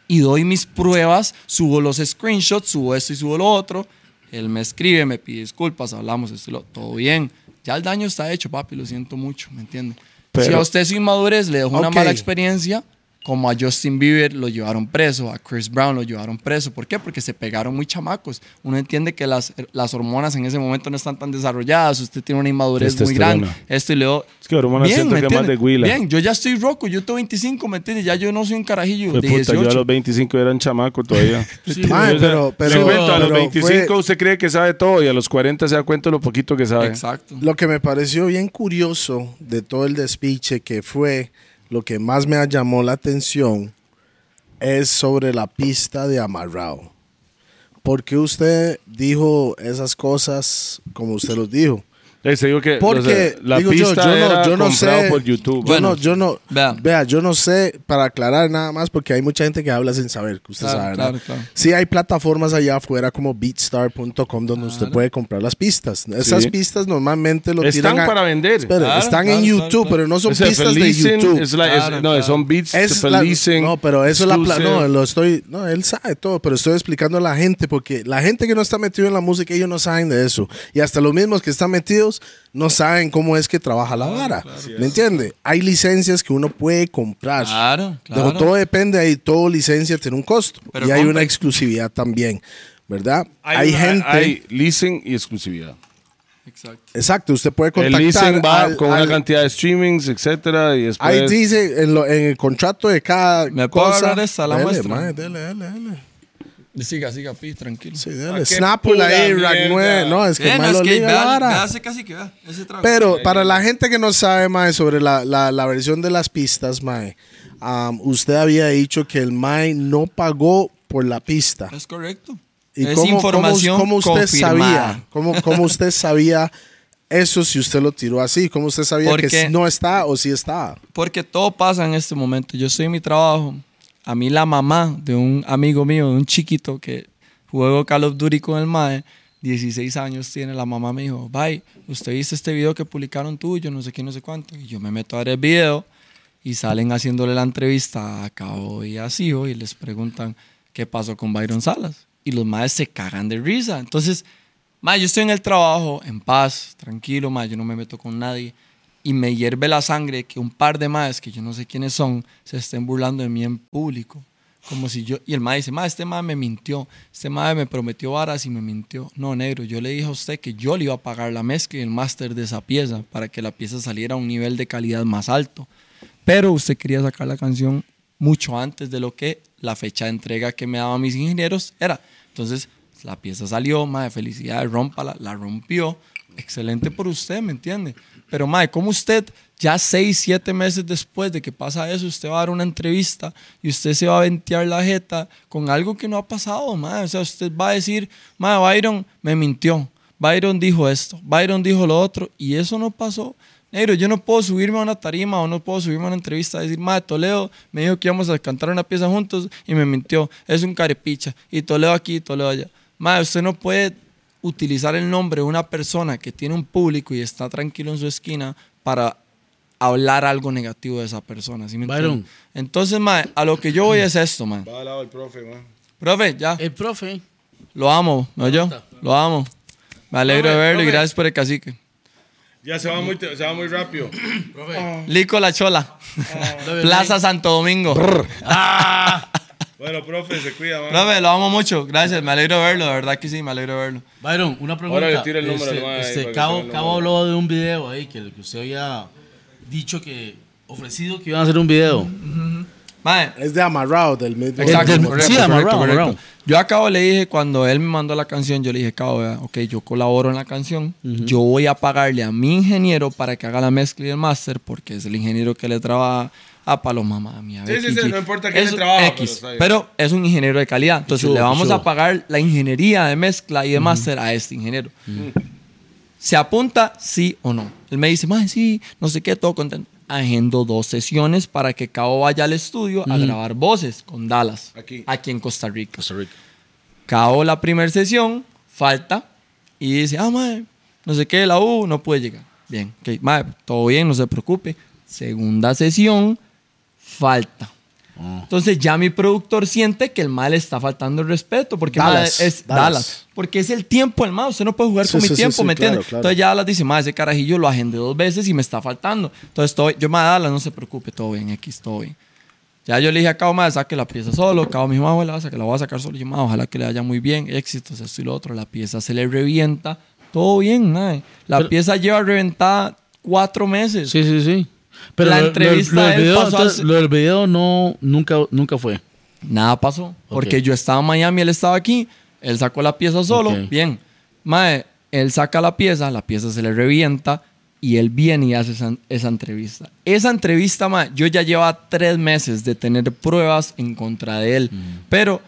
Y doy mis pruebas, subo los screenshots, subo esto y subo lo otro. Él me escribe, me pide disculpas, hablamos esto lo todo bien. Ya el daño está hecho, papi, lo siento mucho, ¿me entiende? Pero- si a usted su inmadurez le dejó una mala experiencia, como a Justin Bieber lo llevaron preso, a Chris Brown lo llevaron preso. ¿Por qué? Porque se pegaron muy chamacos. Uno entiende que las, las hormonas en ese momento no están tan desarrolladas. Usted tiene una inmadurez muy grande. Esto y luego. Es que hormonas siento ¿me que más de huila. Bien, yo ya estoy roco, yo tengo 25, ¿me entiendes? Ya yo no soy un carajillo de puta, yo a 18. los 25 era un chamaco todavía. Pero, pero, a los pero 25 fue- usted cree que sabe todo y a los 40 se da cuenta lo poquito que sabe. Exacto. Lo que me pareció bien curioso de todo el despiche que fue lo que más me llamó la atención es sobre la pista de Amarrado. ¿Por qué usted dijo esas cosas como usted los dijo? Se digo que Porque o sea, la digo yo, pista yo era no, yo no sé, por YouTube. Yo Bueno, no, yo no, vea. vea, yo no sé para aclarar nada más porque hay mucha gente que habla sin saber, que usted Claro, sabe, ¿verdad? claro, claro. Sí hay plataformas allá afuera como beatstar.com donde usted puede comprar las pistas. Esas Sí. pistas normalmente lo Están tiran a- para vender. Espere, Claro, están claro, en YouTube, claro. pero no son O sea, pistas de YouTube. es la- es- Claro, no, claro. son beats Es de la- no, pero eso es la no, lo estoy, no, él sabe todo, pero estoy explicando a la gente porque la gente que no está metido en la música ellos no saben de eso y hasta los mismos que están metidos no saben cómo es que trabaja la vara, ¿me entiende? Hay licencias que uno puede comprar, Claro, pero claro. todo depende ahí, todo licencia tiene un costo Pero y hay una exclusividad también, ¿verdad? Hay, gente, Hay leasing y exclusividad. Exacto. exacto, usted puede El contactar leasing va al- con al- una cantidad de streamings, etcétera, y después... Ahí dice en, lo- en el contrato de cada ¿Me puedo cosa. agarrar esta, la Dele, muestra? mae, dele, dele, dele. Siga, siga, pi, tranquilo. Sí, Ah, dale. Snapple ahí, Rack mierda. 9. No, es que Bien, más lo que liga la vea ese casi que vea, ese trago. Pero para la gente que no sabe, mae, sobre la, la, la versión de las pistas, mae, um, usted había dicho que el mae no pagó por la pista. Es correcto. ¿Y es cómo, información cómo, cómo usted confirmada. sabía? ¿Cómo, cómo usted sabía eso si usted lo tiró así? ¿Cómo usted sabía Porque- que no está o sí está? Porque todo pasa en este momento. Yo estoy en mi trabajo. A mí la mamá de un amigo mío, de un chiquito que juego Call of Duty con el MAE, 16 años tiene, la mamá me dijo, bye, usted viste este video que publicaron tuyo, no sé qué, no sé cuánto. Y yo me meto a ver el video y salen haciéndole la entrevista a Cabo y a Sijo y les preguntan qué pasó con Byron Salas. Y los maes se cagan de risa. Entonces, ma, yo estoy en el trabajo, en paz, tranquilo, ma, yo no me meto con nadie. Y me hierve la sangre que un par de maes, que yo no sé quiénes son, se estén burlando de mí en público. Como si yo. Y el mae dice, ma, este mae me mintió. Este mae me prometió varas y me mintió. No, negro, yo le dije a usted que yo le iba a pagar la mezcla y el máster de esa pieza para que la pieza saliera a un nivel de calidad más alto. Pero usted quería sacar la canción mucho antes de lo que la fecha de entrega que me daban mis ingenieros era. Entonces, la pieza salió, mae, felicidades, rómpala, la rompió. Excelente por usted, ¿me entiende? Pero, mae, ¿cómo usted, ya seis, siete meses después de que pasa eso, usted va a dar una entrevista y usted se va a ventear la jeta con algo que no ha pasado, mae? O sea, usted va a decir, mae, Byron me mintió. Byron dijo esto, Byron dijo lo otro, y eso no pasó. Negro, yo no puedo subirme a una tarima o no puedo subirme a una entrevista a decir, madre, Toledo me dijo que íbamos a cantar una pieza juntos y me mintió. Es un carepicha. Y Toledo aquí, Toledo allá. Madre, usted no puede utilizar el nombre de una persona que tiene un público y está tranquilo en su esquina para hablar algo negativo de esa persona. ¿sí me? Entonces, a lo que yo voy es esto, madre. Va al lado del profe, man. Profe, ya. El profe. Lo amo, ¿no yo? Lo amo. Me alegro de Profe, verlo y profe. gracias por el cacique. Ya se va muy, se va muy rápido. Lico La Chola. Plaza Santo Domingo. Bueno, profe, se cuida, man. Profe, lo amo mucho. Gracias, me alegro de verlo. De verdad que sí, me alegro de verlo. Byron, una pregunta. Ahora le tira el número Este, al este, Cabo, Cabo habló de un video ahí que, que usted había dicho que ofrecido que iban a hacer un video. Mae, Es de amarrado del mismo. Exacto, del- correcto, sí, correcto, amarrado, correcto. amarrado. Yo a Cabo le dije, cuando él me mandó la canción, yo le dije, Cabo, vea, ok, yo colaboro en la canción, yo voy a pagarle a mi ingeniero para que haga la mezcla y el máster, porque es el ingeniero que le trabaja a Paloma Mami. a Sí, sí, sí, no importa quién Es trabaja, X, pero es un ingeniero de calidad. Entonces le vamos a pagar la ingeniería de mezcla y de máster a este ingeniero. ¿Se apunta sí o no? Él me dice, más sí, no sé qué, todo contento. Agendo dos sesiones para que Cabo vaya al estudio a grabar voces con Dallas. Aquí. Aquí en Costa Rica. Costa Rica. Cabo la primera sesión, falta, y dice, ah, madre, no sé qué, la U no puede llegar. Bien, ok, madre, todo bien, no se preocupe. Segunda sesión, falta. Entonces ya mi productor siente que el mal le está faltando el respeto porque Dallas, es Dallas. Dallas. Porque es el tiempo el mal. Usted no puede jugar Sí, con sí, mi tiempo, sí, ¿me entiende? claro. Entonces ya Dallas dice, mae, ese carajillo lo agendé dos veces y me está faltando. Entonces todo, yo, mae, Dallas, no se preocupe, todo bien, X, todo bien. Ya yo le dije a Cabo, madre, saque la pieza solo. Cabo me dijo, "Ma, abuela, que la voy a sacar solo. Yo, "Ma, ojalá que le vaya muy bien, éxitos, esto y lo otro. La pieza se le revienta, todo bien, mae. La Pero- pieza lleva reventada cuatro meses. Sí, sí, sí. Pero La lo- lo- entrevista lo, del de él video, pasó entonces, hace- lo del video no, nunca, nunca fue. Nada pasó. Porque yo estaba en Miami, él estaba aquí. Él sacó la pieza solo. Bien. Mae, él saca la pieza, la pieza se le revienta y él viene y hace esa, esa entrevista. Esa entrevista, mae, yo ya llevaba tres meses de tener pruebas en contra de él. Pero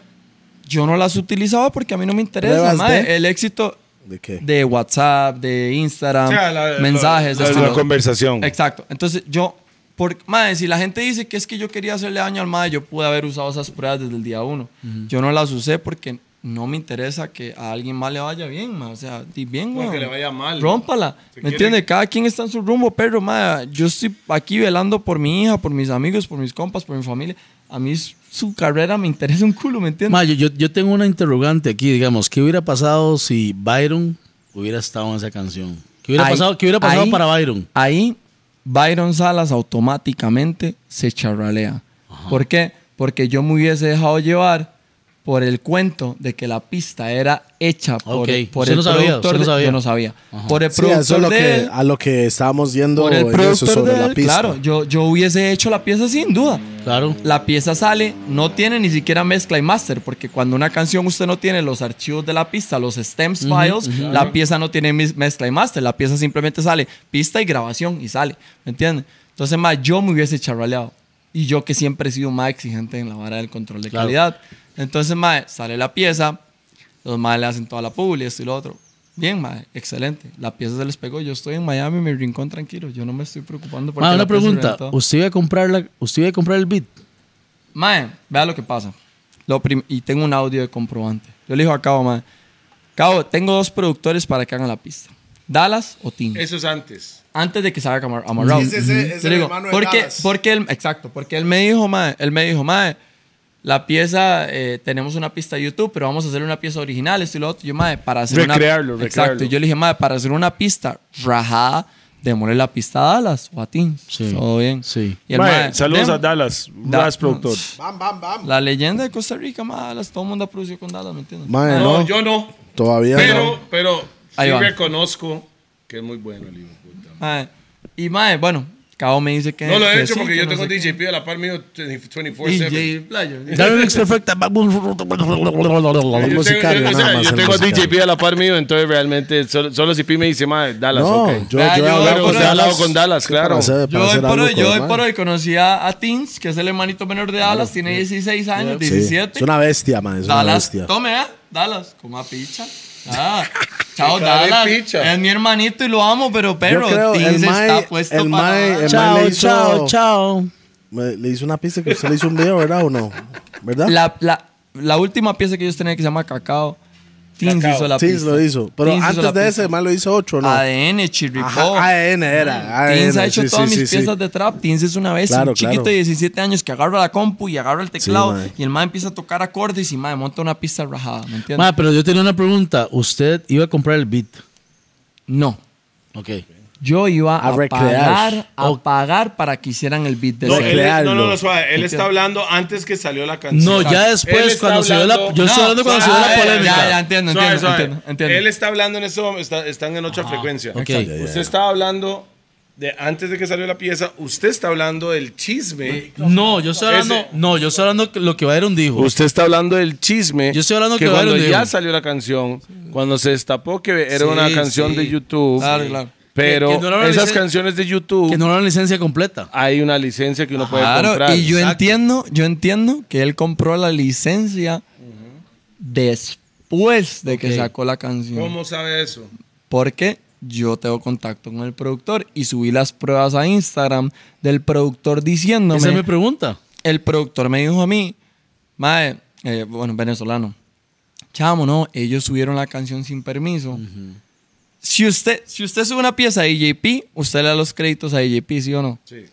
yo no las utilizaba porque a mí no me interesa, ¿Pruebas mae. de? El éxito ¿De qué? de WhatsApp, de Instagram, O sea, la- mensajes. la- la lo otro. conversación. Exacto. Entonces yo, por, madre, si la gente dice que es que yo quería hacerle daño al madre, yo pude haber usado esas pruebas desde el día uno. Yo no las usé porque no me interesa que a alguien más le vaya bien, ma. O sea, di bien, No, weón. que le vaya mal. Rómpala. ¿Me quiere- entiendes? Cada quien está en su rumbo, perro, ma. Yo estoy aquí velando por mi hija, por mis amigos, por mis compas, por mi familia. A mí su carrera me interesa un culo, ¿me entiendes? Ma, yo, yo, tengo una interrogante aquí, digamos, ¿qué hubiera pasado si Byron hubiera estado en esa canción? ¿Qué hubiera Ahí- pasado, ¿qué hubiera pasado ahí- para Byron? Ahí Byron Salas automáticamente se charralea. ¿Por qué? Porque yo me hubiese dejado llevar por el cuento de que la pista era hecha por, Ok. por Usted el no sabía, productor. usted no sabía. yo no sabía. Por el Sí, productor eso es lo de que, él, a lo que estábamos yendo por el en eso productor sobre de la él, pista. claro, yo, yo hubiese hecho la pieza sin duda. Claro. La pieza sale, no tiene ni siquiera mezcla y master, porque cuando una canción usted no tiene los archivos de la pista, los stems files, la pieza no tiene mezcla y master, la pieza simplemente sale pista y grabación y sale, ¿me entiende? Entonces, más yo me hubiese charraleado. Y yo que siempre he sido más exigente en la vara del control de Claro. calidad. Entonces, más sale la pieza, los más le hacen toda la publi, esto y lo otro. Bien, mae, excelente. La pieza se les pegó. Yo estoy en Miami, mi rincón tranquilo. Yo no me estoy preocupando por Ma, la una pregunta. ¿usted iba a comprar la, usted iba a comprar el beat? Mae, vea lo que pasa. Lo prim- y tengo un audio de comprobante. Yo le digo a Cabo, mae, Cabo, tengo dos productores para que hagan la pista. Dallas o Team. Eso es antes. Antes de que salga Amar- Amarrado. Sí, ese- es Yo el digo, hermano de porque, Dallas. porque él, exacto, porque él me dijo, mae, él me dijo, mae, la pieza, eh, tenemos una pista de YouTube, pero vamos a hacer una pieza original, esto y lo otro. Yo, mae, para hacer Recrearlo, una... Exacto. recrearlo. Yo le dije, mae, para hacer una pista rajada, démosle la pista a Dallas o a Team. Sí. Todo bien. Sí. Y el Mae, mae, saludos "Dem- a Dallas, Da- Dallas productor. Bam, bam, bam. la leyenda de Costa Rica, mae, Dallas, todo el mundo ha producido con Dallas, ¿me entiendes? Mae, No, no, yo no. todavía Pero, no. pero Ahí sí reconozco que es muy bueno el. Mae, y mae, bueno, Cabo me dice que. No lo he hecho sí, porque que yo no tengo qué. DJP a la par mío 24-7. DJ. Dale una perfecta. Yo tengo, yo- o nada sea, más, yo el tengo musicario. DJP a la par mío, entonces realmente solo, solo si Pi me dice, madre, Dallas, No, ok. yo, Vea, yo he yo- hablado con ha hablado Dallas con Dallas, claro. hacer- Yo hoy, por hoy, yo hoy por hoy a, a Teens, que es el hermanito menor de Dallas, tiene 16 años, Sí, 17. Es una bestia, man. Es una Dallas, bestia. tome, ¿eh? Dallas, coma picha. Ah, chao, Dallas. picha. Es mi hermanito y lo amo, pero perro, creo el está puesto el para. el mae Chao, le hizo- chao, chao. Me- le hizo una pista que usted le hizo un video, ¿verdad o no? ¿Verdad? la, la, la última pieza que ellos tenían que se llama Cacao, Teens Cacao. hizo la sí, pista. lo hizo. Pero Teens hizo antes la de pista. ese, más lo hizo otro, ¿no? ADN, Chirripó. Ajá, AN era. Teens AN, ha hecho sí, todas sí, mis sí, piezas sí. de trap. Teens es una vez Claro, un chiquito claro. de 17 años que agarra la compu y agarra el teclado y el man empieza a tocar acordes y mae, monta una pista rajada, ¿me entiendes? Ma, pero yo tenía una pregunta. ¿Usted iba a comprar el beat? no. Ok. Yo iba A a, recrear. pagar, a pagar para que hicieran el beat de No, él, Recrearlo. no, no, no, suave. Él está hablando antes que salió la canción. No, ya después, cuando se dio la. Yo estoy No, hablando cuando se dio la ya, polémica. Ya, ya, entiendo, Suave, entiendo, suave. entiendo, entiendo. Él está hablando en eso, está- están en otra frecuencia. Ok. Usted estaba hablando de antes de que salió la pieza, usted está hablando del chisme. No, yo estoy hablando. Ese- No, yo estoy hablando lo que Byron dijo. Usted está hablando del chisme. Yo estoy hablando que que cuando Byron ya dijo. salió la canción, cuando se destapó que era una Sí, canción sí. de YouTube. Claro, claro. Pero Que- que no era una esas canciones de YouTube Que no era una licencia completa. hay una licencia que uno puede Claro, comprar. y yo Exacto. entiendo, yo entiendo que él compró la licencia después de que sacó la canción. ¿Cómo sabe eso? Porque yo tengo contacto con el productor y subí las pruebas a Instagram del productor diciéndome. Esa es mi pregunta. el productor me dijo a mí, Mae, eh, bueno, venezolano, chamo, no, ellos subieron la canción sin permiso. Si usted, si usted sube una pieza a EJP, usted le da los créditos a EJP, ¿sí o no? Sí.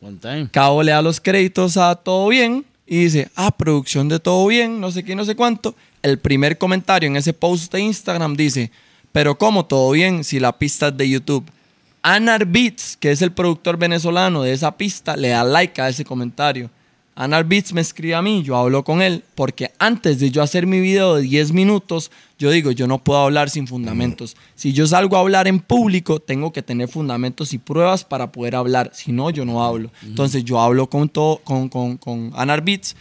One time. Cabo le da los créditos a Todo Bien y dice, ah, producción de todo bien, no sé qué, no sé cuánto. El primer comentario en ese post de Instagram dice, pero ¿cómo todo bien si la pista es de YouTube? Anar Beats, que es el productor venezolano de esa pista, le da like a ese comentario. Anar Beats me escribe a mí, yo hablo con él, porque antes de yo hacer mi video de 10 minutos, yo digo, yo no puedo hablar sin fundamentos. Si yo salgo a hablar en público, tengo que tener fundamentos y pruebas para poder hablar. Si no, yo no hablo. Entonces yo hablo con, todo, con, con, con Anar Beats,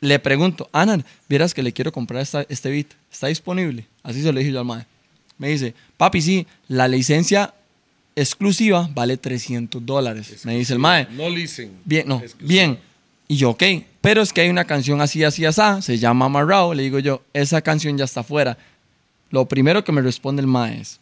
le pregunto, Anar, vieras que le quiero comprar esta- este beat, ¿está disponible? Así se lo dije yo al mae. Me dice, papi, sí, la licencia exclusiva vale 300 dólares. Me dice el mae. No listen. Bien, no, bien. Y yo, ok, pero es que hay una canción así, así, así, se llama Amarrado. Le digo yo, esa canción ya está fuera. Lo primero que me responde el mae es,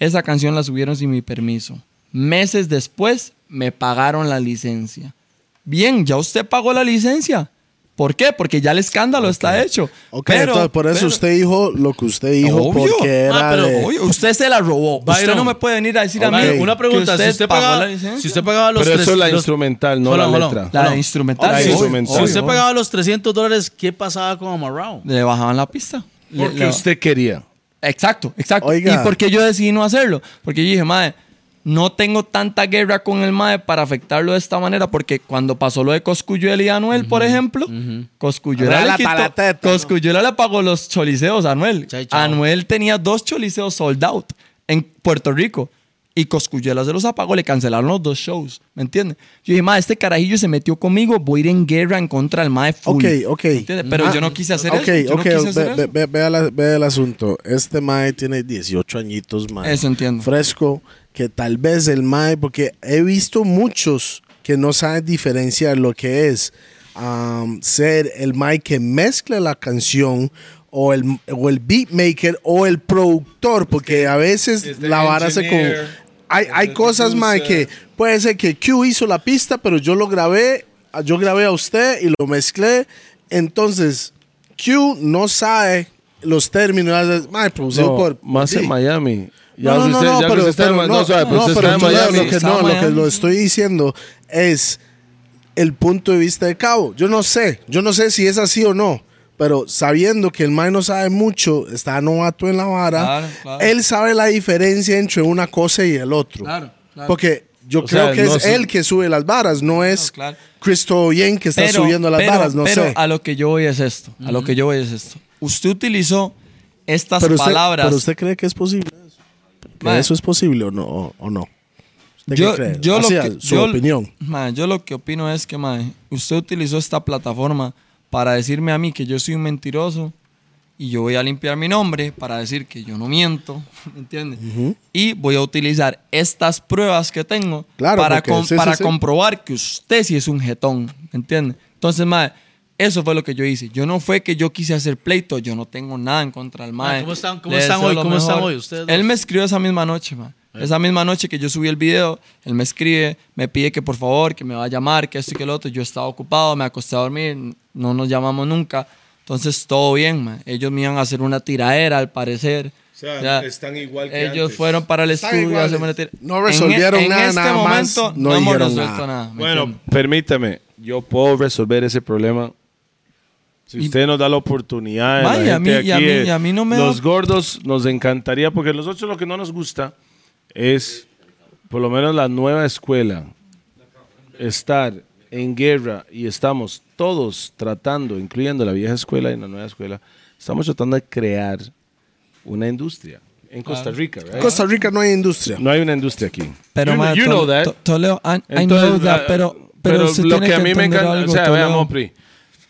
esa canción la subieron sin mi permiso. Meses después me pagaron la licencia. Bien, ya usted pagó la licencia. ¿Por qué? Porque ya el escándalo está hecho. Ok, Pero- entonces por eso pero- usted dijo lo que usted dijo Obvio. porque era Ah, pero de- Oye, usted se la robó. usted Byron. no me puede venir a decir a mí. Una pregunta, que si usted pagó pagaba, la si usted pagaba los Pero tres- eso es la los- instrumental, no la letra. La instrumental. La sí, instrumental. Si obvio, usted obvio. pagaba los 300 dólares, ¿qué pasaba con Amarrado? Le bajaban la pista. Porque le- usted quería. Exacto, exacto. Oiga. ¿Y por qué yo decidí no hacerlo? Porque yo dije, madre, no tengo tanta guerra con el mae para afectarlo de esta manera, porque cuando pasó lo de Coscuyuela y Anuel, por ejemplo, Coscuyuela le, quitó- la teta, ¿no? Cosculluela le pagó los choliseos a Anuel. Chai. Anuel tenía dos choliseos sold out en Puerto Rico. Y Coscuyuela se los apagó, le cancelaron los dos shows, ¿me entiendes? Yo dije, ma, este carajillo se metió conmigo, voy a ir en guerra en contra del mae full. Ok, ok. Pero yo no quise hacer eso. Yo ok, no quise hacer ve- eso. ve- vea, la- vea el asunto. Este Mae tiene 18 añitos, Mae. Eso entiendo. Fresco, que tal vez el Mae, porque he visto muchos que no saben diferenciar lo que es um, ser el Mae que mezcla la canción o el, o el beatmaker o el productor, porque a veces la vara se con... Hay, hay cosas, Mae, que puede ser que Q hizo la pista, pero yo lo grabé, yo grabé a usted y lo mezclé. Entonces, Q no sabe los términos. Mae, producido No, por. más en Miami. Ya No, no, no, usted- no, ya que pero, usted pero no, no, sabe, pero no, usted pero está lo- Miami. lo que no, lo que lo estoy diciendo es el punto de vista de Cabo. Yo no sé, yo no sé si es así o no, pero sabiendo que el Mae no sabe mucho, está novato en la vara, Claro, claro. él sabe la diferencia entre una cosa y el otro. Claro, claro. Porque yo O creo sea, que no es sé. él que sube las varas, no es claro. Cristo Bien que está subiendo las pero- varas, no pero sé. a lo que yo voy es esto. A lo que yo voy es esto. Usted utilizó estas Pero usted, palabras. pero usted cree que es posible eso? ¿Que Mae. eso es posible o no? O, o no? ¿Usted yo, yo lo que, su yo- opinión. yo lo que opino es que usted utilizó esta plataforma para decirme a mí que yo soy un mentiroso y yo voy a limpiar mi nombre para decir que yo no miento, ¿me entiende? Y voy a utilizar estas pruebas que tengo Claro, para, com- sí, para sí. comprobar que usted sí es un jetón, ¿me entiende? Entonces, mae, eso fue lo que yo hice. Yo no fue que yo quise hacer pleito, yo no tengo nada en contra del mae. ¿cómo están- cómo están hoy? ¿Cómo están hoy ustedes Él me escribió esa misma noche, mae. Esa misma noche que yo subí el video, él me escribe, me pide que por favor, que me va a llamar, que esto y que lo otro. Yo estaba ocupado, me acosté a dormir, no nos llamamos nunca. Entonces, todo bien, man. Ellos me iban a hacer una tiraera, al parecer. O sea, Ya. están igual que Ellos antes. fueron para el Están estudio a hacerme una tira- No resolvieron en, nada, En este nada más, momento no no, hemos resuelto nada. nada. ¿me Bueno, entiende? permítame, yo puedo resolver ese problema. Si Y- usted nos da la oportunidad, la y a mí- y a aquí, mí- y a mí no me los da- gordos nos encantaría, porque nosotros lo que no nos gusta es, por lo menos la nueva escuela, estar en guerra y estamos todos tratando, incluyendo la vieja escuela y la nueva escuela, estamos tratando de crear una industria en Costa Rica, En right? Costa Rica no hay industria. No hay una industria aquí. Pero, you, ma, you know that. To- Toledo, I, I Entonces, know that, ah, pero, pero, usted lo tiene que a mí me entender encanta, algo, o sea, veamos, Pri,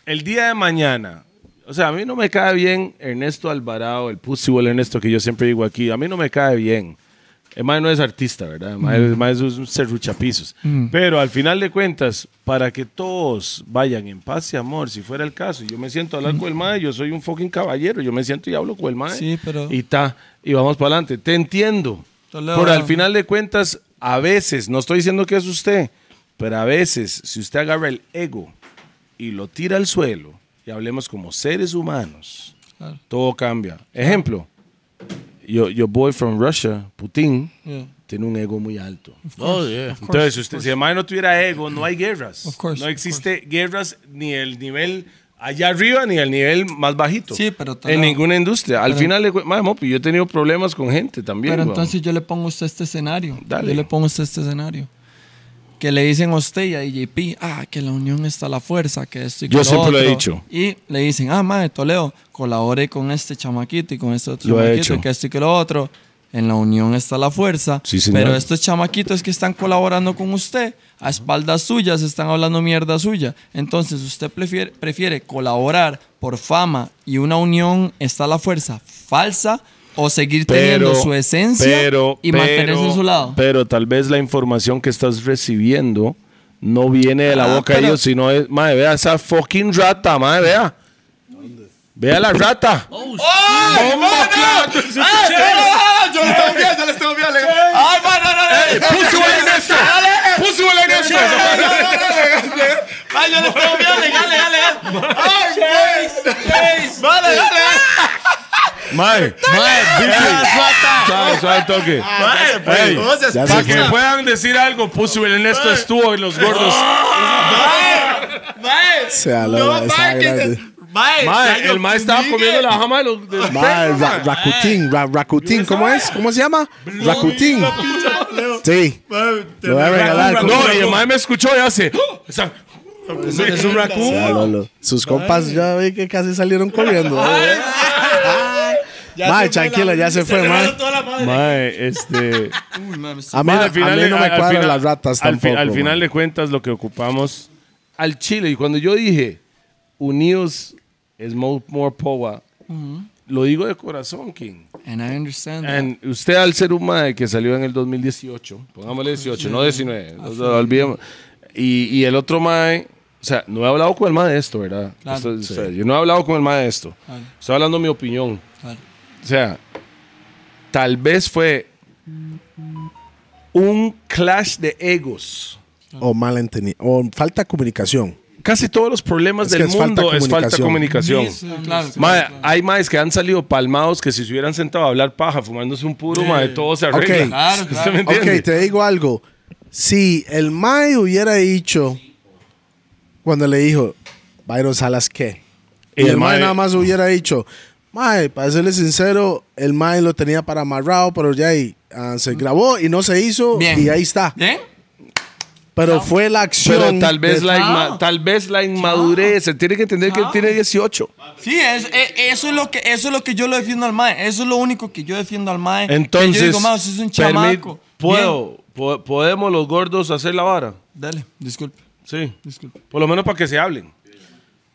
el día de mañana, o sea, a mí no me cae bien Ernesto Alvarado, el Pussywell Ernesto que yo siempre digo aquí, a mí no me cae bien. El mae no es artista, ¿verdad? El mae, mae es un serruchapizos. Pero al final de cuentas, para que todos vayan en paz y amor, si fuera el caso, yo me siento a hablar con el mae, yo soy un fucking caballero, yo me siento y hablo con el mae. Sí, pero- Y ta, y vamos para adelante. Te entiendo. Pero al final de cuentas, a veces, no estoy diciendo que es usted, pero a veces, si usted agarra el ego y lo tira al suelo, y hablemos como seres humanos, Claro. todo cambia. Ejemplo, your, your boy from Russia, Putin, Yeah. tiene un ego muy alto. Oh, yeah. Entonces, usted, si el mae no tuviera ego, no hay guerras. Of course, no of existe guerras ni el nivel allá arriba ni el nivel más bajito. Sí, pero En ninguna industria. Al pero- final, mae, Mopi, yo he tenido problemas con gente también. Pero entonces yo le pongo a usted este escenario. Dale. Yo le pongo a usted este escenario. Que le dicen a usted y a DJP, ah, que la unión está la fuerza, que esto y que Yo lo siempre lo he otro". dicho. Y le dicen, ah, madre, Toledo, colabore con este chamaquito y con este otro Lo he chamaquito, hecho. y que esto y que lo otro. En la unión está la fuerza. Sí, señor. Pero estos chamaquitos que están colaborando con usted, a espaldas suyas, están hablando mierda suya. Entonces, ¿usted prefiere, prefiere colaborar por fama y una unión está la fuerza falsa o seguir teniendo su esencia pero- y pero- mantenerse en su lado? Pero tal vez la información que estás recibiendo no viene de la Ah, boca de ellos, sino es, madre, vea esa fucking rata, madre, vea. Vea la rata. Oh, ¡Bomba clat! Yo le estaba viendo, yo le estaba viendo. ¡Ay, no, no, no! ¡Ey, pussy huele en esto! ¡Pussy huele en esto! ¡Ay, yo le estaba viendo! ¡Legal, legal, legal! ¡Ay, Jace! ¡Jace! ¡Vale, dale! Mae, suave, suave el toque. Ya para que puedan decir algo, Pussy huele en esto estuvo en los gordos. sea, la- la- estaba grande. Mae, el mae estaba comiendo la jama de los. de Mae, Ra- mae. Rakutin, Ra- Rakutin, ¿cómo es? ¿Cómo se llama? Rakutin. Sí. Lo voy a regalar. No, y el mae me escuchó y hace. "Oh", Es un raccoon. Sus compas ya vi que casi salieron corriendo. Mae, tranquilo, ya se fue, mae. Mae, este. Uy, A mí, Mae, a mí no me al cuadran final- las ratas al, fi- tampoco. al final de cuentas, lo que ocupamos al Chile. Y cuando yo dije, unidos es more, more power, lo digo de corazón, King. And I understand that. And usted al ser un mae que salió en el 2018, pongámosle 18, no 19, no, no, olvidemos. Y, y el otro mae, o sea, no he hablado con el mae de esto, ¿verdad? Claro. Esto- o sea, Yo no he hablado con el mae de esto. Claro. Estoy hablando mi opinión. Claro. O sea, tal vez fue un clash de egos. O malentendido. O falta de comunicación. Casi todos los problemas Es del es falta mundo es falta de comunicación. Claro, claro, Mae, claro. hay maes que han salido palmados que si se hubieran sentado a hablar paja fumándose un puro, mae, todo se arregla. Ok. Te digo algo. Si el Mae hubiera dicho, cuando le dijo, Byron Salas, ¿qué? Y, Y el, el mae- nada más hubiera dicho, Mae, para serle sincero, el Mae lo tenía para amarrado, pero ya ahí ah, se grabó y no se hizo Bien. y ahí está. ¿Bien? Pero fue la acción. Pero tal vez, de- la, inma- tal vez la inmadurez, se tiene que entender que él tiene 18. Sí, es- e- eso, es lo que, eso es lo que yo lo defiendo al MAE. Eso es lo único que yo defiendo al MAE. Entonces, yo digo, "Mae, es un chamaco. ¿puedo, po- ¿podemos los gordos hacer la vara? Dale, disculpe. Sí. disculpe. Por lo menos para que se hablen.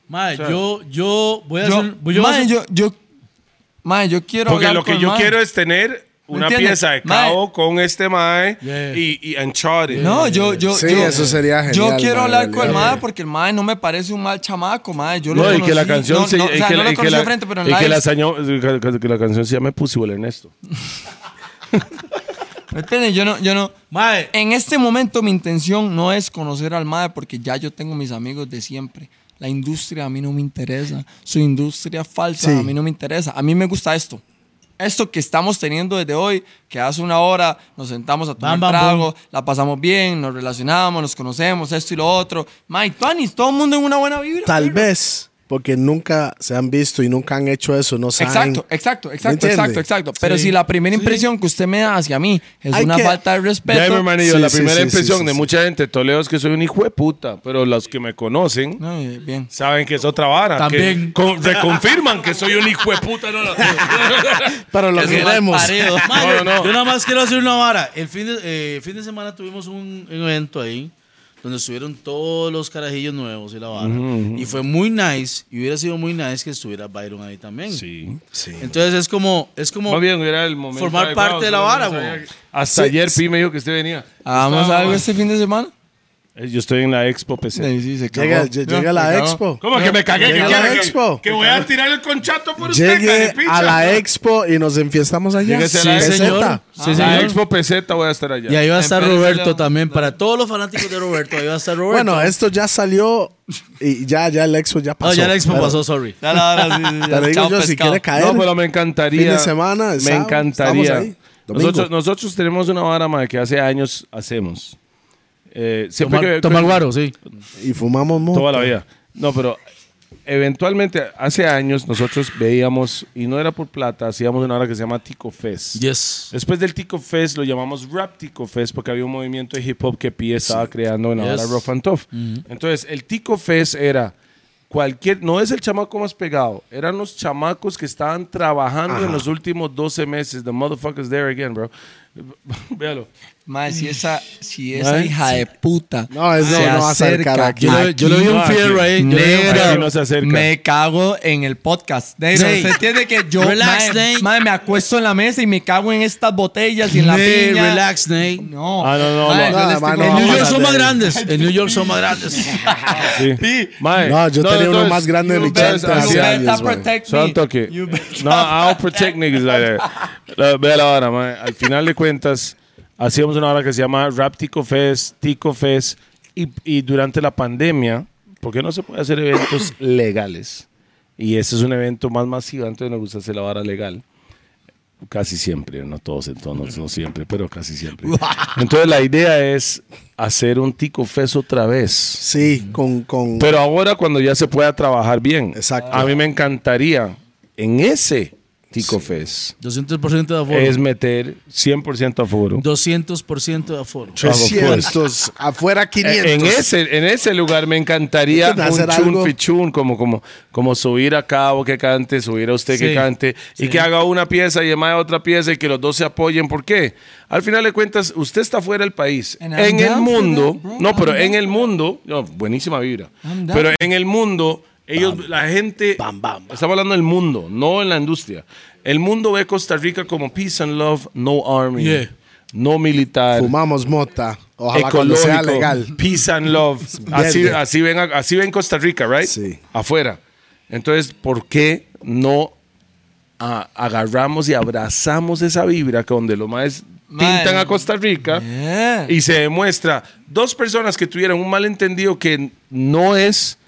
Mae, yo, yo voy a Yo, hacer. Yo voy a mae, hacer- yo, yo, mae, yo quiero Porque hablar lo que con yo mae. quiero es tener una pieza de Mae. cabo con este mae Yeah. y, y Uncharted. No, yo, yo, Sí, yo, eso sería Yo genial, quiero mae, hablar con el mae porque el mae no me parece un mal chamaco, mae. Yo lo No, y que la canción no, se no, o y sea, que no la- lo y que conocí la- de frente, pero en y que la, lives. saño- que- que la canción se llama Pussy Ernesto. ¿Me entiendes? Yo no, yo no. Mae, En este momento mi intención no es conocer al MAE porque ya yo tengo mis amigos de siempre. La industria a mí no me interesa. Su industria falsa Sí. a mí no me interesa. A mí me gusta esto. Esto que estamos teniendo desde hoy, que hace una hora nos sentamos a tomar Bam, bam, trago, la pasamos bien, nos relacionamos, nos conocemos, esto y lo otro. Mike, Tuanis, todo el mundo en una buena vibra. Tal vez, porque nunca se han visto y nunca han hecho eso, no saben. Exacto, exacto, exacto, exacto, exacto. Pero Sí. si la primera impresión que usted me da hacia mí es Hay una que- falta de respeto. Ya, mi hermanillo, Sí, la sí, primera sí, impresión sí, sí, de sí. mucha gente de Toledo es que soy un hijo de puta, pero los que me conocen No, bien. saben que es otra vara. También. Que con- reconfirman que soy un hijo de puta. No, no. Pero lo queremos. No, yo- no, no. Yo nada más quiero hacer una vara. El fin de, eh, fin de semana tuvimos un evento ahí donde estuvieron todos los carajillos nuevos y la vara. Y fue muy nice. Y hubiera sido muy nice que estuviera Byron ahí también. Sí. Sí. Entonces es como. Es como bien, era el momento. Formar parte de la vara, güey. Hasta ayer Pi me dijo que usted venía. Hagamos Estaba- algo este fin de semana. Eh, Yo estoy en la Expo PC. Sí, sí, se. Llega, llega se la expo. ¿Cómo que me cagué? Llega ¿Qué la quiere? Que- expo. Que voy a tirar el conchato por usted, Llegue carepicha. a la expo y nos enfiestamos allá. Lléguese a la Sí, señor. peseta. Sí, La señor. Expo PC voy a estar allá. Y ahí va a estar Roberto también. Para todos los fanáticos de Roberto, ahí va a estar Roberto. Bueno, esto ya salió y ya, ya el expo ya pasó. no, ya la expo Pero- pasó, sorry. Dale, ahora sí, sí, sí. Te lo digo Chao, yo, si pescado. quiere caer. No, pero me encantaría. Fin de semana, Me sábado, encantaría. estamos ahí, domingo. Nosotros, nosotros tenemos una vara mae, que hace años hacemos. Eh, siempre Tomar, que, tomar guaro, sí. Y fumamos mucho. Toda la vida. No, pero eventualmente, hace años, nosotros veíamos, y no era por plata, hacíamos una hora que se llama Tico Fest. Yes. Después del Tico Fest lo llamamos Rap Tico Fest porque había un movimiento de hip hop que Pi estaba creando en la Yes. hora Rough and Tough. Entonces, el Tico Fest era cualquier, no es el chamaco más pegado, eran los chamacos que estaban trabajando en los últimos 12 meses. The motherfuckers there again, bro. Véalo. Mae, si esa, si esa Mae, hija de puta No, eso se no va a acercar acerca aquí. Yo, le- yo le doy un no, fierro ahí. yo no se acerca. me cago en el podcast. Negro, Sí. usted entiende que yo Relax, mae, mae, me acuesto en la mesa y me cago en estas botellas y en la piña. relax, Nate. No. Ah, no, no, Mae, no. mae, no En New York son más grandes. En New York son más grandes. Sí. No, yo tenía uno más grande de mi toque. Better- No, I'll protect niggas like that. La- Vea la hora, mae. Al final de cuentas, hacíamos una hora que se llama Rap Tico Fest, Tico Fest. Y, y durante la pandemia, ¿por qué no se puede hacer eventos legales? Y ese es un evento más masivo, entonces nos gusta hacer la vara legal. Casi siempre, no todos, entonces, no siempre, pero casi siempre. Entonces la idea es hacer un Tico Fest otra vez. Sí, con, con Pero ahora cuando ya se pueda trabajar bien. Exacto. A mí me encantaría en ese Tico Fest 200% de aforo. es meter 100% a foro. 200% de aforo. 300, afuera 500. En ese, en ese lugar me encantaría un chun algo. fichun, como, como, como subir a Cabo que cante, subir a usted que Sí, cante, y que haga una pieza y además otra pieza y que los dos se apoyen. ¿Por qué? Al final de cuentas, usted está fuera del país. And I'm En el mundo, that, no, pero I'm en down. el mundo, no, buenísima vibra. Pero en el mundo, ellos, la gente, estamos hablando del mundo, no en la industria. El mundo ve Costa Rica como peace and love, no army, Yeah. no militar Fumamos mota. Ojalá ecológico, sea legal. peace and love. Así, así, ven, así ven Costa Rica, right? Sí. Afuera. Entonces, ¿por qué no agarramos y abrazamos esa vibra que donde lo más pintan a Costa Rica Yeah. y se demuestra dos personas que tuvieron un malentendido que no es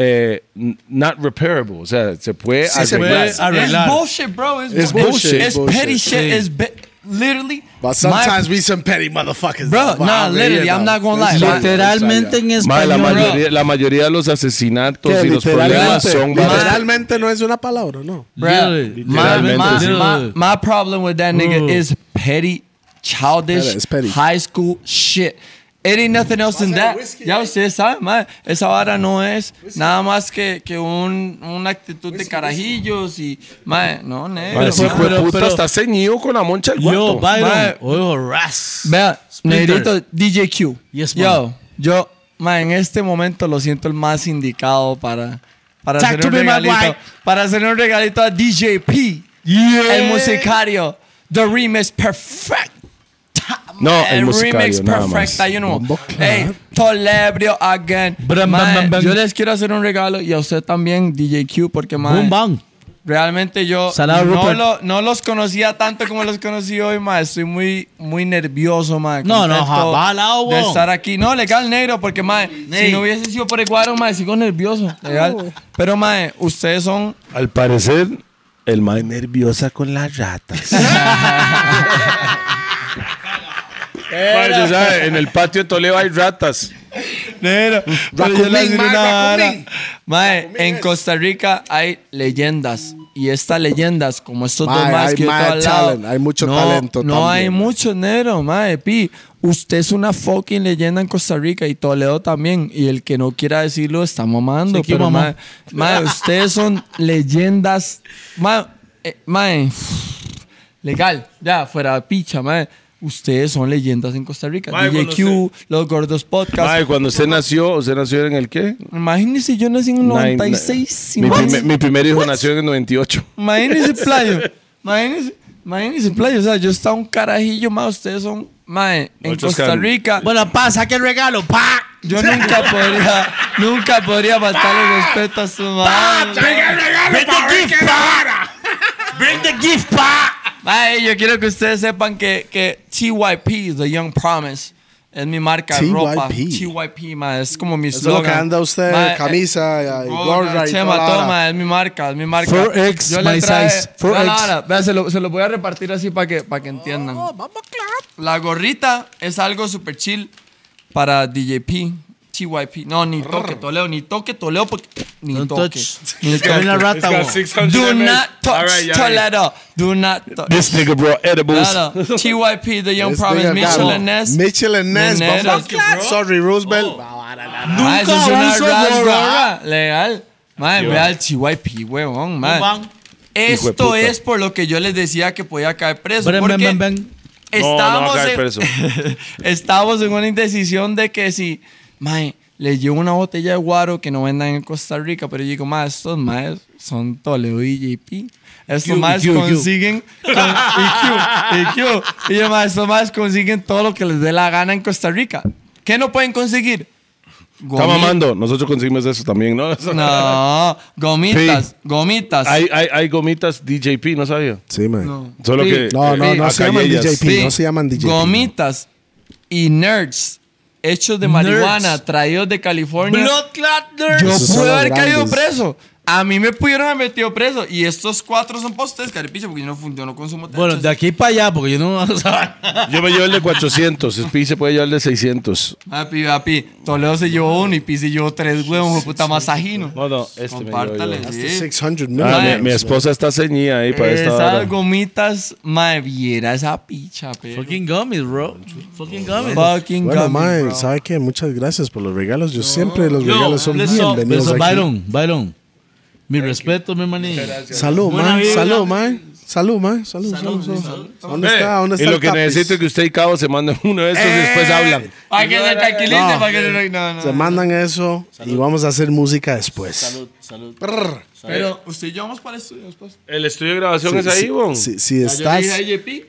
eh, not repairable, o sea, se puede se arreglar. puede arreglar. Es bullshit, bro. Es, Es bullshit. bullshit. Es Bullshit. petty shit. Sí. Es be- literally. But sometimes we some petty motherfuckers. Bro, though. nah, literally, I'm no. not gonna lie. It's Literal- Literalmente en español. la, bro. mayoría, la mayoría de los asesinatos y los problemas son literalmente no es una palabra, no. Literally. my, my, sí. my, my problem with that nigga Ooh. is petty, childish, It's petty. high school shit. It ain't nothing else than that. Ya ustedes saben, man. Esa vara no es nada más que, que un, una actitud de carajillos y, man, no, negro. Ma, ese man. hijo de pero- puta pero- está ceñido con la moncha del Yo, guato. Byron. Mae. Oigo, ras. Vea, negrito, DJ Q. Yes, man. Yo, yo, man, en este momento lo siento el más indicado para, para Talk hacer to un regalito. Para hacer un regalito a DJ P. El musicario. The remix perfect. No, el musicario, remix nada más. perfecta, you know. Hey, Tolebrio again. Bram, Man, bam, bam, bam. Yo les quiero hacer un regalo y a usted también, DJ Q, porque bang. Realmente yo Salado, no, Rupert. lo- no los conocía tanto como los conocí hoy, ma. Estoy muy, muy nervioso, ma. No, no, jabalao, De estar aquí. No, legal, negro, porque, ma, si no hubiese sido por el cuadro, ma, sigo nervioso. Legal. Pero, ma, ustedes son... Al parecer, el más nerviosa con las ratas. Ma, usted sabe, en el patio de Toledo hay ratas. Negro. Pero yo le voy a decir ma, una vara. Racumín. Mae, en Costa Rica hay leyendas. Y estas leyendas, como estos Mae, dos más hay que yo mad tengo al lado, talent, hay mucho no, talento No también, hay mae. mucho negro, mae, pi. Usted es una fucking leyenda en Costa Rica y Toledo también. Y el que no quiera decirlo está mamando. Sí, ¿qué pero, mamá? mae, mae, ustedes son leyendas. Mae, eh, mae, legal, ya, fuera de picha, mae. Ustedes son leyendas en Costa Rica. Q, Los Gordos Podcast. Ay, cuando usted nació, ¿usted nació en el qué? Imagínese, yo nací en el Nine- 96. mi, imagínese. primer, mi primer hijo nació en el 98. Imagínese, playo. Imagínese, imagínese, playo. O sea, yo estaba un carajillo más. Ustedes son mae, en Muchos Costa can- Rica, Bueno, pa, saque el regalo, pa. yo nunca podría, nunca podría faltarle respeto a su madre. Bring the gift, pa. Bring the gift, pa. Mae, yo quiero que ustedes sepan que, que TYP, The Young Promise, es mi marca de TYP. ropa. TYP, mae, es como mi Eso es lo que slogan. anda usted, Mae, camisa, Oh, gorra y Chema, toda toma, es mi marca, es mi marca. 4X, Yo le my traje- size, Vea la 4X. vara, vea, se lo, se lo voy a repartir así para que, para que entiendan. La gorrita es algo super chill para DJP, TYP. No, ni toque Toledo, ni toque Toledo, porque, ni Don't toque. touch. Ni Es que viene la toque. rata, got bo. 600 Do not touch right, Toledo. Do not touch. This nigga brought edibles. Claro, TYP, The Young nigga Mitchell and Ness. Mitchell and Ness. Sorry, Roosevelt. Ah, eso es una. Legal. Madre, vea el TYP, huevón, de Esto es por lo que yo les decía que podía caer preso. Ven, porque ven, ven, ven. No, no va a estábamos, en, estábamos en una indecisión de que si, mae, les llevo una botella de guaro que no vendan en Costa Rica, pero yo digo, mae, estos maes son Toledo y JP. Estos maes consiguen con, y yo, mae, estos maes consiguen todo lo que les dé la gana en Costa Rica. ¿Qué no pueden conseguir? Está mamando. Nosotros conseguimos eso también, ¿no? No, gomitas, Sí. gomitas. Hay, hay, hay gomitas DJP, no sabía. Sí, man. No. Solo que. No, no, eh, no se llaman. DJP. Sí. no se llaman DJP, Gomitas y nerds hechos de marihuana traídos de California. Blood clot nerd. Yo pude haber caído preso. A mí me pudieron haber metido preso. Y estos cuatro son para ustedes, caripicha, porque yo no, yo no consumo Bueno, de aquí para allá, porque yo no Yo me llevo el de 400. Spi se puede llevar el de 600. Papi, papi. Toledo se llevó uno y Pi se llevó tres huevos, de puta masajino. No, no, este me llevo Compártale. yo. sí. That's the 600 Ah, mi, mi esposa está ceñida ahí para esta Esas hora. gomitas, madre, viera esa picha, pero. Fucking gummies, bro. Fucking gummies. Fucking Bueno, gummy, mae, bro. ¿sabe qué? Muchas gracias por los regalos. Yo siempre los Yo, regalos son bienvenidos. Byron, Byron. Mi respeto, mi manillo. Salud, vibra. Salud, mae. Salud, mae. Salud, salud, salud. ¿Dónde está? ¿Dónde está y lo el que necesito es que usted y Cabo se manden uno de estos y Eh. después hablan. Para que se tranquilice, No. para que se... No, no. Se mandan eso y vamos a hacer música después. Salud, salud. Brr. Pero usted y yo vamos para el estudio después. El estudio de grabación Sí, es ahí, bon. si estás,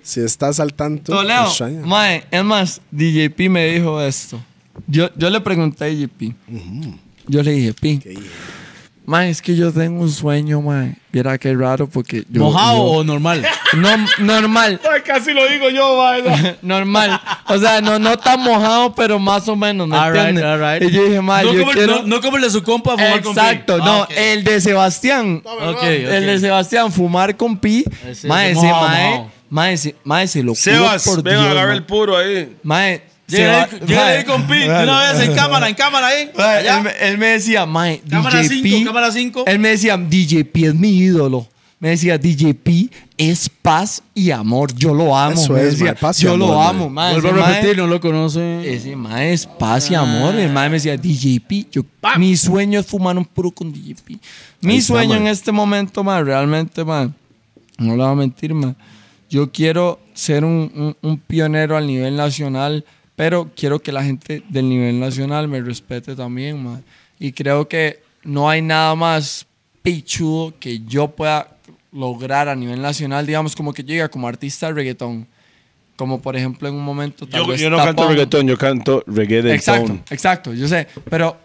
si estás al tanto, Toledo, mae, es más, DJP me dijo esto. Yo, yo le pregunté a DJP. Yo le dije, Pi, mae, es que yo tengo un sueño, mae. Viera qué raro porque yo... ¿Mojado yo- o normal? No, normal, Ay, casi lo digo yo, vaina. normal. O sea, no, no tan mojado, pero más o menos, ¿me All right, entiendes? all right. Y yo dije, mae, no, yo como, quiero... no, no como el de su compa fumar con Exacto, Pi. no, Ah, el de Sebastián. El de Sebastián, fumar con pi. Ese Mae, es ese mojado, lo juro Sebas, por ven a Dios, agarrar mae. el puro ahí. Mae, Llega ahí- llega ahí con Pi. De una vez en cámara, en cámara ahí. Allá. él, me- él me decía, mae, Cámara DJP. 5, cámara 5. Él me decía, DJP es mi ídolo. Me decía, DJP es paz y amor. Yo lo amo. Eso me es, decía, mae, paz y yo amor, lo amo, mae. Vuelvo a mae- repetir, no lo conoce. Ese mae es paz y amor. El mae me decía, DJP. Yo, mi sueño es fumar un puro con DJP. Mi Ahí está, sueño en este momento, mae, realmente, mae, no le voy a mentir, mae. Yo quiero ser un, un- un pionero al nivel nacional, pero quiero que la gente del nivel nacional me respete también, mae. Y creo que no hay nada más pichudo que yo pueda lograr a nivel nacional, digamos, como que diga como artista de reggaetón. Como por ejemplo en un momento tal Yo, vez yo no canto Tapón. reggaetón, yo canto reggae del Exacto, exacto, yo sé. Pero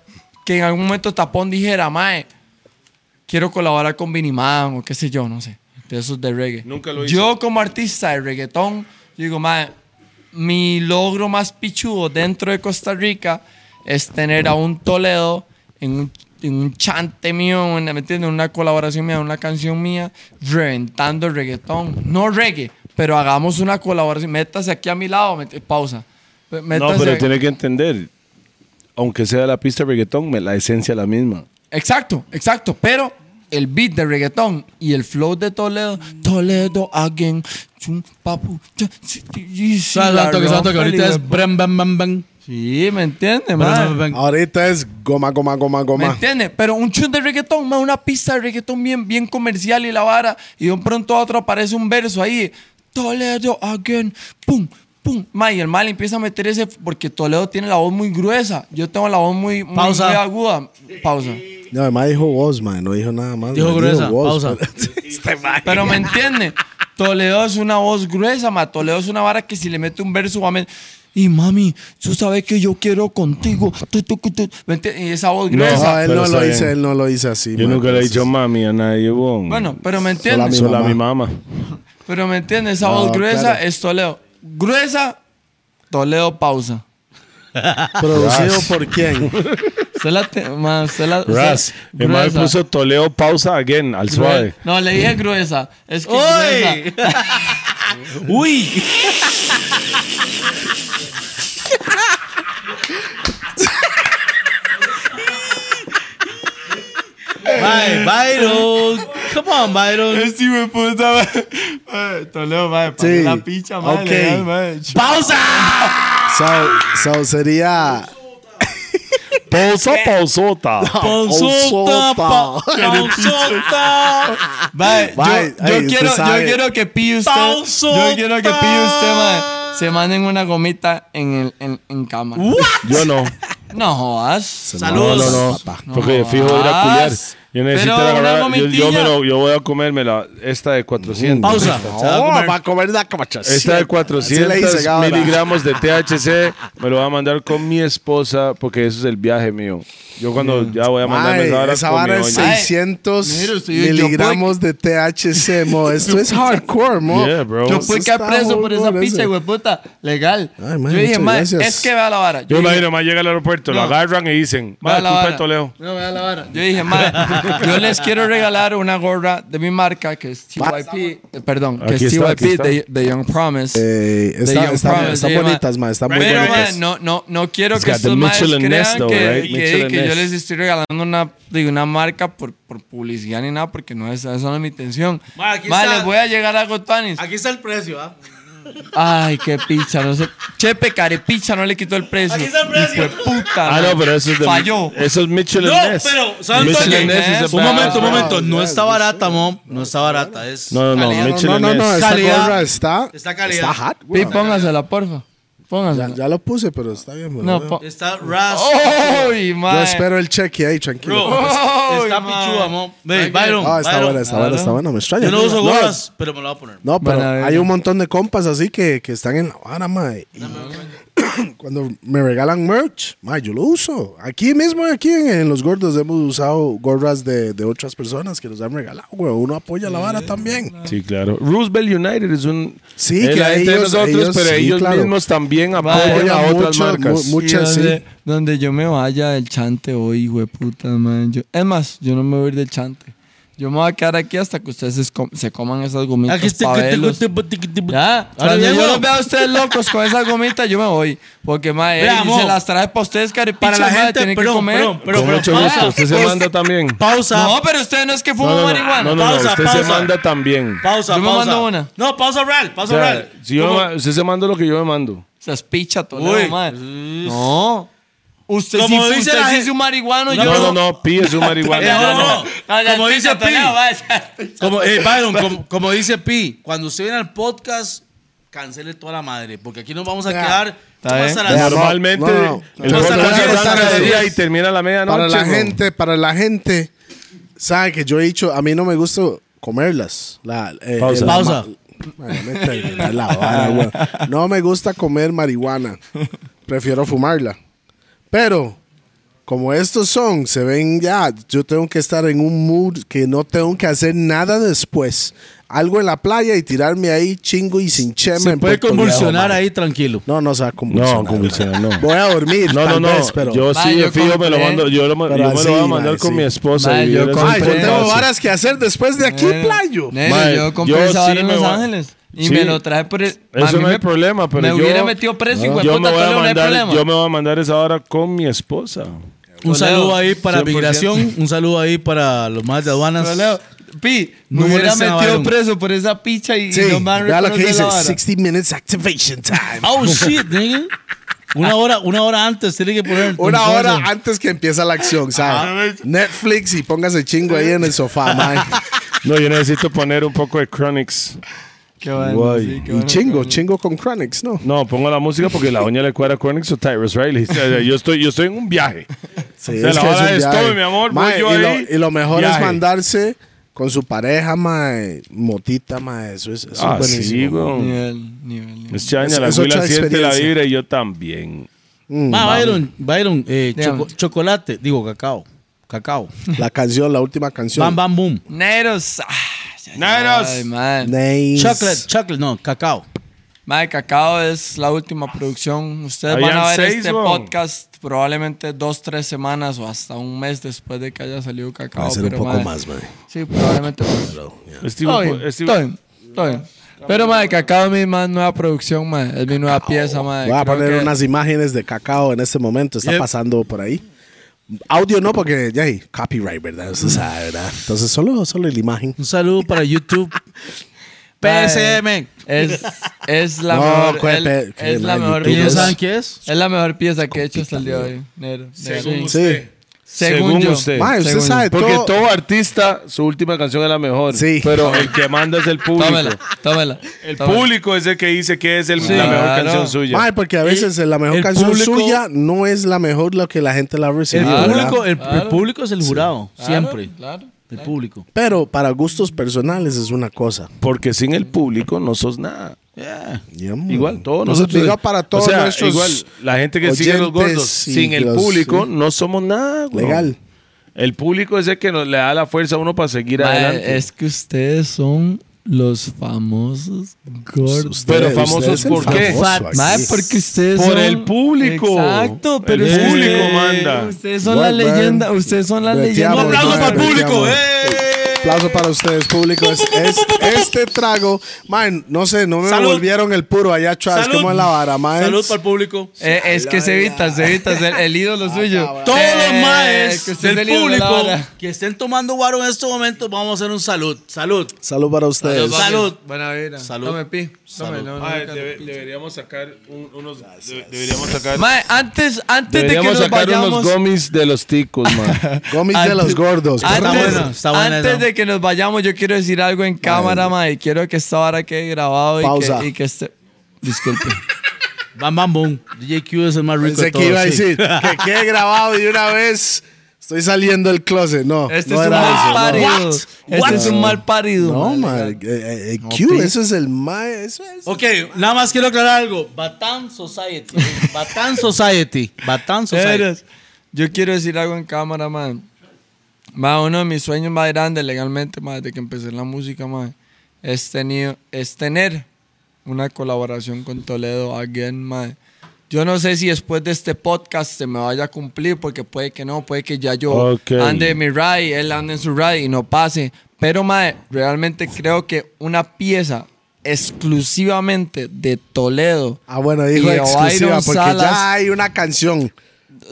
que en algún momento Tapón dijera, mae, quiero colaborar con Vinnie Man o qué sé yo, no sé. De esos de reggae. Nunca lo hizo. Yo como artista de reggaetón, digo, mae, mi logro más pichudo dentro de Costa Rica es tener a un Toledo en un, en un chante mío, en, ¿me entiendes? Una colaboración mía, una canción mía, reventando el reggaetón. No reggae, pero hagamos una colaboración. Métase aquí a mi lado, met- pausa. No, pero tiene que entender, aunque sea la pista de reggaetón, la esencia es la misma. Exacto, exacto. Pero el beat de reggaetón y el flow de Toledo, Toledo again. Chum, papu, cha, si, si, si, la Santo que santo que rompe, ahorita es libre. bram, bam, bam, bam. Sí, ¿me entiendes, Bram, man? bam, bam. Ahorita es goma, goma, goma, ¿Me goma. entiendes? Pero un chun de reggaetón, man, una pista de reggaetón bien, bien comercial y la vara. Y de un pronto a otro aparece un verso ahí. Toledo again. Pum, pum. Ma, y el mal empieza a meter ese. Porque Toledo tiene la voz muy gruesa. Yo tengo la voz muy, muy, Pausa. muy aguda. Pausa. No, además dijo voz, man. No dijo nada más. Dijo man. gruesa, voz, pausa. pero- Pero me entiende. Toledo es una voz gruesa, ma. Toledo es una vara que si le mete un verso va a Y mami, tú sabes que yo quiero contigo. Tu, tu, tu, tu. ¿Me entiendes? Y esa voz No, gruesa. No, él no lo dice, él no lo dice así. Yo man. nunca le he dicho mami a nadie, bon. Bueno, pero me entiendes. mi Solo a mi mamá. Pero me entiendes, esa No, voz gruesa claro. es Toledo. Gruesa, Toledo pausa. ¿Producido por quién? Usted la te- ma, usted la- usted- Ras. El gruesa. puso Toleo pausa again, al suave. No, le dije gruesa. Es que ¡Uy! gruesa. ¡Uy! Bye, Byron. Come on, Byron. Este de puta, ma. Ma, Toledo, ma, pasó Sí. la picha, ma, Ok. legal, ma. ¡Pausa! So, so sería. Pausa, pausota. Pausota, pa- pausota. Yo, Bye. yo quiero, yo quiero que pille usted. Pausota. Yo quiero que pille usted, ma. Se manden una gomita en, el, en, en cama. Yo no. No jodas. Saludos. No, no, no. papá. Porque fijo ir a culiar. Yo necesito Pero la una verdad, yo, yo, me lo- yo voy a comerme la, esta de 400. Pausa. Se va a comer. va a comer la. Esta de Así 400 le dice, Gabra. miligramos de THC me lo voy a mandar con mi esposa porque eso es el viaje mío. Yo cuando ya voy a mandarme Mae, esa vara esa con mi vara es doña. 600 Mira, usted, yo- yo miligramos de THC, mo. Esto es hardcore, mo. Yeah, bro. Yo Eso fui quedar está preso muy por esa bueno picha, ese. güey, puta. Legal. Ay, man, yo dije, muchas man, gracias. es que vea la vara. Yo dije, imagino, más llega al aeropuerto, lo No. agarran y dicen, vea va, la culpa de vara. Toledo. No, vea la vara. Yo dije, man, yo les quiero regalar una gorra de mi marca que es TYP, eh, perdón, que Aquí es está, aquí TYP está. de, de Young Promise. Eh, De está, Young está- Promise, están sí, bonitas, ma. Están muy Pero, bonitas. man, no, no, no quiero It's que got the estos maes Mitchell and crean though, que, right? que- Mitchell and que yo Ness. les estoy regalando una, digo, una marca por, por publicidad ni nada, porque no es, esa no es mi intención. Ma, aquí está- les voy a llegar a Gotanis. Aquí está el precio, ¿ah? Ay, qué picha, no sé. Chepe, carepicha, no le quitó el precio. Aquí está el precio. Hijo de puta. Ah, no, pero eso es de. Falló. Eso es Mitchell No, Ness. pero, ¿saben Mitchell qué? Ness Un momento, un momento. No está barata, mom. No está barata. Es No, no, no, Calidad. Mitchell No, no, no, Ness. esta Calidad. gorra está, Está calidad. está hot. Pi, güey. póngasela, porfa. Ya, ya lo puse, pero está bien. No, bro. po- Está Ras. ¡Uy, Yo espero el cheque ahí, tranquilo. Bro, está pichuda, Byron. Ah, está buena, está buena, está buena. Me extraña. Yo no uso No, gorras, pero me lo voy a poner. No, pero hay un montón de compas así que, que están en la vara, mae. Y Cuando me regalan merch, mae, yo lo uso. Aquí mismo, aquí en, en Los Gordos, hemos usado gorras de, de otras personas que nos han regalado, güey. Uno apoya la vara también. Sí, claro. Roosevelt United es un. Sí, es que la gente de nosotros, ellos- pero sí, ellos claro. mismos también apoyan a otras mucho, marcas. mu- mu- Muchas, Y donde, sí. donde yo me vaya del chante hoy, güey, puta, man. Yo, es más, yo no me voy a ir del chante. Yo me voy a quedar aquí hasta que ustedes se, com- se coman esas gomitas Aquí está. pa' verlos. Ya, Ahora cuando bien, yo los veo a ustedes locos con esas gomitas, yo me voy. Porque, mae, Vea, ey, mo. se las trae para ustedes, caripichas, Para la mae, gente, tienen que perdón, comer. perdón, pero, Con pero, mucho pausa. gusto. Usted se manda también. Pausa. No, pero usted no es que No, fuma no, no, marihuana. no, no, no, Pausa, usted se pausa. manda también. Pausa, Yo me pausa. mando una. No, pausa real, O pausa sea, real. si yo, ¿Cómo? ma- usted se manda lo que yo me mando. Se es picha, Uy. Toledo, mae. No. Usted sí, Como dice usted la sí gente- es un marihuano. No, yo No, no, no, pide su Eh, marihuana. no, no. No, ya Como es dice Pi. es. Como, eh, Byron, como, como dice Pi, cuando usted viene al podcast, cancele toda la madre, porque aquí nos vamos a quedar. Hasta las- Normalmente No, no. el No, podcast no, no, arranca no, de no, día no. y termina a la medianoche. Para la gente, para la gente, sabe que yo he dicho, a mí no me gusta comerlas. La, eh, Pausa. la vara. No me gusta comer marihuana. Prefiero fumarla. Pero, como estos son, se ven ya, yo tengo que estar en un mood que no tengo que hacer nada después. Algo en la playa y tirarme ahí chingo y sin chema. Se en puede Puerto convulsionar ahí tranquilo. No, no se va a convulsionar. No, convulsionar, no. Voy a dormir. No, no, no. vez, pero... yo sí, yo fijo me lo mando. Yo, lo- yo me lo voy a ma, mandar con sí. mi esposa. Ma, y yo tengo varas que hacer después de aquí, playo. nene, yo compré yo esa vara sí en Los Ángeles y Sí. me lo trae por el... Eso no hay me- problema, pero me yo- hubiera metido preso, Yo puta, me, voy a no mandar, problema. yo me voy a mandar esa hora con mi esposa. Un saludo ahí para 100%. migración, un saludo ahí para los más de aduanas. Toledo, Pi, me No hubiera metido preso por esa picha y, Sí, y no me han lo que dice, la vara. 60 minutes activation time. Oh shit, nigga. Una hora, una hora antes tiene que poner. Una hora antes que empieza la acción, ¿sabes? Netflix y póngase chingo ahí en el sofá, man. No, yo necesito poner un poco de Chronics. Qué bueno, sí, qué Y bueno. chingo, chingo con Chronics, ¿no? No, pongo la música porque la doña le cuadra Chronics o Tyrus Riley. O sea, yo, estoy, yo estoy en un viaje. Sí, O sea, la que hora es mi amor, voy yo y, ahí, lo, y lo mejor es viaje. mandarse con su pareja, mae, motita, mae, eso es, eso Ah, es sí, weón. Nivel, nivel, nivel. Este año Es- la es abuela siente la vibra y yo también. Mm, Ma, Byron, Byron, eh, choco- chocolate, digo cacao. Cacao. la canción, la última canción. Bam, bam, boom. Neros. ah, Ay, man. Nice. Chocolate, chocolate, no, cacao. Mae, Cacao es la última producción. Ustedes van a ver seis, este podcast probablemente dos, tres semanas o hasta un mes después de que haya salido Cacao. Va a ser un pero, poco más, mae. Sí, probablemente bien, bien, todo bien. Pero, mae, Cacao es mi más nueva producción, mae. Es mi nueva pieza, mae. Voy a Creo poner que- unas imágenes de cacao en este momento. Está Yep. pasando por ahí. Audio no, porque ya hay copyright, ¿verdad? Sabe, ¿verdad? Entonces, solo, solo la imagen. Un saludo para YouTube. PSM. Es, es la No, mejor, ¿cuál el- pe- qué es la la mejor pieza. saben qué es? Es la mejor pieza que he hecho hasta el día de hoy. Negro, negro. Según Sí. Según, Según yo. usted. Mae, usted Según sabe Porque todo. todo artista, su última canción es la mejor. Sí. Pero el que manda es el público. Tómela, tómela. El tómela. público es el que dice que es el- Sí, la mejor claro. canción suya. Mae, porque a veces la mejor el canción público- suya no es la mejor lo que la gente la El recibe. Claro. ¿verdad? público, el, el Claro. público es el jurado, Claro, siempre. Claro. El público. Pero para gustos personales es una cosa. Porque sin el público no sos nada. Yeah. Igual, todos Entonces, nosotros. para todos o sea, nuestros igual, la gente que sigue los gordos, sin el los- público sí. no somos nada. güey. Legal. El público es el que nos, le da la fuerza a uno para seguir adelante. es que ustedes son los famosos gordos. Usted- Pero famosos, ¿por qué? famoso porque ustedes Por son... el público. Exacto, pero El ustedes- público manda. Ustedes son la leyenda, ustedes son la leyenda. Un aplauso para el público. ¡eh! Aplauso para ustedes, público. Es, es- este trago, man, no sé, no me Salud. volvieron el puro allá atrás. Salud. ¿Cómo es la vara, man? Salud para el público. Eh, es que se evita, se evita el, el ídolo suyo. Todos Eh, los es maes que del de público que estén tomando guaro en estos momentos, vamos a hacer un salud. Salud. Salud para ustedes. Salud. Buena vida. Salud. Tome, pi. Tome, Salud. no, no, Mae, no, debe- no. deberíamos sacar un- unos. de- deberíamos sacar. Mae, antes, antes de que deberíamos nos sacar vayamos... unos gomis de los ticos, man. Gomis de los gordos. Está Antes, buena, está buena antes de que nos vayamos, yo quiero decir algo en cámara, mae. y Quiero que esta hora quede grabado y Pausa. que, y que esté... Disculpe. Bam, bam, boom. DJ Q es el más rico Pensé de que todos. iba a sí. decir que quede grabado y una vez estoy saliendo del closet. No, Este no es un mal parido. Este What? es un mal parido. No, man. eh, eh, eh, Q, eso es el mae. Eso es. Ok, nada más quiero aclarar algo. Batán Society. Batán Society. Batán Society. Eres. Yo quiero decir algo en cámara, man. Ma, uno de mis sueños más grandes legalmente, ma, desde que empecé en la música, ma, es, tenido, es tener una colaboración con Toledo again, ma. Yo no sé si después de este podcast se me vaya a cumplir, porque puede que no, puede que ya yo Ok. ande en mi ride, él ande en su ride y no pase. Pero, ma, realmente creo que una pieza exclusivamente de Toledo. Ah, bueno, dijo exclusiva porque Salas. ya hay una canción.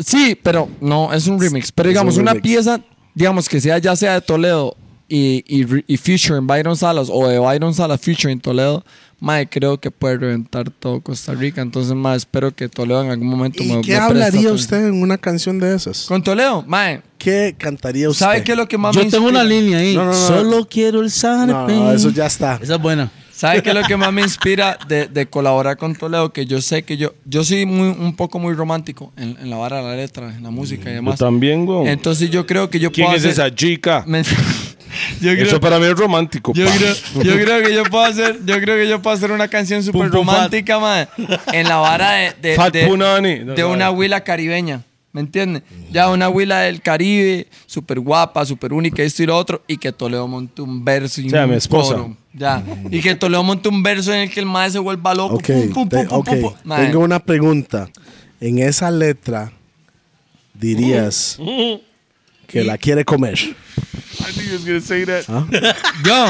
Sí, pero no, es un remix. Pero digamos, un una pieza, digamos que sea ya sea de Toledo y, y, y featuring Byron Salas o de Byron Salas featuring Toledo, mae, creo que puede reventar todo Costa Rica. Entonces, mae, espero que Toledo en algún momento me ¿Y me qué preste hablaría usted en una canción de esas? Con Toledo, mae, ¿Qué cantaría usted? ¿sabe qué es lo que más Yo me tengo inspira? una línea ahí. No, no, no. Solo quiero el Sane No, no, eso ya está. Esa es buena. ¿Sabe qué es lo que más me inspira de, de colaborar con Toledo? Que yo sé que yo, yo soy muy, un poco muy romántico en, en la vara de la letra, en la música y Yo demás. también, güey. Entonces yo creo que yo ¿Quién puedo es hacer- esa chica? Yo creo, Eso para mí es romántico. Yo creo, yo creo que yo puedo hacer, yo creo que yo puedo hacer una canción súper romántica, man, en la vara de, de, de- de una huila caribeña. ¿Me entiendes? Ya una huila del Caribe, súper guapa, súper única, esto y lo otro, y que Toledo monte un verso y O sea, un mi esposa. coro. Ya. Y que Toledo monte un verso en el que el maestro se vuelva loco. Ok, pum, pum, te- pum, pum, ok. pum, pum. Mae, Tengo una pregunta. En esa letra dirías que la quiere comer. I think he was gonna say that. ¿Yo?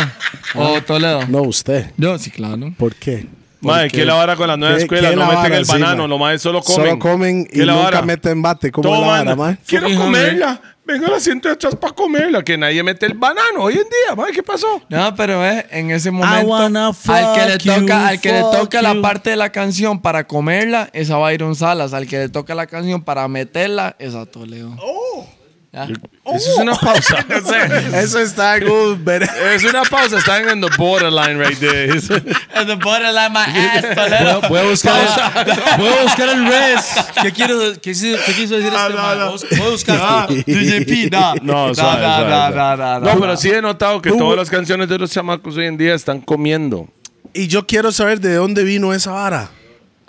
¿O Toledo? No, usted. Yo, sí, claro. ¿Por qué? Mae, ¿qué la vara con la nueva ¿Qué- escuela? qué No meten vara el banano, los maes solo comen. Solo comen y ¿Qué la nunca vara? meten bate. ¿Cómo es la Toman. vara, mae? Quiero comerla. Venga al asiento de atrás para comerla. Que nadie mete el banano hoy en día, mae. ¿Qué pasó? No, pero es en ese momento wanna al que le fuck you, toca, al que le fuck toca la you. parte de la canción para comerla es a Byron Salas, al que le toca la canción para meterla es a Toledo. Ya. Eso es una pausa. No sé. Eso está en un... ver- Es una pausa. Están en the borderline right there. And the borderline my ass, Toledo. Voy a buscar, voy a buscar el res. ¿Qué, quiero, qué, qué quiso decir este man? Voy a buscar. DJP, no. No, suave, no, suave, no, suave. no, no, No, no. pero sí he notado que todas las canciones de los chamacos hoy en día están comiendo. Y yo quiero saber de dónde vino esa vara.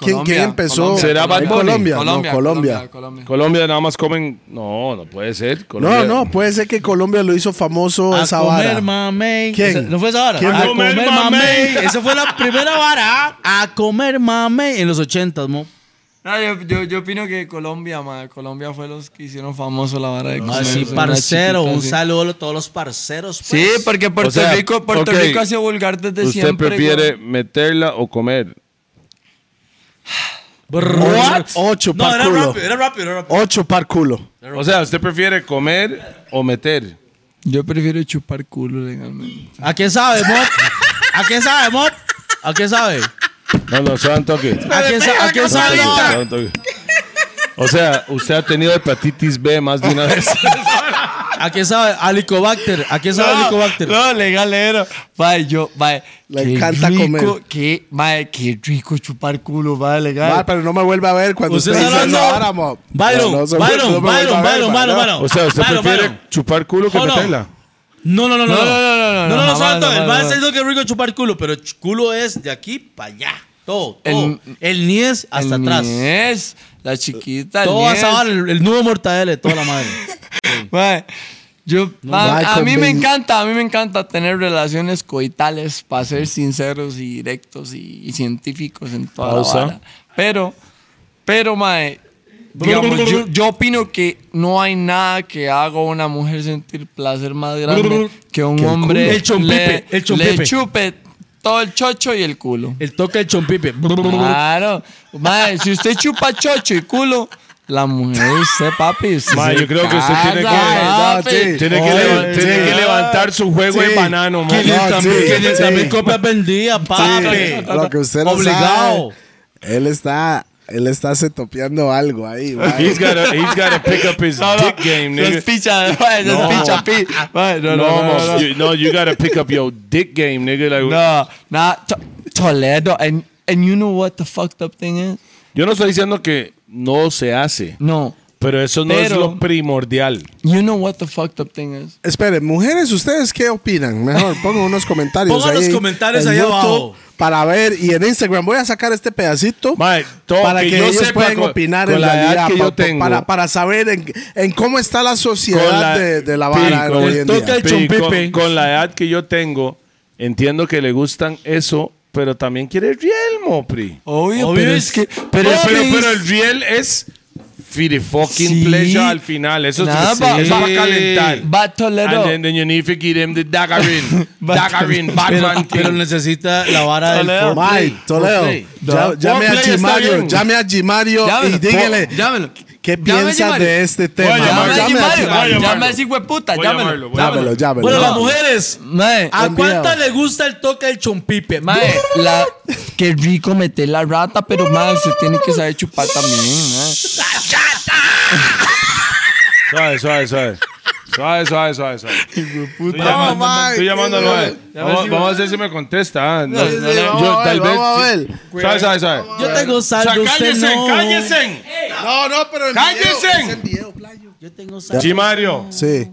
¿Quién, Colombia, quién empezó? Colombia, ¿Será Bad ¿En Bunny? Colombia? Colombia, no, Colombia. Colombia. Colombia nada más comen. No, no puede ser. No, Colombia- no, puede ser que Colombia lo hizo famoso A esa comer vara. mamey. ¿Quién? Esa- ¿No fue esa vara? ¿Quién? A A comer comer mamey. mamey. Esa fue la primera vara. A comer mamey en los ochentas, mo. No, yo, yo, yo opino que Colombia, ma, Colombia fue los que hicieron famoso la vara de Ah, comer, sí, una parcero. chiquita Un saludo a todos los parceros. Sí, pues. porque Puerto O sea, Rico, Puerto ok. Rico ha sido vulgar desde ¿Usted siempre. prefiere güey. meterla o comer? What? Ocho No, par era culo. rápido, era rápido, era rápido. Ocho par culo. O sea, ¿usted prefiere comer o meter? Yo prefiero chupar culo legalmente. ¿A qué sabe, Mop? ¿A qué sabe, Mop? ¿A qué sabe? No, no, se un toque. ¿A qué, sa- a qué sabe? O sea, usted ha tenido hepatitis B más de una vez. ¿A qué sabe? Alicobacter. ¿A qué sabe Alicobacter? No, legalero. Vaya, yo, vaya. Le qué encanta rico, comer. Qué, vaya, qué rico chupar culo, vaya, legal. Va, pero no me vuelve a ver cuando ¿Usted usted está dice hablando? esa vara, mo. Byron, No, no se- Byron, no me vuelve a Byron, ver, Byron, ma, Byron, no. Byron. O sea, ¿usted Byron, prefiere Byron. chupar culo que Hold on. meterla? No, no, no, no. No, no, no, no, no, No, no, no, jamás, santo. jamás, El man jamás. está diciendo que es rico chupar culo, pero ch- culo es de aquí para allá. Todo, todo. El- El, niés hasta El atrás. niés, la chiquita, el Todo niés. asado, el, el nudo mortadela de toda la madre. Mae, yo, ma- Michael a mí me encanta, a mí me encanta tener relaciones coitales para ser sinceros y directos y, y científicos en toda Pausa. la vara. Pero, pero, mae, digamos, yo, yo opino que no hay nada que haga a una mujer sentir placer más grande que un el hombre. El chompipe, le, el chompipe. le chupe todo el chocho y el culo. El toque del chompipe. Claro. Mae, si usted chupa chocho y culo, la mujer usted, papi. usted Mae, se yo creo que usted tiene que- casa, No, papi. sí. Tiene que, Oye, leva- tiene sí. que levantar su juego Sí. de banano, man. 500 sí, mil 500 sí. mil copias vendidas, papi. Lo que usted no Obligado. sabe, él está, él está setopeando algo ahí, ma. He's gotta, he's gotta pick up his dick game, No nigga. es picha, mae, no picha, pi. No, No, no, no, no. you, no, you gotta pick up your dick game, nigga. Like, No, nah, To- Toledo. And, and you know what the fucked up thing is? Yo no estoy diciendo que no se hace, No. Pero eso no es Pero- lo primordial. You know what the fucked up thing is? Esperen, mujeres, ¿ustedes qué opinan? Mejor pongan unos comentarios Pongan los ahí comentarios en ahí YouTube abajo. Para ver, y en Instagram voy a sacar este pedacito Mae, todo para que, que yo ellos sepa puedan con- opinar con en la edad realidad, que yo pa- pa- tengo. para, para saber en, en cómo está la sociedad la- de, de la vara con hoy el en día. del Pi, chompipe. con, con la edad que yo tengo, entiendo que le gustan eso, pero también quiere riel, Mopri. Obvio, Obvio pero es- es que... Pero, Pero, es pero, que pero es- el riel es for the fucking Sí. pleasure al final. Eso, Nada, es, va- eso va- va a calentar. va Toledo. And then, then you need to give them the Batman pero King. necesita la vara del Toledo. foreplay. Toledo, Foreplay. ya- llame a Foreplay está Gimario, bien. llame a Gimario Llámelo, y dígale llámelo. qué piensa Gimario. de este Voy a tema. Llame a. Llame ese hijo de puta. Voy a Llámelo. llamarlo, voy a Llámelo, llámelo. Bueno, No. las mujeres, Mae, ¿a Envío. cuántas le gusta el toque del chompipe? Mae, la, qué rico meter la rata, pero mae, se tiene que saber chupar también. mae. Suave, suave, suave. Suave, suave, suave, suave. Estoy No, llamando, estoy llamando a. Ya Vamos, vamos a ver si me contesta. No, no, yo tal vez. vamos a ver. Suave, suave, suave. Yo tengo O sea, saldo, cállese, no. cállese. No, no, pero en ¡Cállese! video, es en video, playo. Yo tengo saldo. Chimario. Sí.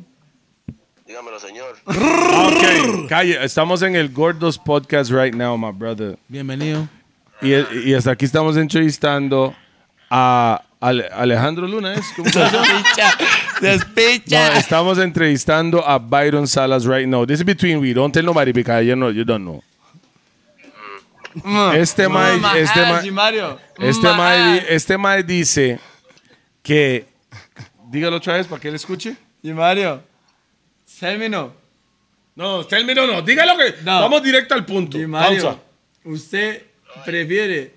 Dígamelo, señor. Ok, calle. Estamos en el Gordos Podcast right now, my brother. Bienvenido. Y, y hasta aquí estamos entrevistando a Ale- Alejandro Luna, ¿es? Despicha, No, estamos entrevistando a Byron Salas right now. This is between we. Don't tell nobody because you, know, you don't know. Este Mama, este ah, mae, sí, Mario. este mae, ah. di- este mae dice que, dígalo otra vez para que él escuche. Y Mario, término. No, término no, dígalo que No. vamos directo al punto. Y Mario, Pausa. usted prefiere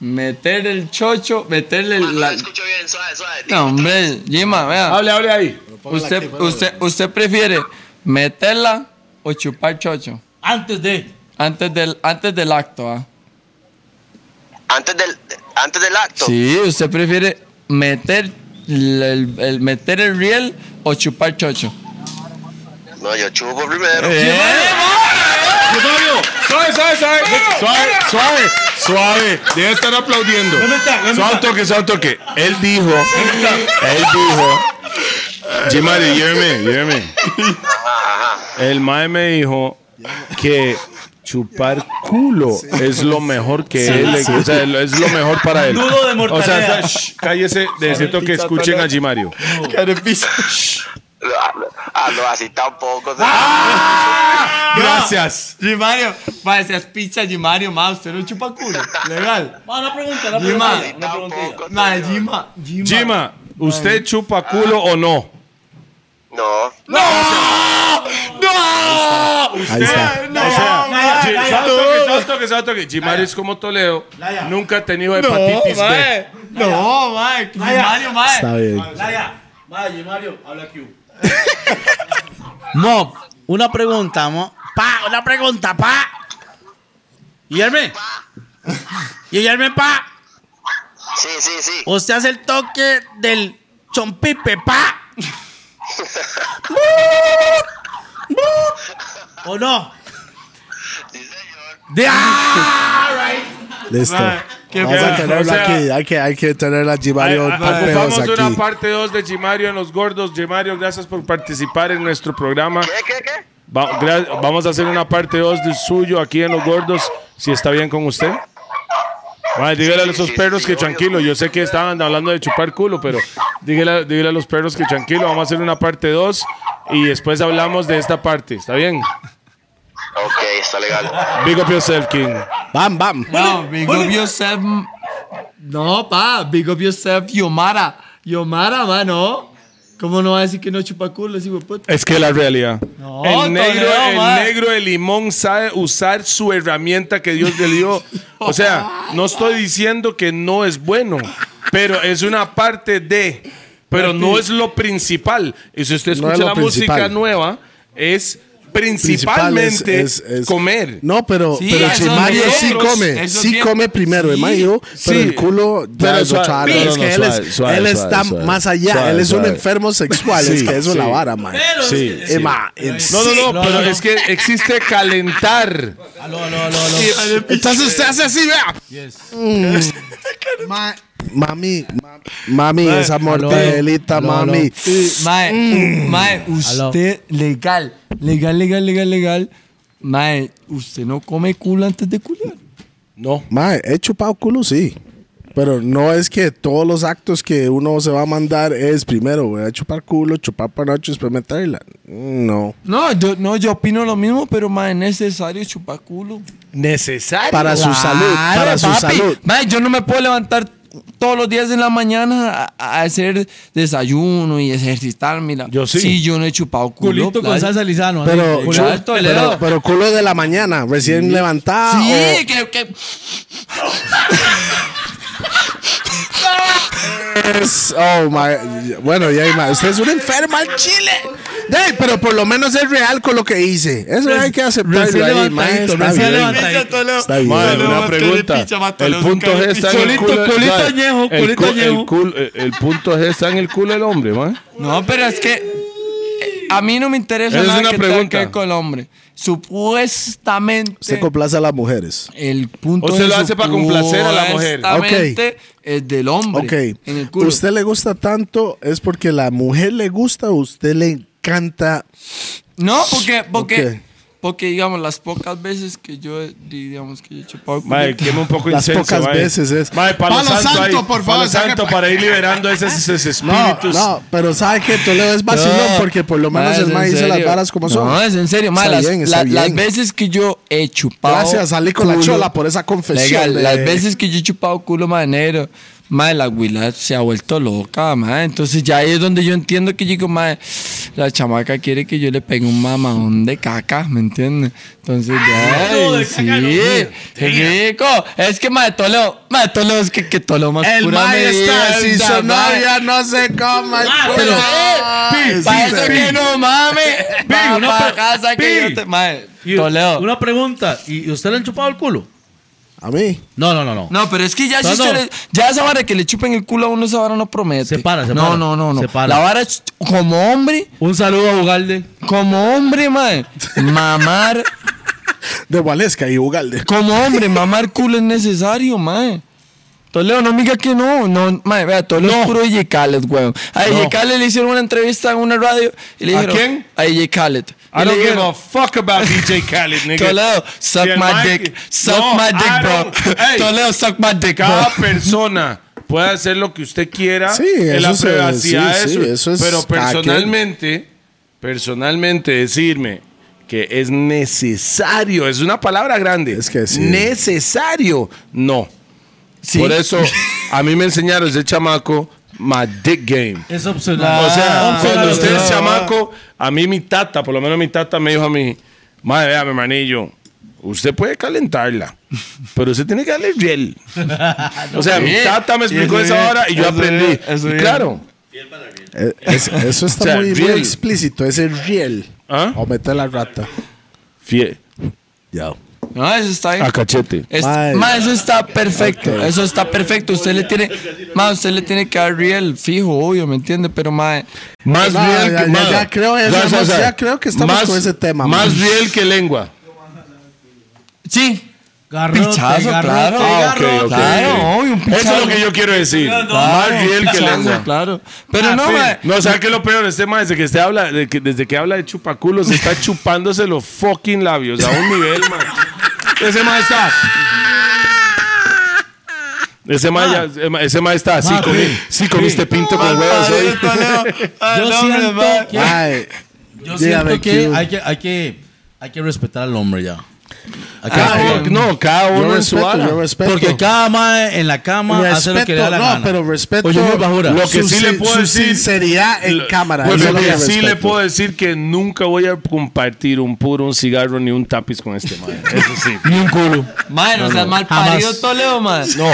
meter el chocho, meterle No la... escucho bien, suave, suave. No, hombre, Gima, vea. Hable, hable ahí. Usted, usted, usted prefiere meterla o chupar chocho Antes de. antes del, antes del acto, ¿ah? Antes del, antes del acto. Sí, usted prefiere meter el, el- el meter el riel o chupar chocho? No, yo chupo primero. Suave, suave, suave. Suave, suave, suave. Debe estar aplaudiendo. Suave un toque, suave toque. Él dijo, él dijo. Jimari, lléveme, lléveme. El mae me dijo que chupar culo es lo mejor que él, le- o sea, es lo mejor para él. Nudo de. O sea, shh, cállese, necesito que escuchen a Jimario. Ah, no, así tampoco. Gracias. Gimario, mae, seas picha Gimario, ma, usted no chupa culo. Legal. Ma, una pregunta, una Gima, pregunta. Una preguntilla. Tampoco. Ma, señor. Gima, Gima. Jima, ¿usted chupa culo o no? No. Ahí está. O sea, Ji- santo que, santo que, santo que. Jimario es como Toledo. Nunca ha tenido hepatitis B. mae. No, mae, Gimario, mae. Está bien. Laya, vaya, Mario, habla aquí. Mo, una pregunta, mo. Pa, una pregunta, pa. Guillerme. Guillerme, pa. Sí, sí, sí. Usted hace el toque del chompipe, pa. ¿O no? Sí, señor. De ah, right. Listo. Qué Vamos a tenerlo O sea, aquí. Hay que, hay que tener a Jimario Ocupamos una aquí. parte 2 de Jimario en los gordos. Jimario, gracias por participar en nuestro programa. ¿Qué, qué, qué? Va- gra- vamos a hacer una parte 2 de suyo aquí en los gordos, si está bien con usted. Dígale a esos perros que tranquilo. Yo sé que estaban hablando de chupar culo, pero dígale, dígale a los perros que tranquilo. Vamos a hacer una parte 2 y después hablamos de esta parte. ¿Está bien? Ok, está legal. Big up yourself, King. Bam, bam. No, big up yourself. No, pa, big up yourself, Yomara. Yomara, mano. ¿Cómo no va a decir que no chupa culo ese puta? Es que la realidad. No, el negro, Toledo, el negro de limón sabe usar su herramienta que Dios le dio. O sea, no estoy diciendo que no es bueno, pero es una parte de, pero no es lo principal. Y si usted No es escucha la música nueva, es principalmente es- es- es- comer. No, pero, Sí, pero Chimario sí come. Sí come primero, Sí. Mayo, pero Sí. el culo ya Pero es otra no, no, que él, suave, es- suave, él suave, está suave. más allá. Suave, él es un enfermo sexual. es Sí, que eso es sí. la vara, man. Sí, Eh, en No, no, no, pero es que existe calentar. Aló, aló, aló, aló. Entonces usted hace así, vea. Ma- mami, ma- mami, esa aló. mami. Mae, Mm. mae, usted legal, legal, legal, legal, legal. Mae, usted no come culo antes de culiar. No. Ma, he chupado culo, sí. Pero no es que todos los actos que uno se va a mandar es primero, voy a chupar culo, chupar panoche, después meterla. No. No, yo, no, yo opino lo mismo, pero mae, es necesario chupar culo. Necesario. Para su salud, para su papi. salud. Mae, yo no me puedo levantar todos los días en la mañana a, a hacer desayuno y ejercitarme. mira. Yo sí. Sí, yo no he chupado culo. Culito con salsa lisano. así. Pero, Culo pero, pero culo de la mañana, recién levantado. Sí, que, que Es- oh my, bueno, ya, ma, usted es un enfermo al chile. Ey, pero por lo menos es real con lo que hice. Eso hay que aceptarlo ahí, ma, está bien. Está bien. Una pregunta. más El punto G está en el culo. Culito añejo, El culito cu- añejo. El, punto G está en el culo del hombre, man. No, pero es que a mí no me interesa Esa es nada una que tenga pregunta. que ver con el hombre. Supuestamente Se complace a las mujeres. el punto O se de lo hace para complacer a la mujer. supuestamente es del hombre. Ok. En el culo. ¿Usted le gusta tanto? ¿Es porque la mujer le gusta o usted le encanta? No, porque, porque. Porque digamos, las pocas veces que yo, he- digamos, que yo he chupado culito. queme un poco Las incenso, pocas mae. veces es- Mae, palo, Palo santo, ahí. por favor, Palo santo pa- para ir liberando esos, esos No, espíritus. no, pero ¿sabe qué? Toledo es vacilón No. porque por lo menos el es ma en dice las varas como son. No, es en serio, ma, Está las, bien, está la- las veces que yo he chupado. Gracias, salí con la culo, chola por esa confesión. legal, de- Las veces que yo he chupado culo, ma, negro, ma, la huila se ha vuelto loca, ma. Entonces ya ahí es donde yo entiendo que yo digo, ma, la chamaca quiere que yo le pegue un mamadón de caca, ¿me entiendes? Entonces ya, No, de sí, caca no. qué rico. Es que, ma, Toledo, ma, Toledo es que, que Toledo más El pura está, si su novia no se coma el Ah, pero- Sí, Para sí, eso que no mame. Va una casa que yo te. Y Toledo. Una pregunta. ¿Y usted le han chupado el culo? A mí. No, no, no, no. No, pero es que ya, si No, usted no. le- ya esa vara que le chupen el culo a uno, esa vara no promete. Se para, se no, para. No, no, no. Se para. La vara es como hombre, Un saludo a Ugalde. como hombre, mae. Mamar, De Waleska y Ugalde. como hombre, mamar culo es necesario, mae. Toledo, no me diga que no. No, mae, vea, Toledo es puro DJ Khaled, weón. A Khaled le hicieron una entrevista en una radio y le ¿A dijeron. quién? A DJ Khaled. I don't give a fuck about DJ Khaled, nigga. Toledo, suck Si my Mike- dick. Suck No, my I dick, bro. don't- Ey, Toledo, suck my dick, bro. Cada persona puede hacer lo que usted quiera Sí, en la privacidad sí, de sí, eso es Pero personalmente, personalmente decirme que es necesario, es una palabra grande. Es que sí. Necesario, no. Sí. Por eso a mí me enseñaron ese chamaco my dick game. Es opcional. O sea, Ah, cuando usted es chamaco, a mí mi tata, por lo menos mi tata me dijo a mí, madre, vea, mi hermanillo, usted puede calentarla, pero usted tiene que darle riel. o sea, mi tata me explicó Eso esa bien, hora y yo eso aprendí. bien, eso Y claro, Eh, es- eso está O sea, muy, explícito. Ese riel. ¿Ah? O meter la rata. fie- Ya. No, eso está bien. a cachete. Es- Mae. ma, eso está perfecto. Eso está perfecto. Usted le tiene, ma, usted le tiene que dar real fijo, obvio, ¿me entiende? Pero ma, Más ya- que ya- más- ya creo- ya- ya- creo que estamos con ese tema, Más real que lengua. sí, Garrote, pichazo, garrote, claro. Ah, ok, garrote. ok, Claro, obvio, un Eso es pichazo. lo que yo quiero decir. más Claro, real que pichazo, lengua. Claro. Pero Ah, no, sí. ma, No, ¿sabes qué es lo peor? Este man, desde que, usted habla, de que- desde que habla de chupaculos, está chupándose los fucking labios a un nivel, man. Ese man está. Ese man, ya- ese man está. Sí, Ah, comí, sí. sí comiste pinto con huevos hoy. Yo siento que, Ay, yo siento que hay que, hay que, hay que respetar al hombre ya. Ah, respetar. no, cada yo uno en su respeto, vara. yo respeto. Porque cada mae en la cama hace lo que le da la no, gana. pero respeto. Oye. Lo que su sí le puedo su decir- sinceridad en cámara. Pues lo lo que que sí le respeto. puedo decir que nunca voy a compartir un puro, un cigarro ni un tapiz con este man. Eso sí. Ni un culo. ma, no seas mal parido, Toledo, ma. No,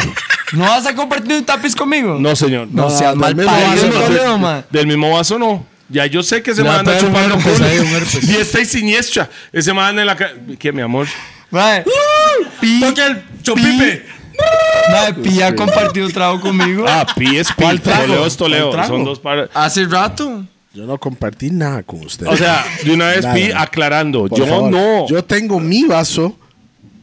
¿No vas a compartir un tapiz conmigo? no, señor. No, No, seas no, mal parido, no. Toledo, ma. Del mismo vaso no. Ya yo sé que ese man anda chupando herpes herpes. Y siniestra. Ese man anda en la ca- ¿Qué, mi amor? Ma, Pi, Toque el chopipe. ma, Pi ha compartido trago conmigo. Ah, Pi es Pi. trago? Toledo es Toledo. ¿Cuál trago? Son dos par... Hace rato. Yo no compartí nada con usted. O sea, de una vez Nada. Pi aclarando. Por yo favor. no. Yo tengo mi vaso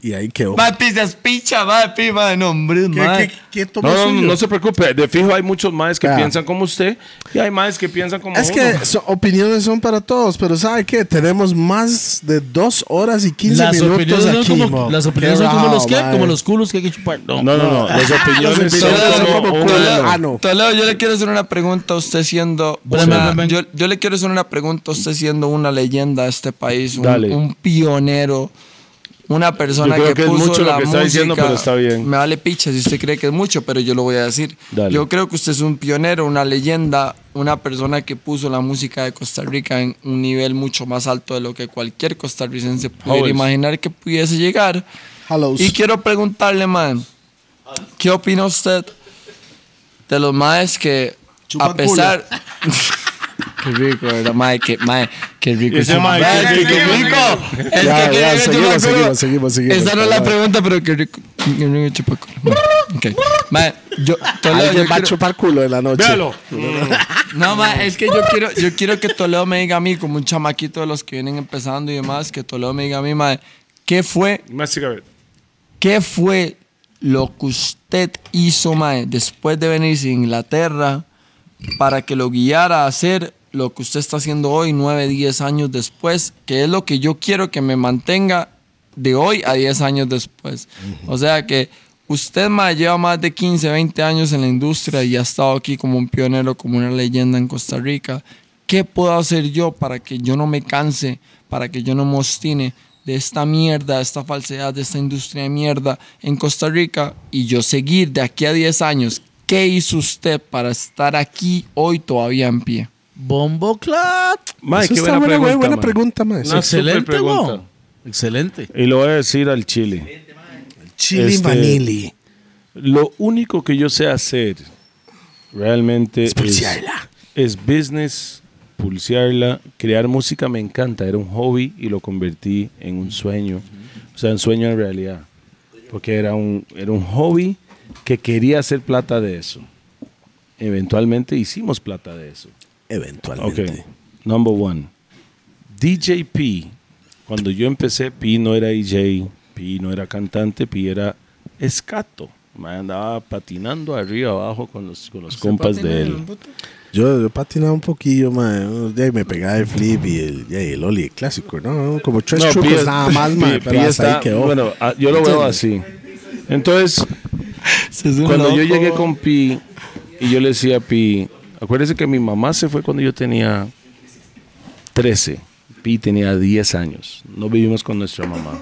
y ahí quedó. Ma, Pi, seas picha, ma, Pi, ma, no, hombre, ¿Qué, qué, qué tomó No, no, no se preocupe. De fijo hay muchos más que Vea. piensan como usted y hay más que piensan como Es uno. que so- opiniones son para todos, pero ¿sabe qué? Tenemos más de dos horas y quince Las minutos opiniones, son aquí, como, mo. las opiniones Qué son como los que, como los culos que hay que chupar. No, No, no, no. Las opiniones son opiniones son como como un- culo. Toledo, Ah, no. Toledo, yo le quiero hacer una pregunta a usted siendo una- yo, yo le quiero hacer una pregunta a usted siendo una leyenda de este país, un, Dale. un pionero, una persona Yo creo que, que es puso mucho lo la que está música. diciendo, pero está bien. Me vale picha si usted cree que es mucho, pero yo lo voy a decir. Dale. Yo creo que usted es un pionero, una leyenda, una persona que puso la música de Costa Rica en un nivel mucho más alto de lo que cualquier costarricense pudiera Always. imaginar que pudiese llegar. Hello. Y quiero preguntarle, man, ¿qué opina usted de los maes que Chupan a pesar... qué rico, ¿verdad, mae? Qué, mae, qué rico. Ese mae, Mae, qué qué rico, rico. Es Ya, que ya, rico seguimos, seguimos, seguimos, seguimos. Esa no es la pregunta, pero qué rico, qué rico chupa culo. Mae, ok. Mae, yo, Toledo, Alguien yo va a chupar culo en la noche. Véalo. no, ma, es que yo quiero, yo quiero que Toledo me diga a mí, como un chamaquito de los que vienen empezando y demás, que Toledo me diga a mí, ma, ¿qué fue Más cigarro. ¿Qué fue lo que usted hizo, mae, después de venirse a Inglaterra para que lo guiara a hacer lo que usted está haciendo hoy, nueve, diez años después? Que es lo que yo quiero que me mantenga de hoy a 10 años después. O sea que usted mae, lleva más de 15, 20 años en la industria y ha estado aquí como un pionero, como una leyenda en Costa Rica. ¿Qué puedo hacer yo para que yo no me canse, para que yo no me obstine de esta mierda, de esta falsedad, de esta industria de mierda en Costa Rica y yo seguir de aquí a 10 años? ¿Qué hizo usted para estar aquí hoy todavía en pie? Bombo clat. Mae, qué buena buena, pregunta. buena mae. pregunta, mae. Una Excelente, pregunta. Excelente. Y lo voy a decir al chile. Chili Este- vanilli. Lo único que yo sé hacer realmente es, pulsearla. es business, pulsearla. Crear música me encanta. Era un hobby y lo convertí en un sueño. O sea, un sueño en realidad. porque era un, era un hobby que quería hacer plata de eso. Eventualmente hicimos plata de eso. Eventualmente. Ok, number one. DJ P. Cuando yo empecé, P no era DJ, P no era cantante, P era escato. Me andaba patinando arriba abajo con los, con los compas de él. Yo, yo patinaba un poquillo, man. De ahí me pegaba el flip y el, y el ollie el clásico, ¿no? Como tres No, trucos Pi- nada más, man. Pero hasta está- ahí quedó. Bueno, ah, yo lo veo así. Entonces, cuando yo llegué con Pi y yo le decía a Pi, acuérdese que mi mamá se fue cuando yo tenía 13. Pi tenía 10 años. No vivimos con nuestra mamá,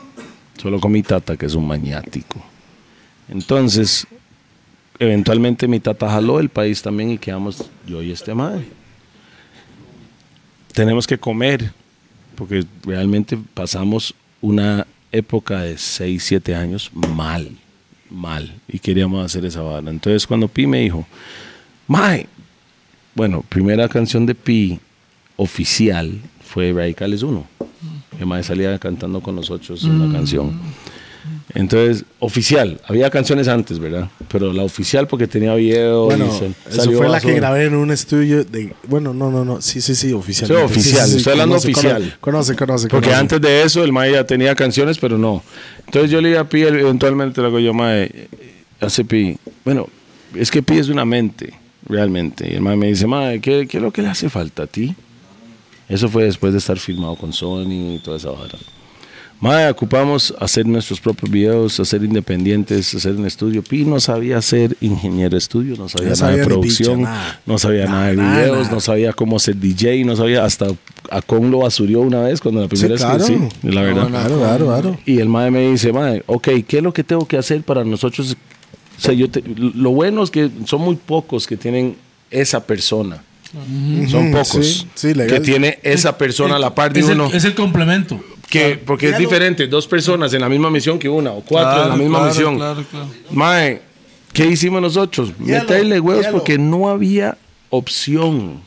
solo con mi tata, que es un maniático. Entonces, eventualmente mi tata jaló el país también y quedamos yo y este madre. Tenemos que comer, porque realmente pasamos una época de 6, 7 años mal, mal, y queríamos hacer esa vara. Entonces cuando Pi me dijo, Mae, bueno, primera canción de Pi oficial fue Radicales 1. El Mae salía cantando con nosotros en la canción. Entonces, oficial, había canciones antes, ¿verdad? Pero la oficial porque tenía video. Bueno, y eso fue la que grabé en un estudio de... Bueno, no, no, no. Sí, sí, sí, oficial. Sí, oficial, estoy hablando oficial. Conoce, conoce, Porque conoce. antes de eso el Mae ya tenía canciones, pero no. Entonces yo le iba a Pi, eventualmente le digo yo, Mae, hace Pi. Bueno, es que Pi es una mente, realmente. Y el Mae me dice, Mae, ¿qué, ¿qué es lo que le hace falta a ti? Eso fue después de estar filmado con Sony y toda esa hora. Mae, ocupamos hacer nuestros propios videos, hacer independientes, hacer un estudio. Pi no sabía ser ingeniero de estudio, no sabía No nada de sabía producción, nada. no sabía Nada, nada de nada, videos, nada. no sabía cómo ser DJ, no sabía, hasta a Con lo basurió una vez cuando la primera claro. vez que sí, la verdad. Claro, claro, claro. Y el madre me dice, madre, ok, ¿qué es lo que tengo que hacer para nosotros? O sea, yo te- lo bueno es que son muy pocos que tienen esa persona. Son pocos sí, sí, que tiene esa persona a la par de es, uno. el, es el complemento. Que, porque es diferente, dos personas en la misma misión que una, o cuatro en la misma claro, misión. Claro, claro. Mae, ¿qué hicimos nosotros? Meterle huevos porque no había opción.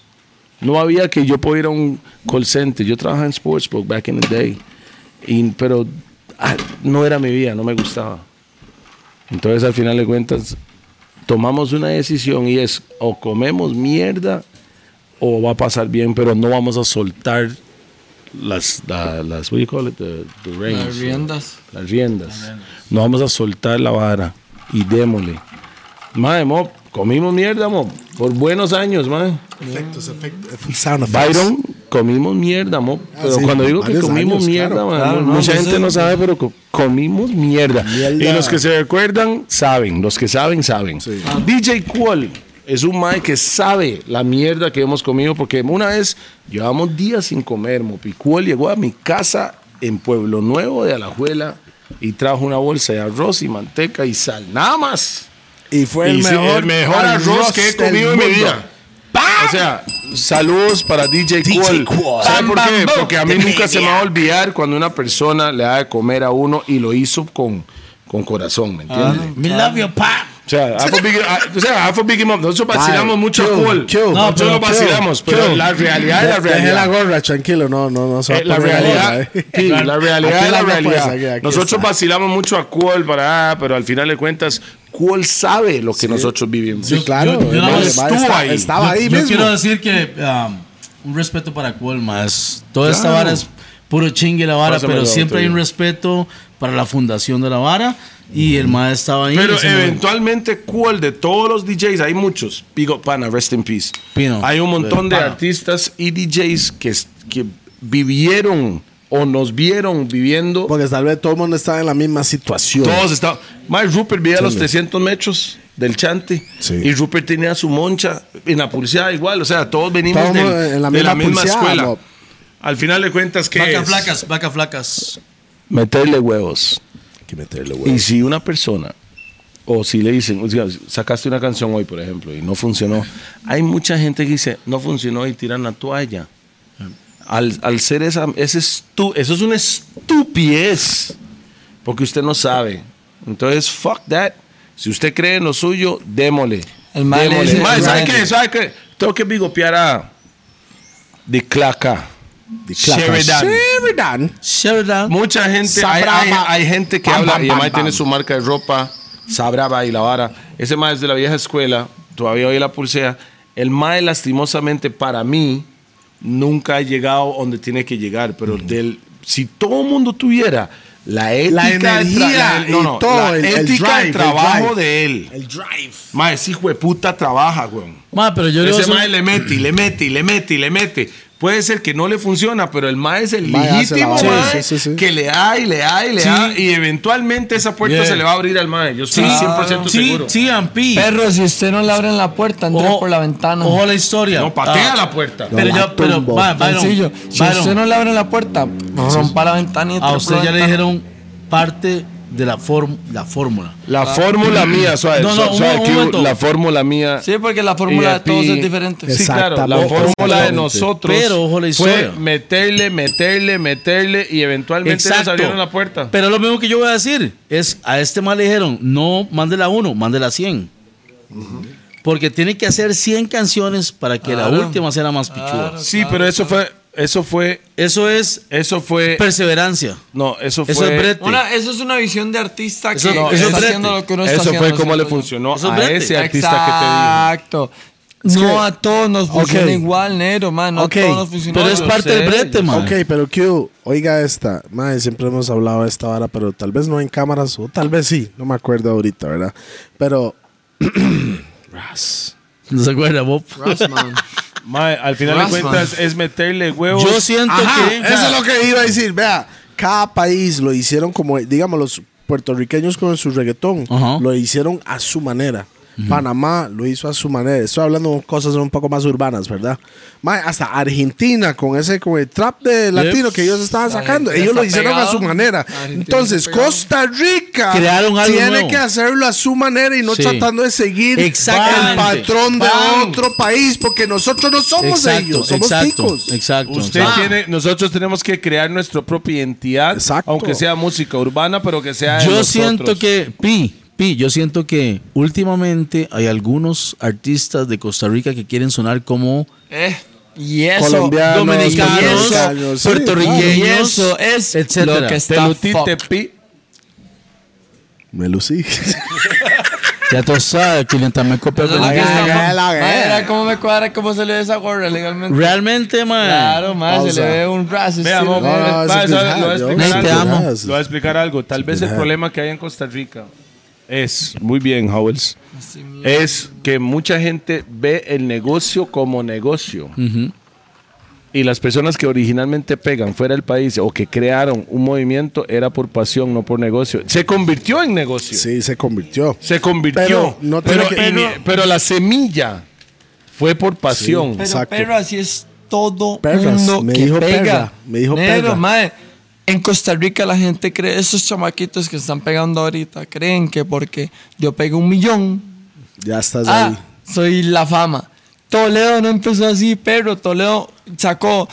No había que yo pudiera ir a un call center. Yo trabajaba en Sportsbook back in the day. Y- pero ah, no era mi vida, no me gustaba. Entonces, al final de cuentas, tomamos una decisión y es o comemos mierda o va a pasar bien, pero no vamos a soltar las, la- las, what do you call it? The, the reins, Las riendas. las riendas. No vamos a soltar la vara y démosle. Madre, mo, comimos mierda, mo, por buenos años, madre. Efectos, efectos, sound effects. Byron, comimos mierda, mo. Pero sí, cuando digo que comimos años, mierda, claro. man, Claro, no, mucha sí, gente sí, no sí. sabe, pero co- comimos mierda. Mierda. Y los que se recuerdan, saben. Los que saben, saben. DJ Cool es un mae que sabe la mierda que hemos comido, porque una vez llevamos días sin comer, mo. Y Cool llegó a mi casa en Pueblo Nuevo de Alajuela y trajo una bolsa de arroz y manteca y sal. Nada más. Y fue el Y mejor, el mejor arroz que he comido en mi vida. O sea, saludos para DJ, Cool. Cool. ¿Sabe por qué? Porque a mí nunca se me va a olvidar cuando una persona le da de comer a uno y lo hizo con, con corazón, ¿me entiendes? Me love you, pa. O sea, Big, I- o sea, for Big Him Up. nosotros vacilamos Bye. mucho a Chill, Cool. chill. No, No, nosotros lo vacilamos, chill, pero la realidad es la Deje la realidad. gorra, tranquilo, no, no, no. se va a Eh, la realidad, gorra, eh. sí, la realidad es la la pues, realidad. aquí, aquí nosotros está. vacilamos mucho a Cool para, ah, pero al final de cuentas, Cool sabe lo que nosotros vivimos. Sí, claro. yo- yo más va- estuvo está- ahí. Estaba yo, ahí yo mismo. quiero decir que um, un respeto para Cuolma. Es, toda esta Claro. vara es puro chingue la vara, Pásame pero siempre hay un respeto para la fundación de la vara. Y el maestro estaba ahí. Pero eventualmente, Cool, de todos los DJs, hay muchos. Pigo Pana, rest in peace. Pino. hay un montón de Pana. artistas y DJs que, que vivieron o nos vieron viviendo. Porque tal vez todo el mundo estaba en la misma situación. Todos estaban. Mike Rupert vivía a los Sí. 300 metros del chante. Sí. Y Rupert tenía su moncha. En la publicidad igual. O sea, todos venimos Todos del- en la de la misma escuela. ¿no? Al final de cuentas, ¿qué Vaca es? flacas, vaca flacas. Meterle huevos. Hay que meterle Y si una persona, o si le dicen, o sea, sacaste una canción hoy, por ejemplo, y no funcionó, hay mucha gente que dice, no funcionó y tiran la toalla. Al, al ser esa, ese estu- eso es una estupidez, porque usted no sabe. Entonces, fuck that. Si usted cree en lo suyo, démosle. El mae le démosle. dice, Mae, ¿sabe qué? ¿Sabe qué? Tengo que bigopear a de Claca. Sheridan. Sheridan. Sheridan. Mucha gente, hay, Sabraba. hay- hay gente que Bam, habla bam, y bam, además tiene su marca de ropa, Sabraba y la vara. Ese mae es de la vieja escuela, todavía hoy la pulsea. El mae, lastimosamente, para mí, nunca ha llegado donde tiene que llegar. Pero del, si todo el mundo tuviera la ética, La energía no, no, todo, la el- el drive, de el trabajo drive. de él. El drive. Mae, ese hijo de puta trabaja, weón. Ma, pero yo Ese mae le mete y le mete y le mete y le mete. Puede ser que no le funciona, pero el mae es el Mae hace la legítimo mae Sí, sí, sí. que le da y le da y le Sí. da y eventualmente esa puerta Yeah. se le va a abrir al mae. Yo estoy 100% Sí, seguro. sí, Ampi. Perro, si usted no le abren la puerta, entre Ojo- por la ventana. Ojo la historia. No, patea Ah, la puerta. Pero yo, pero, va, Byron, Sencillo. Si Byron, usted no le abren la puerta, rompa la ventana y entre a por usted la ya le ventana. dijeron parte de la, form- la fórmula. La fórmula mía, suave, No, no, suave, un un la fórmula mía. Sí, porque la fórmula de todos a es diferente. Sí, claro, la fórmula de nosotros Pero, ojo la fue historia. meterle, meterle, meterle y eventualmente nos abrieron la puerta. Pero lo mismo que yo voy a decir es, a este mal le dijeron, no mándela uno, mándela 100. Porque tiene que hacer 100 canciones para que la última sea la más pichuda. Sí, pero eso fue, eso fue, Eso es eso fue, perseverancia. no, eso fue. Eso es brete. Una- eso es una visión de artista Eso- que no, que eso está es haciendo lo que uno está Eso haciendo. fue como le funcionó Eso a brete. ese artista Exacto. Es no que- a todos nos funciona igual, negro, man. No a todos nos funciona Pero es parte sé, del brete, man. Ok, pero Q, oiga esta. Madre, siempre hemos hablado de esta vara, pero tal vez no en cámaras, o tal vez sí, no me acuerdo ahorita, ¿verdad? Pero. Ras. ¿No se acuerda, Bob? Rossman. Mae, al final de cuentas es meterle huevos. Yo siento Ajá, que... eso es lo que iba a decir. Vea, cada país lo hicieron como, digamos, los puertorriqueños con su reggaetón, Ajá. lo hicieron a su manera. Panamá lo hizo a su manera. Estoy hablando de cosas un poco más urbanas, ¿verdad? Mae, hasta Argentina con ese con el trap de latino que ellos estaban sacando, ellos lo hicieron a pegado. su manera. Argentina Entonces. Costa Rica Crearon algo tiene nuevo. que hacerlo a su manera y no Sí. tratando de seguir el patrón de otro país, porque nosotros no somos ellos, somos exacto, ticos. exacto. Usted Ah. tiene, nosotros tenemos que crear nuestra propia identidad, Exacto. aunque sea música urbana, pero que sea Yo siento que, Pi, Pi, yo siento que últimamente hay algunos artistas de Costa Rica que quieren sonar como Eh, y eso, Colombianos, dominicanos, dominicanos, sí, y puertorriqueños, eso es etcétera. lo que te está lutiste, fuck. pi. Me lucí. Ya tú sabes, Kilian también copia con. Mira cómo me cuadra cómo se le ve esa gorra legalmente. Realmente, man. Claro, más se le ve un ras. Vea, No, no, es a ¿sabe? good lo voy a hat, yo. explicar Nate, te algo. amo. Lo es, muy bien, Howells, es que mucha gente ve el negocio como negocio. Y las personas que originalmente pegan fuera del país o que crearon un movimiento era por pasión, no por negocio. Se convirtió en negocio. Sí, se convirtió. Se convirtió. Pero no tiene pero, que- pero- pero la semilla fue por pasión. Pero así es todo Perras, mundo me que dijo pega. perra, me dijo Negro, perra. mae, en Costa Rica la gente cree, esos chamaquitos que están pegando ahorita, creen que porque yo pego un millón, Ya estás ah, ahí. soy la fama. Toledo no empezó así, pero Toledo sacó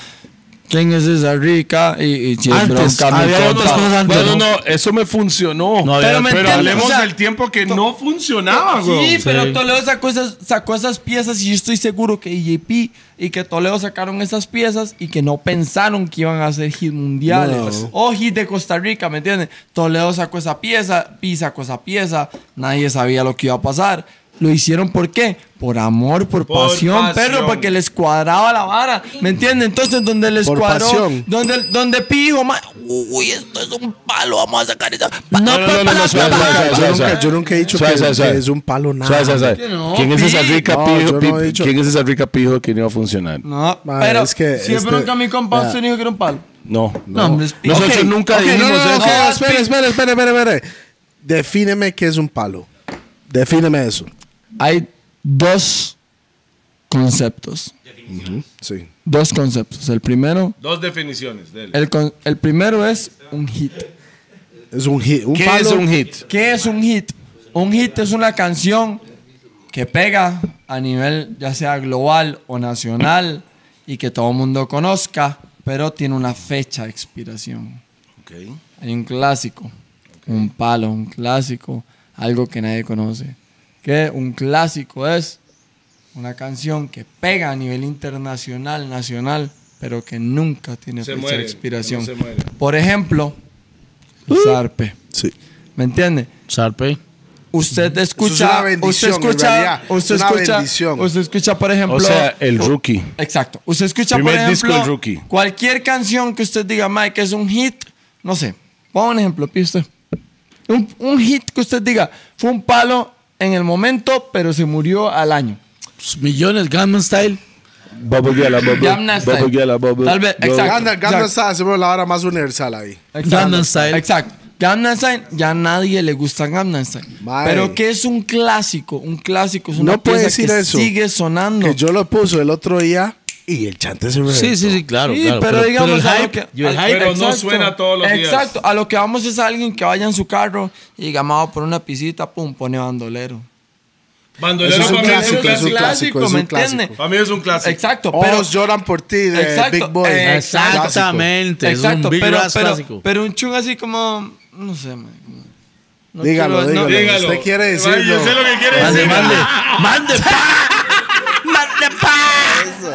¿Quién es esa rica? Y, y si es Antes, bronca, había otras cosas antes. No, no, no, eso me funcionó. No, había- pero ¿me pero hablemos O sea, del tiempo que no funcionaba, Sí, güey. pero Sí. Toledo sacó esas, sacó esas piezas y yo estoy seguro que EJP y que Toledo sacaron esas piezas y que no pensaron que iban a ser hit mundiales No. o hit de Costa Rica, ¿me entiendes? Toledo sacó esa pieza, Pi sacó esa pieza, nadie sabía lo que iba a pasar. Lo hicieron ¿por qué? Por amor, por, Por pasión, pasión. perro, porque les cuadraba la vara, ¿me entiendes? Entonces, donde les Por cuadró, pasión. donde, donde Pi dijo, "Ma, uy, esto es un palo, vamos a sacar esa. No, no, no, no, no, suave, suave, suave, Yo nunca, suave. yo nunca he dicho Suave, que, suave, suave. que es un palo nada. Suave, suave, suave. Que no, ¿Quién es esa rica pijo? ¿Quién es esa rica pijo que no iba a funcionar? No, Madre, pero es que siempre este- nunca mi compa usted dijo que era un palo. No. No. Nosotros nunca ok, dijimos no, no, eso. ok, espere, espere, espere, espere, espere. Defíneme qué es un palo. Defíneme eso. Hay dos conceptos. Sí. Dos conceptos. El primero, Dos definiciones el, con- el primero es un hit. Es un hit. Un ¿Qué palo. es un hit? ¿Qué es un hit? Un hit es una canción que pega a nivel ya sea global o nacional y que todo el mundo conozca, pero tiene una fecha de expiración. Hay un clásico, un palo, un clásico, algo que nadie conoce. Que un clásico es una canción que pega a nivel internacional, nacional, pero que nunca tiene Se fecha muere, de expiración. no se muere. Por ejemplo, Uh. Zarpe. Sí. ¿Me entiende? Sarpe. Usted escucha, es una bendición, usted escucha, usted Es una escucha, bendición. usted escucha, por ejemplo, O sea, el rookie. Exacto. Usted escucha, por Primer disco ejemplo, del Rookie. cualquier canción que usted diga, Mike, es un hit, no sé, ponga un ejemplo, usted. Un, un hit que usted diga, fue un palo en el momento, pero se murió al año. Pues, millones, Gangnam Style. Bubble Gala, Bubble. Gangnam Style. Bubble Gala, Bubble. Tal vez, exacto. Ganda, Ganda está, hacemos la hora más universal ahí. Gangnam Style. Exacto. Gangnam Style, ya a nadie le gusta Gangnam Style. Pero que es un clásico, un clásico, es una No puede pieza decir que eso. sigue sonando. Que yo lo puso el otro día y el chante se reventó. Sí, sí, sí, claro. Sí, claro. pero digamos el a lo hype, que- el hype, Pero no suena todos los días. Exacto, a lo que vamos es alguien que vaya en su carro y diga, "Mao, por una pisita, pum, pone bandolero. Bandolero Eso es un para mí es un clásico, es un clásico. clásico, es ¿me un clásico. Para mí es un clásico. Exacto, pero... Lloran por ti de Exacto, Big Boy. eh, Exactamente. es un Exacto, Big pero, pero, clásico. pero un chung así como, no sé, man, no Dígalo, quiero- no- dígalo. Dígalo. Usted quiere Ay, decirlo. Yo sé lo que quiere Mande, decir. mande. Mande.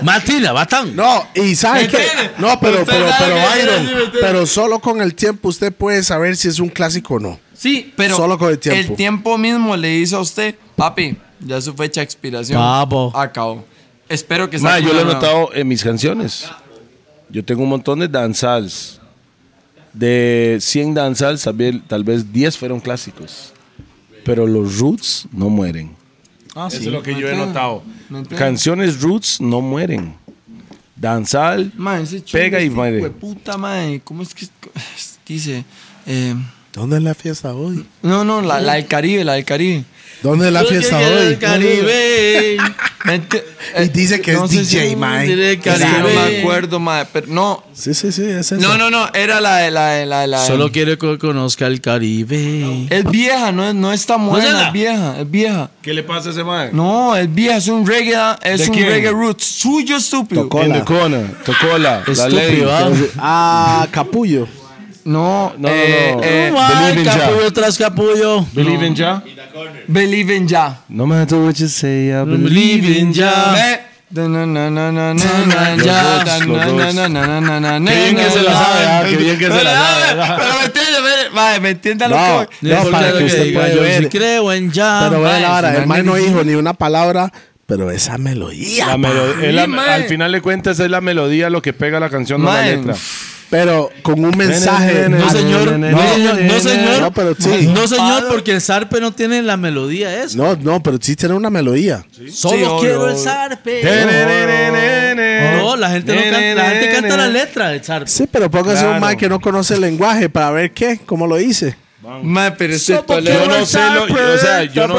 Matina, batán. No, y ¿sabe entiende? No, pero, pero, pero, que Byron, pero solo con el tiempo usted puede saber si es un clásico o no. Sí, pero Solo con el tiempo. tiempo mismo le dice a usted, papi, ya su fecha de expiración Papo. acabó. Espero que saque yo lo he notado en mis canciones. Yo tengo un montón de danzals. De 100 danzals, tal vez, tal vez 10 fueron clásicos. Pero los roots no mueren. Eso es lo que yo he notado. Canciones roots no mueren. Danzal, Man, ese chung pega y este muere. puta, man. ¿Cómo es que dice? Eh, ¿Dónde es la fiesta hoy? no, no, la, la del Caribe, la del Caribe. ¿Dónde es la fiesta El hoy? Caribe. Enti- Y eh, dice que no es DJ, si- Sí, no me acuerdo, man. Pero no, Sí, sí, sí, es eso. no, no, no. Era la de la de la de la. de- Solo quiero que conozca el Caribe. Es vieja, no, es- no es buena, la- es vieja, es vieja. ¿Qué le pasa a ese man? No, es vieja, es un reggae, es ¿De un quién? reggae roots. Suyo, estúpido. Corner, Tocola, la ley. ¿ah? Ah, Capullo. No, No, no, eh, no. eh, Believe in Jah. capullo tras capullo. Believe in Jah? Believe in Ya. No matter what you say, I believe. Believe in Jah. Na, na, na, Los los Qué bien que se la sabe, ah, qué bien que se la Pero, sabe. ah, Pero me entiende, ve, va, me entiende lo No, que voy. no, para que usted pueda yo ver. sí creo en ya. Pero ve mae, la no el man no ni- dijo ni una palabra, pero esa melodía. La melo- es la- mae. al final de cuentas es la melodía lo que pega la canción, no la Mae, letra. Pero con un mensaje. No, señor. No, señor. No, señor. No, pero sí. No, señor, porque el zarpe no tiene la melodía esa. No, no, pero sí tiene una melodía. Solo Sí, quiero el zarpe. No, la gente, no canta, la gente canta la letra del zarpe. Sí, pero póngase un Claro. man que no conoce el lenguaje para ver qué, cómo lo hice. Mae, pero este Yo no sé lo, yo- o sea, yo no,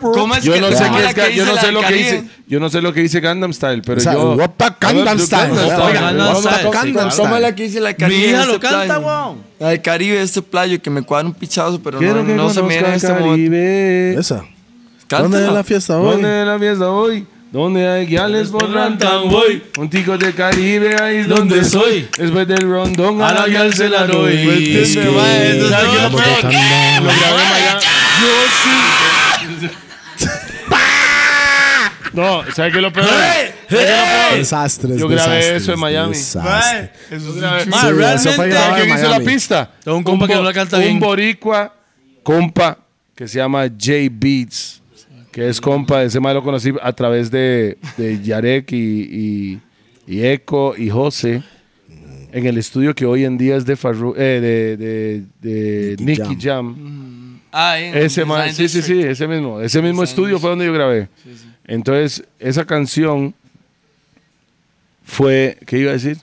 ¿Cómo es yo que no sé qué es, ga- yo no dice sé lo que Caribe? dice, yo no sé lo que dice Gangnam Style, pero O sea, yo Opa, Gangnam Style. ¿Cómo es la que dice la del Mi Caribe? hija lo canta, weón. La del Caribe, este playo que me cuadra un pichazo, pero no, que no se mira en este momento. Caribe. Esa. ¿Dónde es la fiesta hoy? ¿Dónde es la fiesta hoy? ¿Dónde hay guiales por rantan voy? Un tico de Caribe, ahí es donde soy. Después del rondón, a la guial se la doy. Es que- es ¿Sabe todo, qué es lo grabé en Miami. No, ¿sabes qué es lo es lo peor? Desastres. Yo grabé desastres, eso en Miami. desastres. Eso Sí, fue realmente. grabado ¿Sabes en quién hizo la pista? Tengo un compa que no la canta Un bien. boricua, compa, que se llama J Beats, que es compa, ese más lo conocí a través de, de Yarek y, y, y Eco y José, en el estudio que hoy en día es de, Farru, eh, de, de, de Nicky Nicky Jam. Ah, ahí en Ese man, sí, sí, sí, ese mismo. Ese mismo estudio fue donde yo grabé. Entonces, esa canción fue, ¿qué iba a decir?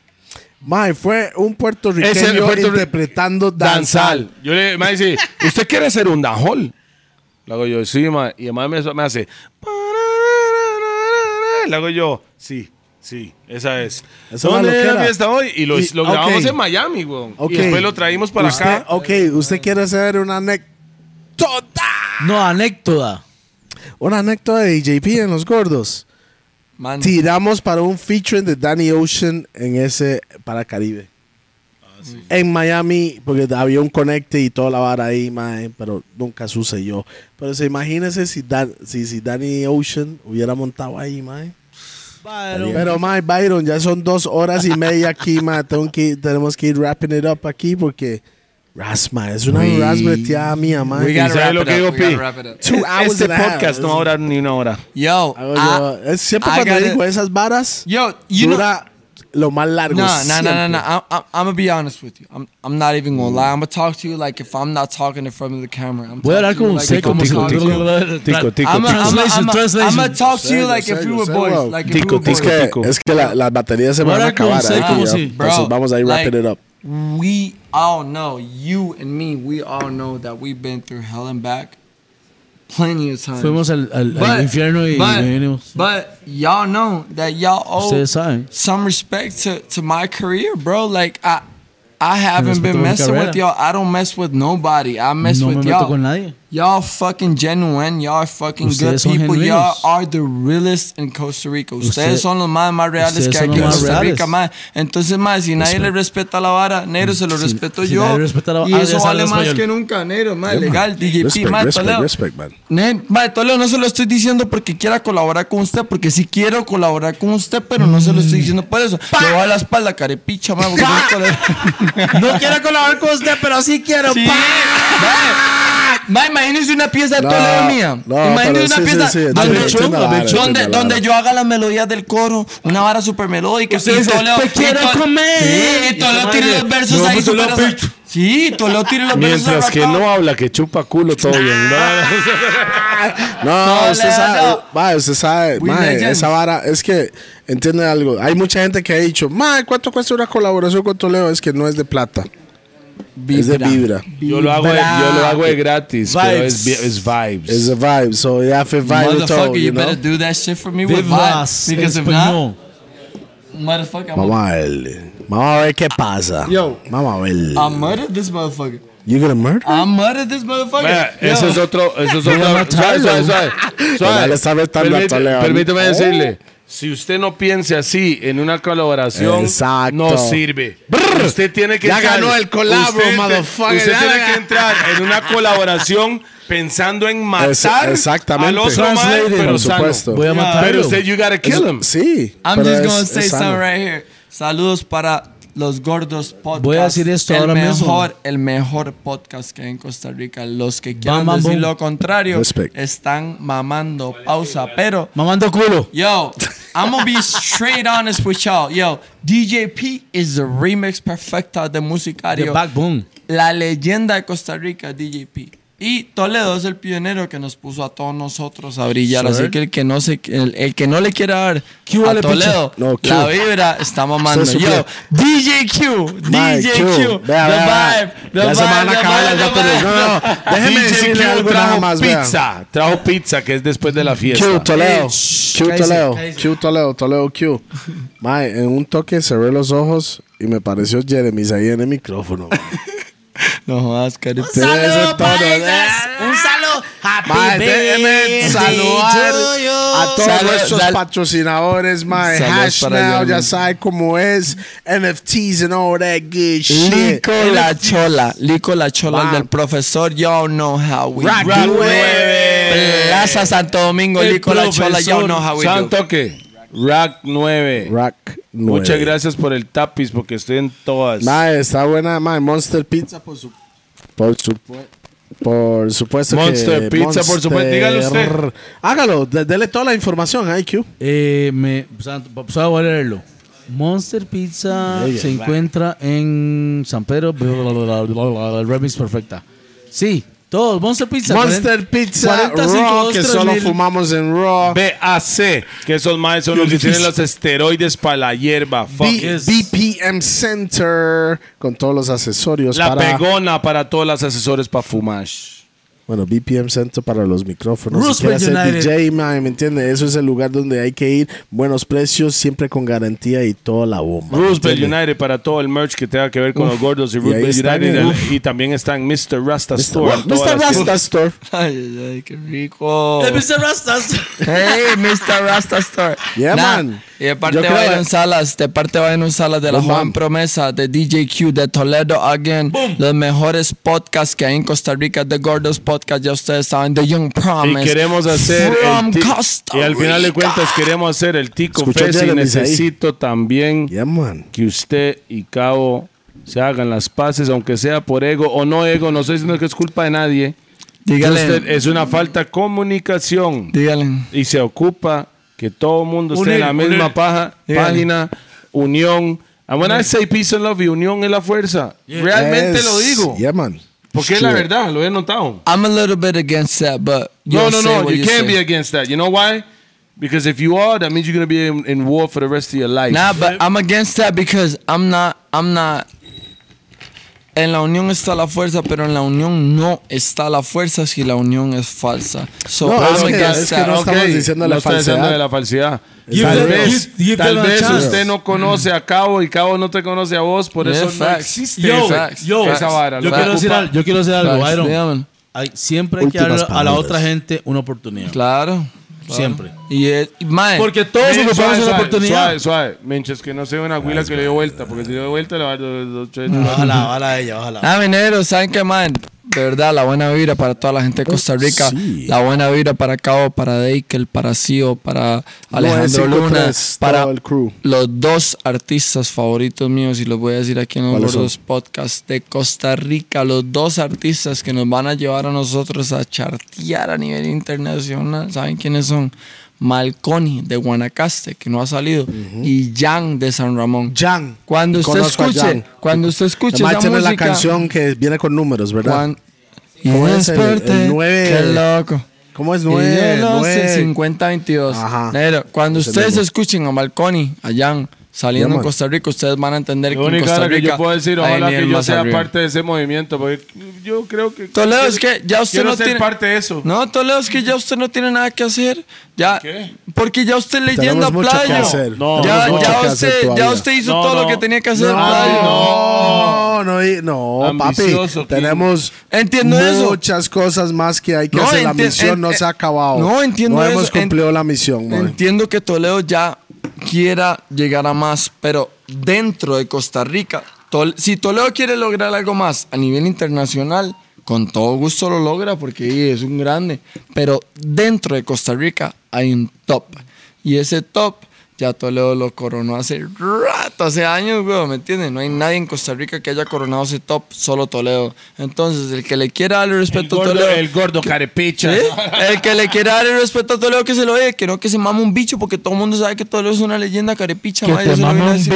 Mae, fue un puertorriqueño Ese puertorri- interpretando danzal. Yo le me dice, ¿usted quiere ser un danjol? Le hago yo, sí, ma. Y además me, me hace. Le hago yo, sí, sí, esa es. Esa es una ¿Dónde es la fiesta hoy? Y lo, Y- lo grabamos en Miami, weón. Ok. Y después lo traímos para Usted- acá. Ok, usted quiere hacer una anécdota. No, anécdota. Una anécdota de JP en Los Gordos. Man, Tiramos para un featuring de Danny Ocean en ese para Caribe. En Miami, porque había un conecte y toda la vara ahí, mae, pero nunca sucedió. Pero se imagínese si, Dan, si, si Danny Ocean hubiera montado ahí, mae. Pero, my Byron, ya son dos horas y media aquí, ma. Tengo que, tenemos que ir wrapping it up aquí porque Rasma, es una We- rasmeteada mía, man. We gotta ¿sabe wrap lo que digo, Pi? Two hours Este podcast no va a durar ni una hora. Yo, Hago I- yo- es siempre I cuando gotta- digo esas varas, yo, you know, dura lo más largo. No, no, no, no, siempre. no. I'm, I'm, I'm gonna be honest with you. I'm, I'm not even gonna lie. I'm gonna talk to you like if I'm not talking in front of the camera. I'm Voy a hablar talking to you con like usted if I'm como si... talking. Tico, tico, I'm gonna talk to you like if serio, we were boys. Like if Tico, we were Es boys. que, Tico. es que la- las baterías se van a acabar. usted eh, ahí como que ya- si- entonces vamos a ir wrapping it up. We all know, you and me, we all know that we've been through hell and back plenty of times. Fuimos al, al, al But- infierno y but, but y'all know that y'all owe some respect to, to my career, bro. Like I I haven't been messing with y'all. I don't mess with nobody. I mess no me with meto y'all. Y'all fucking genuine. Y'all are fucking Ustedes good people. Y'all are the realest in Costa Rica. Ustedes Usted- son los más, más reales ustedes que los en más Costa Rica, más. Entonces, más, si nadie le respeta la vara, negro se lo Si- respeto si yo. nadie respeta la- y eso vale más español. que nunca, negro, más legal. DJP, Respect, más, respect, Toledo. respect, man. Toledo, no se lo estoy diciendo porque quiera colaborar con usted, porque sí quiero colaborar con usted, pero no se lo estoy diciendo por eso. Le voy a la espalda, carepicha, Toledo. No quiero colaborar con usted, pero sí quiero. Sí. Mae, imagínese una pieza de No, Toledo mía. no, imagínese una sí, pieza sí, sí, donde, vara, donde, donde yo haga las melodías del coro, una vara super melódica. Usted y "Te y quiero To- comer". Y Y madre, los versos "No, ahí pues, super Sí, tire los versos Mientras que no habla, que chupa culo todo bien. No, No, usted sabe, ma, usted sabe, ma, esa vara, es que, entiende algo, hay mucha gente que ha dicho, ma, ¿cuánto cuesta una colaboración con Toledo? Es que no es de plata, es de vibra. Yo lo hago, de, yo lo hago de gratis, pero Vibes. es, vi- es vibes. Es a vibe, so ya hace vibe y todo, Motherfucker, you you know? better do that shit for me with Vivas, vibes. Because if not, motherfucker, I'm Vamos a ver, vamos a ver qué pasa. Yo. Vamos a ver. I murdered this motherfucker. You gonna murder? I murdered this motherfucker. Eso es otro, eso es otro. Suave, suave, suave. Suave. A. Permíteme Oh. decirle. Si usted no piensa así en una colaboración, Exacto. no sirve. Usted tiene que Ya entrar- ganó el collabo, usted, motherfucker. Usted Ya tiene que entrar en una colaboración pensando en matar Es- exactamente. al otro Translated, pero por sano. supuesto. Voy a Yeah. matarlo. Pero usted, you gotta kill him. Sí. I'm just es- gonna es say sano. something right here. Saludos para los gordos podcast. Voy a decir esto el ahora mejor, mismo. El mejor podcast que hay en Costa Rica. Los que quieran bam, decir boom. lo contrario Respect. están mamando pausa. Pero, Mamando culo. yo, I'm gonna be straight honest with y'all. Yo, DJ P is the remix perfecta de Musicario. The backbone. La leyenda de Costa Rica, DJ P. Y Toledo es el pionero que nos puso a todos nosotros a brillar. Sure. Así que el que no se, el, el que no le quiera dar a Toledo. No, la vibra está mamando. Yo. DJ Q, DJ Q. Q, Vea, the vea, vea. vibe, the vibe, se van a acabar las. No, no, déjeme decirle algo trajo más, vea. pizza. Trajo pizza, que es después de la fiesta. Q, Toledo. Q, Toledo. Q, Toledo. Toledo, Q. Mae, en un toque cerré los ojos y me pareció Jeremy ahí en el micrófono. No jodas, ese tono, ¿eh? Un saludo. Happy Mae, déjeme saludar a todos Salud, nuestros sal- patrocinadores, mae. Saludos Hash para Now, ellos, ya sabe cómo es. NFTs and all that good shit. Lico la chola, Lico la chola Man. del profesor, y'all know how we Rack do nueve. it. Plaza Santo Domingo, El Lico la chola, y'all know how we do Santo que Rack 9. Rack nueve. Muchas gracias por el tapiz porque estoy en todas. Mae, está buena, mae. Monster Pizza por su... Por su... Por supuesto Monster que... Pizza, por supuesto. Dígalo usted. Hágalo, de- dele toda la información, IQ. Eh, me, pues, voy a leerlo. Monster Pizza Yeah, se yeah. encuentra en San Pedro, el remix perfecta. Sí, todos, Monster Pizza. Monster 40, Pizza 45, Raw, que 3000. solo fumamos en Raw. BAC, que esos maes son los que tienen los esteroides para la hierba. Fuck B-. BPM Center con todos los accesorios La para pegona para todos los asesores para fumar. Bueno BPM Center para los micrófonos si Roosevelt United. DJ man, me entiende eso es el lugar donde hay que ir buenos precios siempre con garantía y toda la bomba ¿me Roosevelt? United para todo el merch que tenga que ver con los gordos y Roosevelt United. en- el- y también está en Mr. Rasta Mr. Store. Mr. las- Rasta Store Ay, ay, ay, qué rico. Eh, Mr. Rastas. Hey, Mr. Rasta Store. Yeah, Nah, man. Y de parte Byron Salas, de parte de Byron Salas, de la Boom, joven bam. promesa, de DJ Q, de Toledo Again, los mejores podcasts que hay en Costa Rica, The Gordos Podcast, ya ustedes saben, The Young Y Promise. queremos hacer From el Costa y al final de cuentas queremos hacer el Tico Escuchó Fest y ahí. necesito también Yeah, man. que usted y Cabo se hagan las paces, aunque sea por ego o no ego, no estoy diciendo que es culpa de nadie. Dígale. Usted- es una falta de comunicación Dígale. y se ocupa que todo el mundo esté en la Unir, misma unir. paja- Dígale. página, unión. And when I say peace and love, y unión es la fuerza. Realmente Yes. lo digo. Yeah, man. Porque es la verdad, lo he notado. I'm a little bit against that, but No, no, no. You can't say. be against that. You know why? Because if you are, that means you're gonna be in, in war for the rest of your life. Nah, but I'm against that because I'm not, I'm not. En la unión está la fuerza, pero en la unión no está la fuerza si la unión es falsa. So No, es que- es que no estamos Ok, diciendo no la estoy diciendo falsedad. de la falsedad. Give tal vez, give tal vez usted no conoce a Cabo y Cabo no te conoce a vos, por Yeah, eso no facts. existe Yo, esa, facts, yo, esa vara. yo quiero decir algo, yo quiero decir algo, Facts, Byron. Hay- siempre hay que darle a la otra gente una oportunidad. Claro. Siempre. Y, es- y, mae, Porque todos Miren, ocupamos suave, una suave, oportunidad. Suave, suave. Mientras que no sea una huila que le dio vuelta, porque si le dio vuelta le va a dar dos, dos, tres, bájala a ella, bájala. Ah, minero, ¿saben qué, man? De verdad, la buena vibra para toda la gente de Costa Rica. sí. La buena vibra para Cabo, para Deikel, para Sio, para Alejandro 953, Luna, para el crew. los dos artistas favoritos míos, y los voy a decir aquí en los ¿Cuáles gordos podcasts de Costa Rica. Los dos artistas que nos van a llevar a nosotros a chartear a nivel internacional. ¿Saben quiénes son? Malconi de Guanacaste, que no ha salido, y Jan de San Ramón. Jan. Cuando usted escuche, cuando usted escuche Además esa tiene la música, canción que viene con números, ¿verdad? Y ¿Cómo es el- el desperté, qué loco. ¿Cómo es Y nueve? yo lo sé, nueve? 50-22. Ajá. Pero cuando ustedes escuchen a Malconi, a Jan, saliendo Ya, en. Costa Rica, ustedes van a entender Lo que en único Costa que Rica yo puedo decir, hay ojalá que yo sea arriba. parte de ese movimiento, porque yo creo que... Toledo, es que ya usted no ser tiene... parte de eso. No, Toledo, es que ya usted no tiene nada que hacer. Ya, qué? Porque ya usted leyenda que playo. hacer. No, ya, tenemos ya que usted, ya usted hizo No, todo no. lo que tenía que hacer, No, playo. no, no, no, papi. Tenemos Entiendo eso. muchas cosas más que hay que No, hacer. La misión en- no se ha acabado. no, entiendo No eso. hemos cumplido En- la misión, man. Entiendo que Toledo ya quiera llegar a más, pero dentro de Costa Rica, si Toledo quiere lograr algo más a nivel internacional, con todo gusto lo logra porque es un grande. Pero dentro de Costa Rica hay un top. Y ese top ya Toledo lo coronó hace rato, hace años, güey, ¿me entiendes? No hay nadie en Costa Rica que haya coronado ese top, solo Toledo. Entonces, el que le quiera darle El respeto a gordo, Toledo. el gordo carepicha. ¿Sí? El que le quiera dar el respeto a Toledo que se lo dé, que no que se mame un bicho, porque todo el mundo sabe que Toledo es una leyenda carepicha. Que te mame un bicho.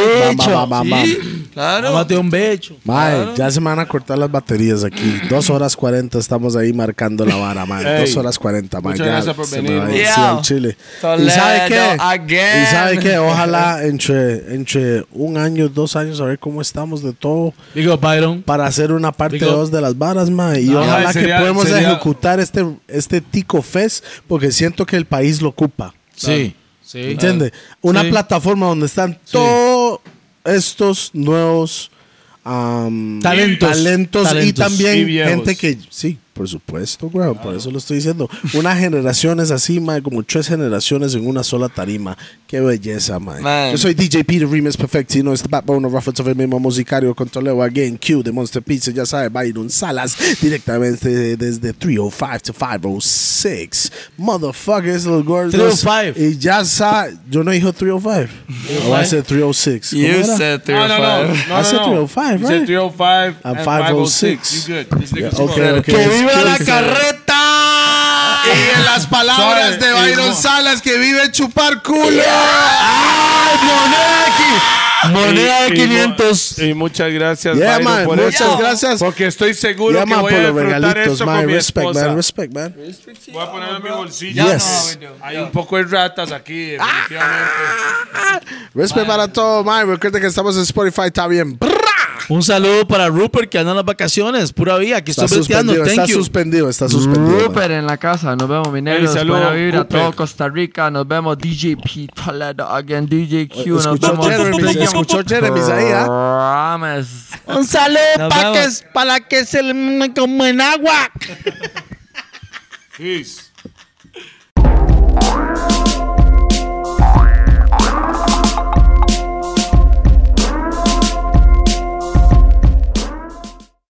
Sí, claro. Mámate un becho. Mae, ya se me van a cortar las baterías aquí. Dos horas cuarenta estamos ahí marcando la vara, mae. Dos horas cuarenta, mae. muchas Ya gracias por venir, sí, al Chile. ¿Y Toledo sabe qué? again. ¿Y sabe qué? Ojalá entre, entre un año, dos años, a ver cómo estamos de todo. Digo, Byron. Para hacer una parte Digo- 2 de las varas, mae. Y No, ojalá sería- que podemos sería- ejecutar este, este Tico Fest, porque siento que el país lo ocupa. Sí. Sí. ¿Entiende? Una Sí. plataforma donde están todos estos nuevos am, Talentos. talentos y también Y gente que, sí, por supuesto, güey, por eso lo estoy diciendo. Una generación es así, mae, como tres generaciones en una sola tarima. Qué belleza, mae. Man. Yo soy DJ Peter Remix Perfectino, este backbone of Raffles of el mismo musicario con Toledo Again, Q de Monster Pizza, ya sabe, Byron Salas, directamente desde 305 to 506. Motherfuckers, los gordos. 305. Y ya sabe, yo no dijo 305. O va a ser 306. ¿Cómo You era? said No, no, no. 305. no, I said no, no. 305, You said right? 305 And and 506. 506. You good. This nigga's Ok, good. Ok. ¡Que viva la carreta! Y en las palabras de Byron Salas, que vive chupar culo. ¡Ay, moneda de Y- y mu- 500. Y, muchas gracias, Yeah, Byron, man, por muchas eso. gracias. Porque estoy seguro Yeah, que man, voy por a los disfrutar regalitos, esto man. con mi Respect, esposa. man. Respect, man. Voy a ponerlo en mi bolsillo. Yes. Hay un poco de ratas aquí, definitivamente. Respect para todo, man. Recuerden que estamos en Spotify, está bien. Un saludo para Rupert que anda en las vacaciones. Pura vida. Aquí Está estoy breteando. suspendido, Thank está you. suspendido, está suspendido. man. Rupert en la casa, nos vemos mineros, Hey, saludo, buena vibra, Rupert. todo Costa Rica, nos vemos DJ P, Toledo, again DJ Q, nos Escuchó vemos. Jeremy, escuchó Jeremy ahí, ¿ah? Promise. Un saludo para que, para que se le como en agua. Peace.